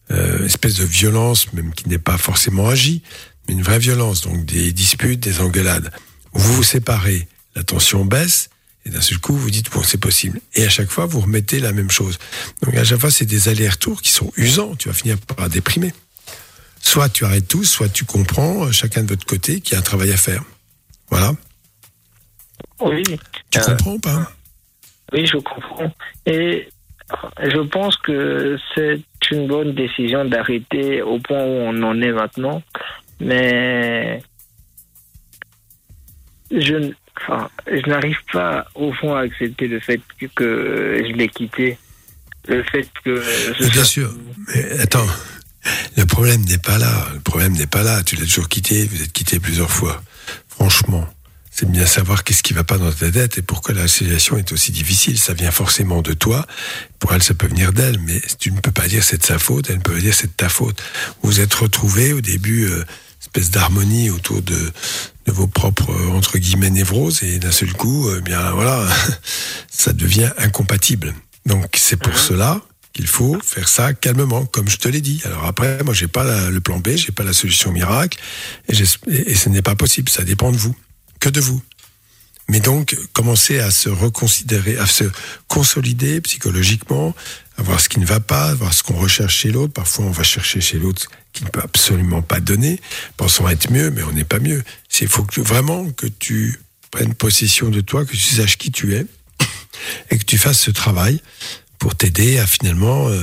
euh, espèce de violence, même qui n'est pas forcément agie, mais une vraie violence, donc des disputes, des engueulades. Vous vous séparez, la tension baisse, et d'un seul coup, vous dites, bon, c'est possible. Et à chaque fois, vous remettez la même chose. Donc à chaque fois, c'est des allers-retours qui sont usants. Tu vas finir par déprimer. Soit tu arrêtes tout, soit tu comprends, euh, chacun de votre côté, qu'il y a un travail à faire. Voilà. Oui. Tu Euh, comprends ou pas? Oui, je comprends. Et je pense que c'est une bonne décision d'arrêter au point où on en est maintenant. Mais je, enfin, je n'arrive pas au fond à accepter le fait que, je l'ai quitté. Le fait que... bien sûr. Mais attends, le problème n'est pas là. Le problème n'est pas là. Tu l'as toujours quitté. Vous êtes quitté plusieurs fois. Franchement, c'est bien savoir qu'est-ce qui va pas dans ta tête et pourquoi la situation est aussi difficile. Ça vient forcément de toi. Pour elle, ça peut venir d'elle, mais tu ne peux pas dire c'est de sa faute. Elle ne peut pas dire c'est de ta faute. Vous vous êtes retrouvés au début, euh, espèce d'harmonie autour de, de vos propres euh, entre guillemets névroses et d'un seul coup, euh, bien voilà, *laughs* ça devient incompatible. Donc c'est pour cela qu'il faut faire ça calmement, comme je te l'ai dit. Alors après, moi j'ai pas la- le plan B, j'ai pas la solution miracle, et et ce n'est pas possible. Ça dépend de vous, que de vous. Mais donc, commencer à se reconsidérer, à se consolider psychologiquement, à voir ce qui ne va pas, à voir ce qu'on recherche chez l'autre. Parfois, on va chercher chez l'autre ce qui ne peut absolument pas donner, pensant être mieux, mais on n'est pas mieux. Il faut vraiment que tu prennes possession de toi, que tu saches qui tu es, et que tu fasses ce travail pour t'aider à finalement euh,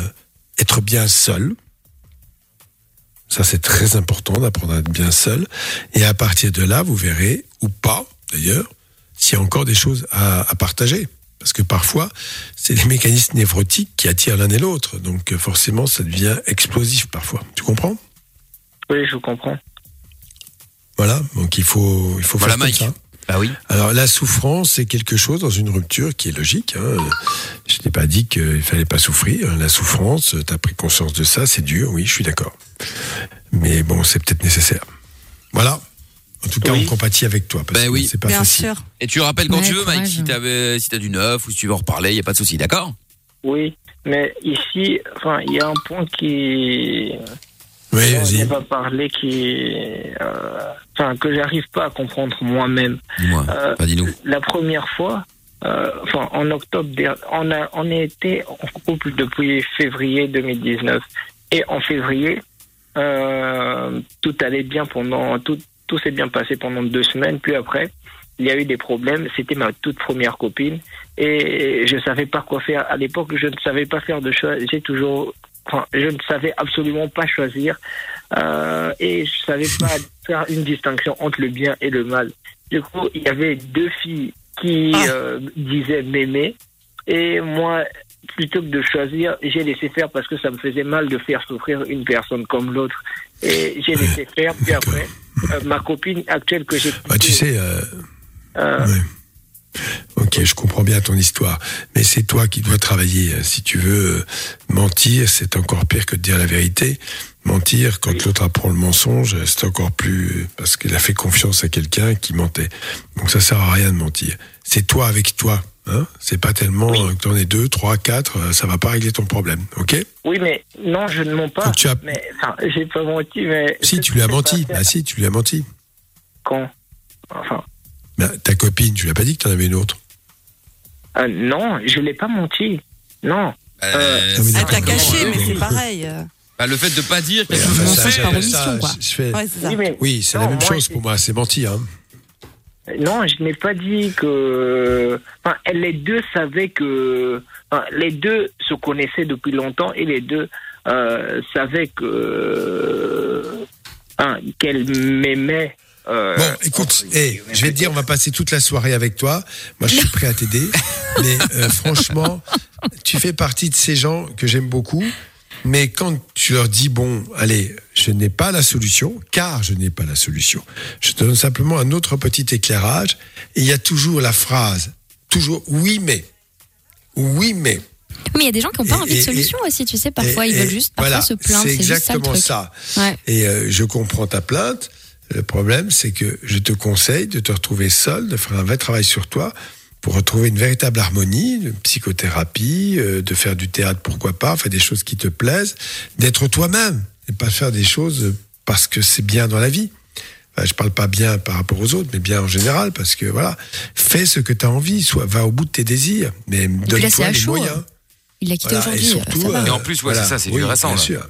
être bien seul. Ça, c'est très important d'apprendre à être bien seul. Et à partir de là, vous verrez, ou pas d'ailleurs, s'il y a encore des choses à partager. Parce que parfois, c'est les mécanismes névrotiques qui attirent l'un et l'autre. Donc euh, forcément, ça devient explosif parfois. Tu comprends? Oui, je comprends. Voilà, donc il faut, il faut Voilà, faire comme Mike. ça. Bah oui. Alors la souffrance, c'est quelque chose dans une rupture qui est logique. Hein. Je t'ai pas dit qu'il fallait pas souffrir. La souffrance, tu as pris conscience de ça, c'est dur, oui, je suis d'accord. Mais bon, c'est peut-être nécessaire. Voilà. En tout cas, on compatit avec toi. Parce Ben que oui. c'est pas facile. Et tu rappelles quand Ouais, tu veux, Mike, si t'avais, si t'as du neuf ou si tu veux en reparler, y a pas de souci, d'accord? Oui, mais ici, enfin, il y a un point qui. Oui. On va parler qui, euh, enfin, que j'arrive pas à comprendre moi-même. Dis-moi, Euh, pas dis-nous. La première fois, euh, enfin, en octobre, on a, on a été en couple depuis février 2019. Et en février, euh, tout allait bien pendant, tout, tout s'est bien passé pendant deux semaines. Puis après, il y a eu des problèmes. C'était ma toute première copine et je savais pas quoi faire. À l'époque, je ne savais pas faire de choix. J'ai toujours, enfin, je ne savais absolument pas choisir euh, et je savais pas *laughs* faire une distinction entre le bien et le mal. Du coup, il y avait deux filles qui euh, disaient m'aimer et moi, plutôt que de choisir, j'ai laissé faire parce que ça me faisait mal de faire souffrir une personne comme l'autre. Et j'ai laissé faire. Puis après, euh, ma copine actuelle que j'ai Bah, tu sais, euh, euh, ouais. Ok, je comprends bien ton histoire, mais c'est toi qui dois travailler. Si tu veux mentir, c'est encore pire que de dire la vérité. Mentir, quand l'autre apprend le mensonge, c'est encore plus parce qu'il a fait confiance à quelqu'un qui mentait. Donc ça sert à rien de mentir. C'est toi avec toi. Hein c'est pas tellement euh, que t'en es deux, trois, quatre, euh, ça va pas régler ton problème, ok Oui, mais non, je ne mens pas. tu as- Mais enfin, j'ai pas menti, mais Si tu lui as menti, bah si, tu lui as menti. quand? Enfin, Bah, ta copine, tu lui as pas dit que t'en avais une autre? euh, non, je l'ai pas menti. Non. Euh, Elle t'a caché, mais c'est pareil. bah, le fait de pas dire quelque chose qu'on sait. je- je fais- Ouais, ça. Oui, mais- Oui, c'est la même moi, chose pour moi, c'est mentir. hein. Non, je n'ai pas dit que. Enfin, les deux savaient que. enfin, les deux se connaissaient depuis longtemps et les deux euh, savaient que. enfin, qu'elle m'aimait. euh, Bon, écoute, hey, je vais te dire, on va passer toute la soirée avec toi. Moi, je suis prêt à t'aider. *laughs* mais euh, franchement, tu fais partie de ces gens que j'aime beaucoup. Mais quand tu leur dis, bon, allez, je n'ai pas la solution, car je n'ai pas la solution, je te donne simplement un autre petit éclairage. Et il y a toujours la phrase, toujours oui, mais. Oui, mais. Mais il y a des gens qui n'ont pas Et- envie de et- solution aussi, tu sais. Parfois, ils veulent juste parfois voilà, se plaindre. C'est juste ça exactement ça. Ouais. Et euh, je comprends ta plainte. Le problème, c'est que je te conseille de te retrouver seul, de faire un vrai travail sur toi pour retrouver une véritable harmonie, de psychothérapie, euh, de faire du théâtre, pourquoi pas, faire des choses qui te plaisent, d'être toi-même et pas faire des choses parce que c'est bien dans la vie. Enfin, je parle pas bien par rapport aux autres, mais bien en général, parce que voilà, fais ce que tu as envie, soit va au bout de tes désirs, mais donne-toi les chaud, moyens. Il l'a quitté Voilà, aujourd'hui. et euh, Et en plus, ouais, voilà, c'est ça, c'est oui, du récent. bien là. sûr.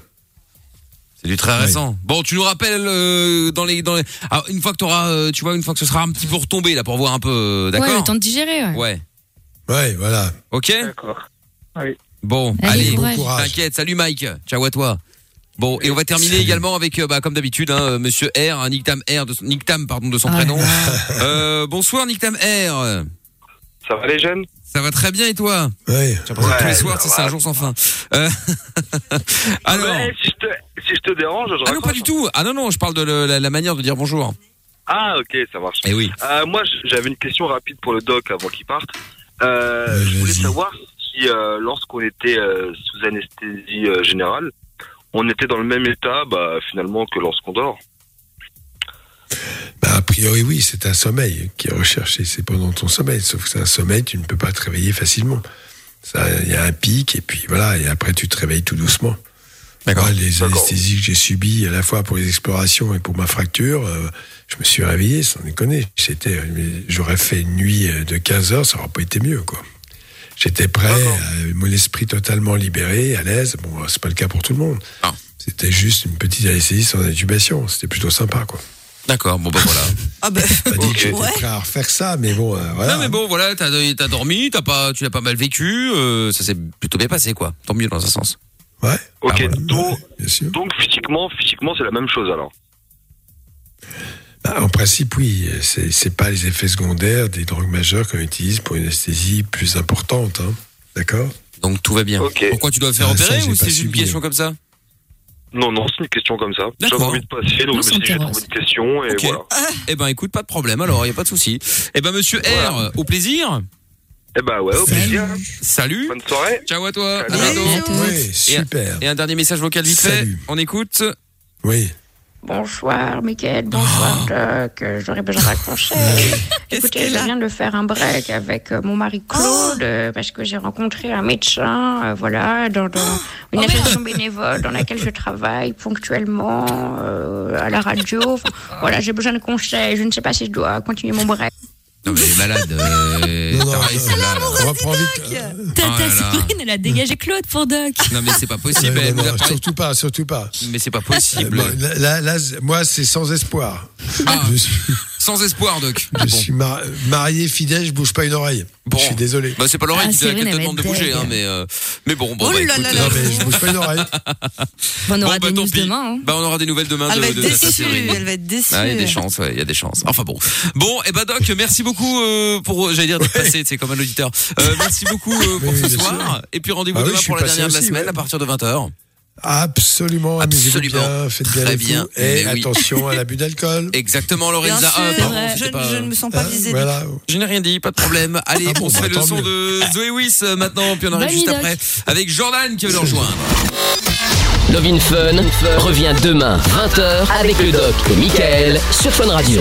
C'est du très récent. Bon, tu nous rappelles euh, dans les dans les. Alors, une fois que t'auras, euh, tu vois, une fois que ce sera un petit peu retombé là pour voir un peu, euh, d'accord. Ouais, le temps de digérer. ouais. Ouais. Ouais, voilà. Ok. D'accord. Oui. Bon, Allez, allez. Bon courage. t'inquiète. Salut Mike. Ciao à toi. Bon, et on va terminer également avec, euh, bah, comme d'habitude, hein, Monsieur R, hein, Nick Tam R, de son, Nick Tam, pardon, de son Ah prénom. Euh, bonsoir Nick Tam R. Ça va les jeunes? Ça va très bien et toi? Ouais. J'ai l'impression que tous les Ouais, soirs, ça c'est va. un jour sans fin. Euh, *laughs* Alors. Ouais, si, je te, si je te dérange, je Ah non, raccroche. pas du tout. Ah non, non, je parle de le- la, la manière de dire bonjour. Ah, ok, ça marche. Eh oui. Euh, moi, j- j'avais une question rapide pour le doc avant qu'il parte. Euh, je voulais savoir si, euh, lorsqu'on était euh, sous anesthésie euh, générale, on était dans le même état, bah, finalement, que lorsqu'on dort. Bah, a priori, oui, c'est un sommeil qui est recherché. C'est pendant ton sommeil. Sauf que c'est un sommeil, tu ne peux pas te réveiller facilement. Il y a un pic, et puis voilà, et après, tu te réveilles tout doucement. Moi, les anesthésies que j'ai subies, à la fois pour les explorations et pour ma fracture, euh, je me suis réveillé, sans déconner. J'aurais fait une nuit de 15 heures, ça n'aurait pas été mieux, quoi. J'étais prêt, euh, mon esprit totalement libéré, à l'aise. Bon, c'est pas le cas pour tout le monde. Ah. C'était juste une petite anesthésie sans intubation. C'était plutôt sympa, quoi. D'accord, bon bah voilà. *laughs* Ah ben, Pas dit que j'étais ouais. prêt à refaire ça, mais bon, euh, voilà. Non mais bon voilà, t'as t'as dormi, t'as pas, tu l'as pas mal vécu, euh, ça s'est plutôt bien passé quoi. Tant mieux dans un sens. Ouais. Ok, Ah, voilà. donc, donc physiquement, physiquement, c'est la même chose alors. Bah, en principe, oui. C'est c'est pas les effets secondaires des drogues majeures qu'on utilise pour une anesthésie plus importante, hein. D'accord? Donc tout va bien. Pourquoi tu dois faire Ah, ça, opérer ou c'est juste une subi. question comme ça? Non, non, c'est une question comme ça. J'avais envie de passer, donc On je me suis dit, une question, et Ok. voilà. Eh ben écoute, pas de problème. Alors y a pas de souci. Eh ben Monsieur R, au plaisir. Eh bah ouais, au plaisir. Salut. Bonne soirée. Ciao à toi. À bientôt. Oui, super. Et un dernier message vocal vite fait. On écoute. Oui. Bonsoir, Mickaël. Bonsoir, Doc. Euh, J'aurais besoin de raccrocher. *laughs* Écoutez, je viens de faire un break avec euh, mon mari Claude euh, parce que j'ai rencontré un médecin, euh, voilà, dans, dans une association bénévole dans laquelle je travaille ponctuellement euh, à la radio. Enfin, voilà, j'ai besoin de conseils. Je ne sais pas si je dois continuer mon break. Non mais elle est malade. Euh, *laughs* Non, non, t'as non, raison, là, là. on reprend vite. Ta, Oh ta là là. Séverine, elle a dégagé Claude pour Doc. Non mais c'est pas possible. Non, elle surtout pas, surtout pas. Mais c'est pas Euh, possible. bon, là, là, là, moi, c'est sans espoir. Ah. Je suis, Sans espoir, Doc. je suis mar- marié, fidèle, je bouge pas une oreille. Bon. Je suis désolé. Bah c'est pas l'oreille Ah, qui qui te demande de bouger, hein, mais euh, mais bon, bon Oh bah, là écoute, là euh, là Non, mais je bouge pas une oreille. Bon, on aura Bon, bah, des pis. demain. hein. Bah on aura des nouvelles demain Elle de, va être déçue. Elle va être déçue. Ah, il y a des chances, ouais, il y a des chances. Enfin bon. Bon, et bah Doc, merci beaucoup euh, pour, j'allais dire d'être passé, c'est comme un auditeur. Euh, merci beaucoup euh, pour Oui, ce soir. Et puis rendez-vous Ah demain pour la dernière de la semaine à partir de 20h. Absolument, amusez-vous Absolument. bien, faites bien Très les bien. Et oui. attention à l'abus d'alcool. *laughs* Exactement, Bien Lorenza. sûr, Ah, pardon, je, c'est pas- je ne me sens pas Hein, visée. voilà. Je n'ai rien dit, pas de problème. Allez, Ah bon, on se bah, fait le son mieux. de Zoé Wiss euh, maintenant, puis on arrive juste après avec Jordan qui veut le rejoindre. Love in Fun revient demain 20h avec le doc et Michael sur Fun Radio.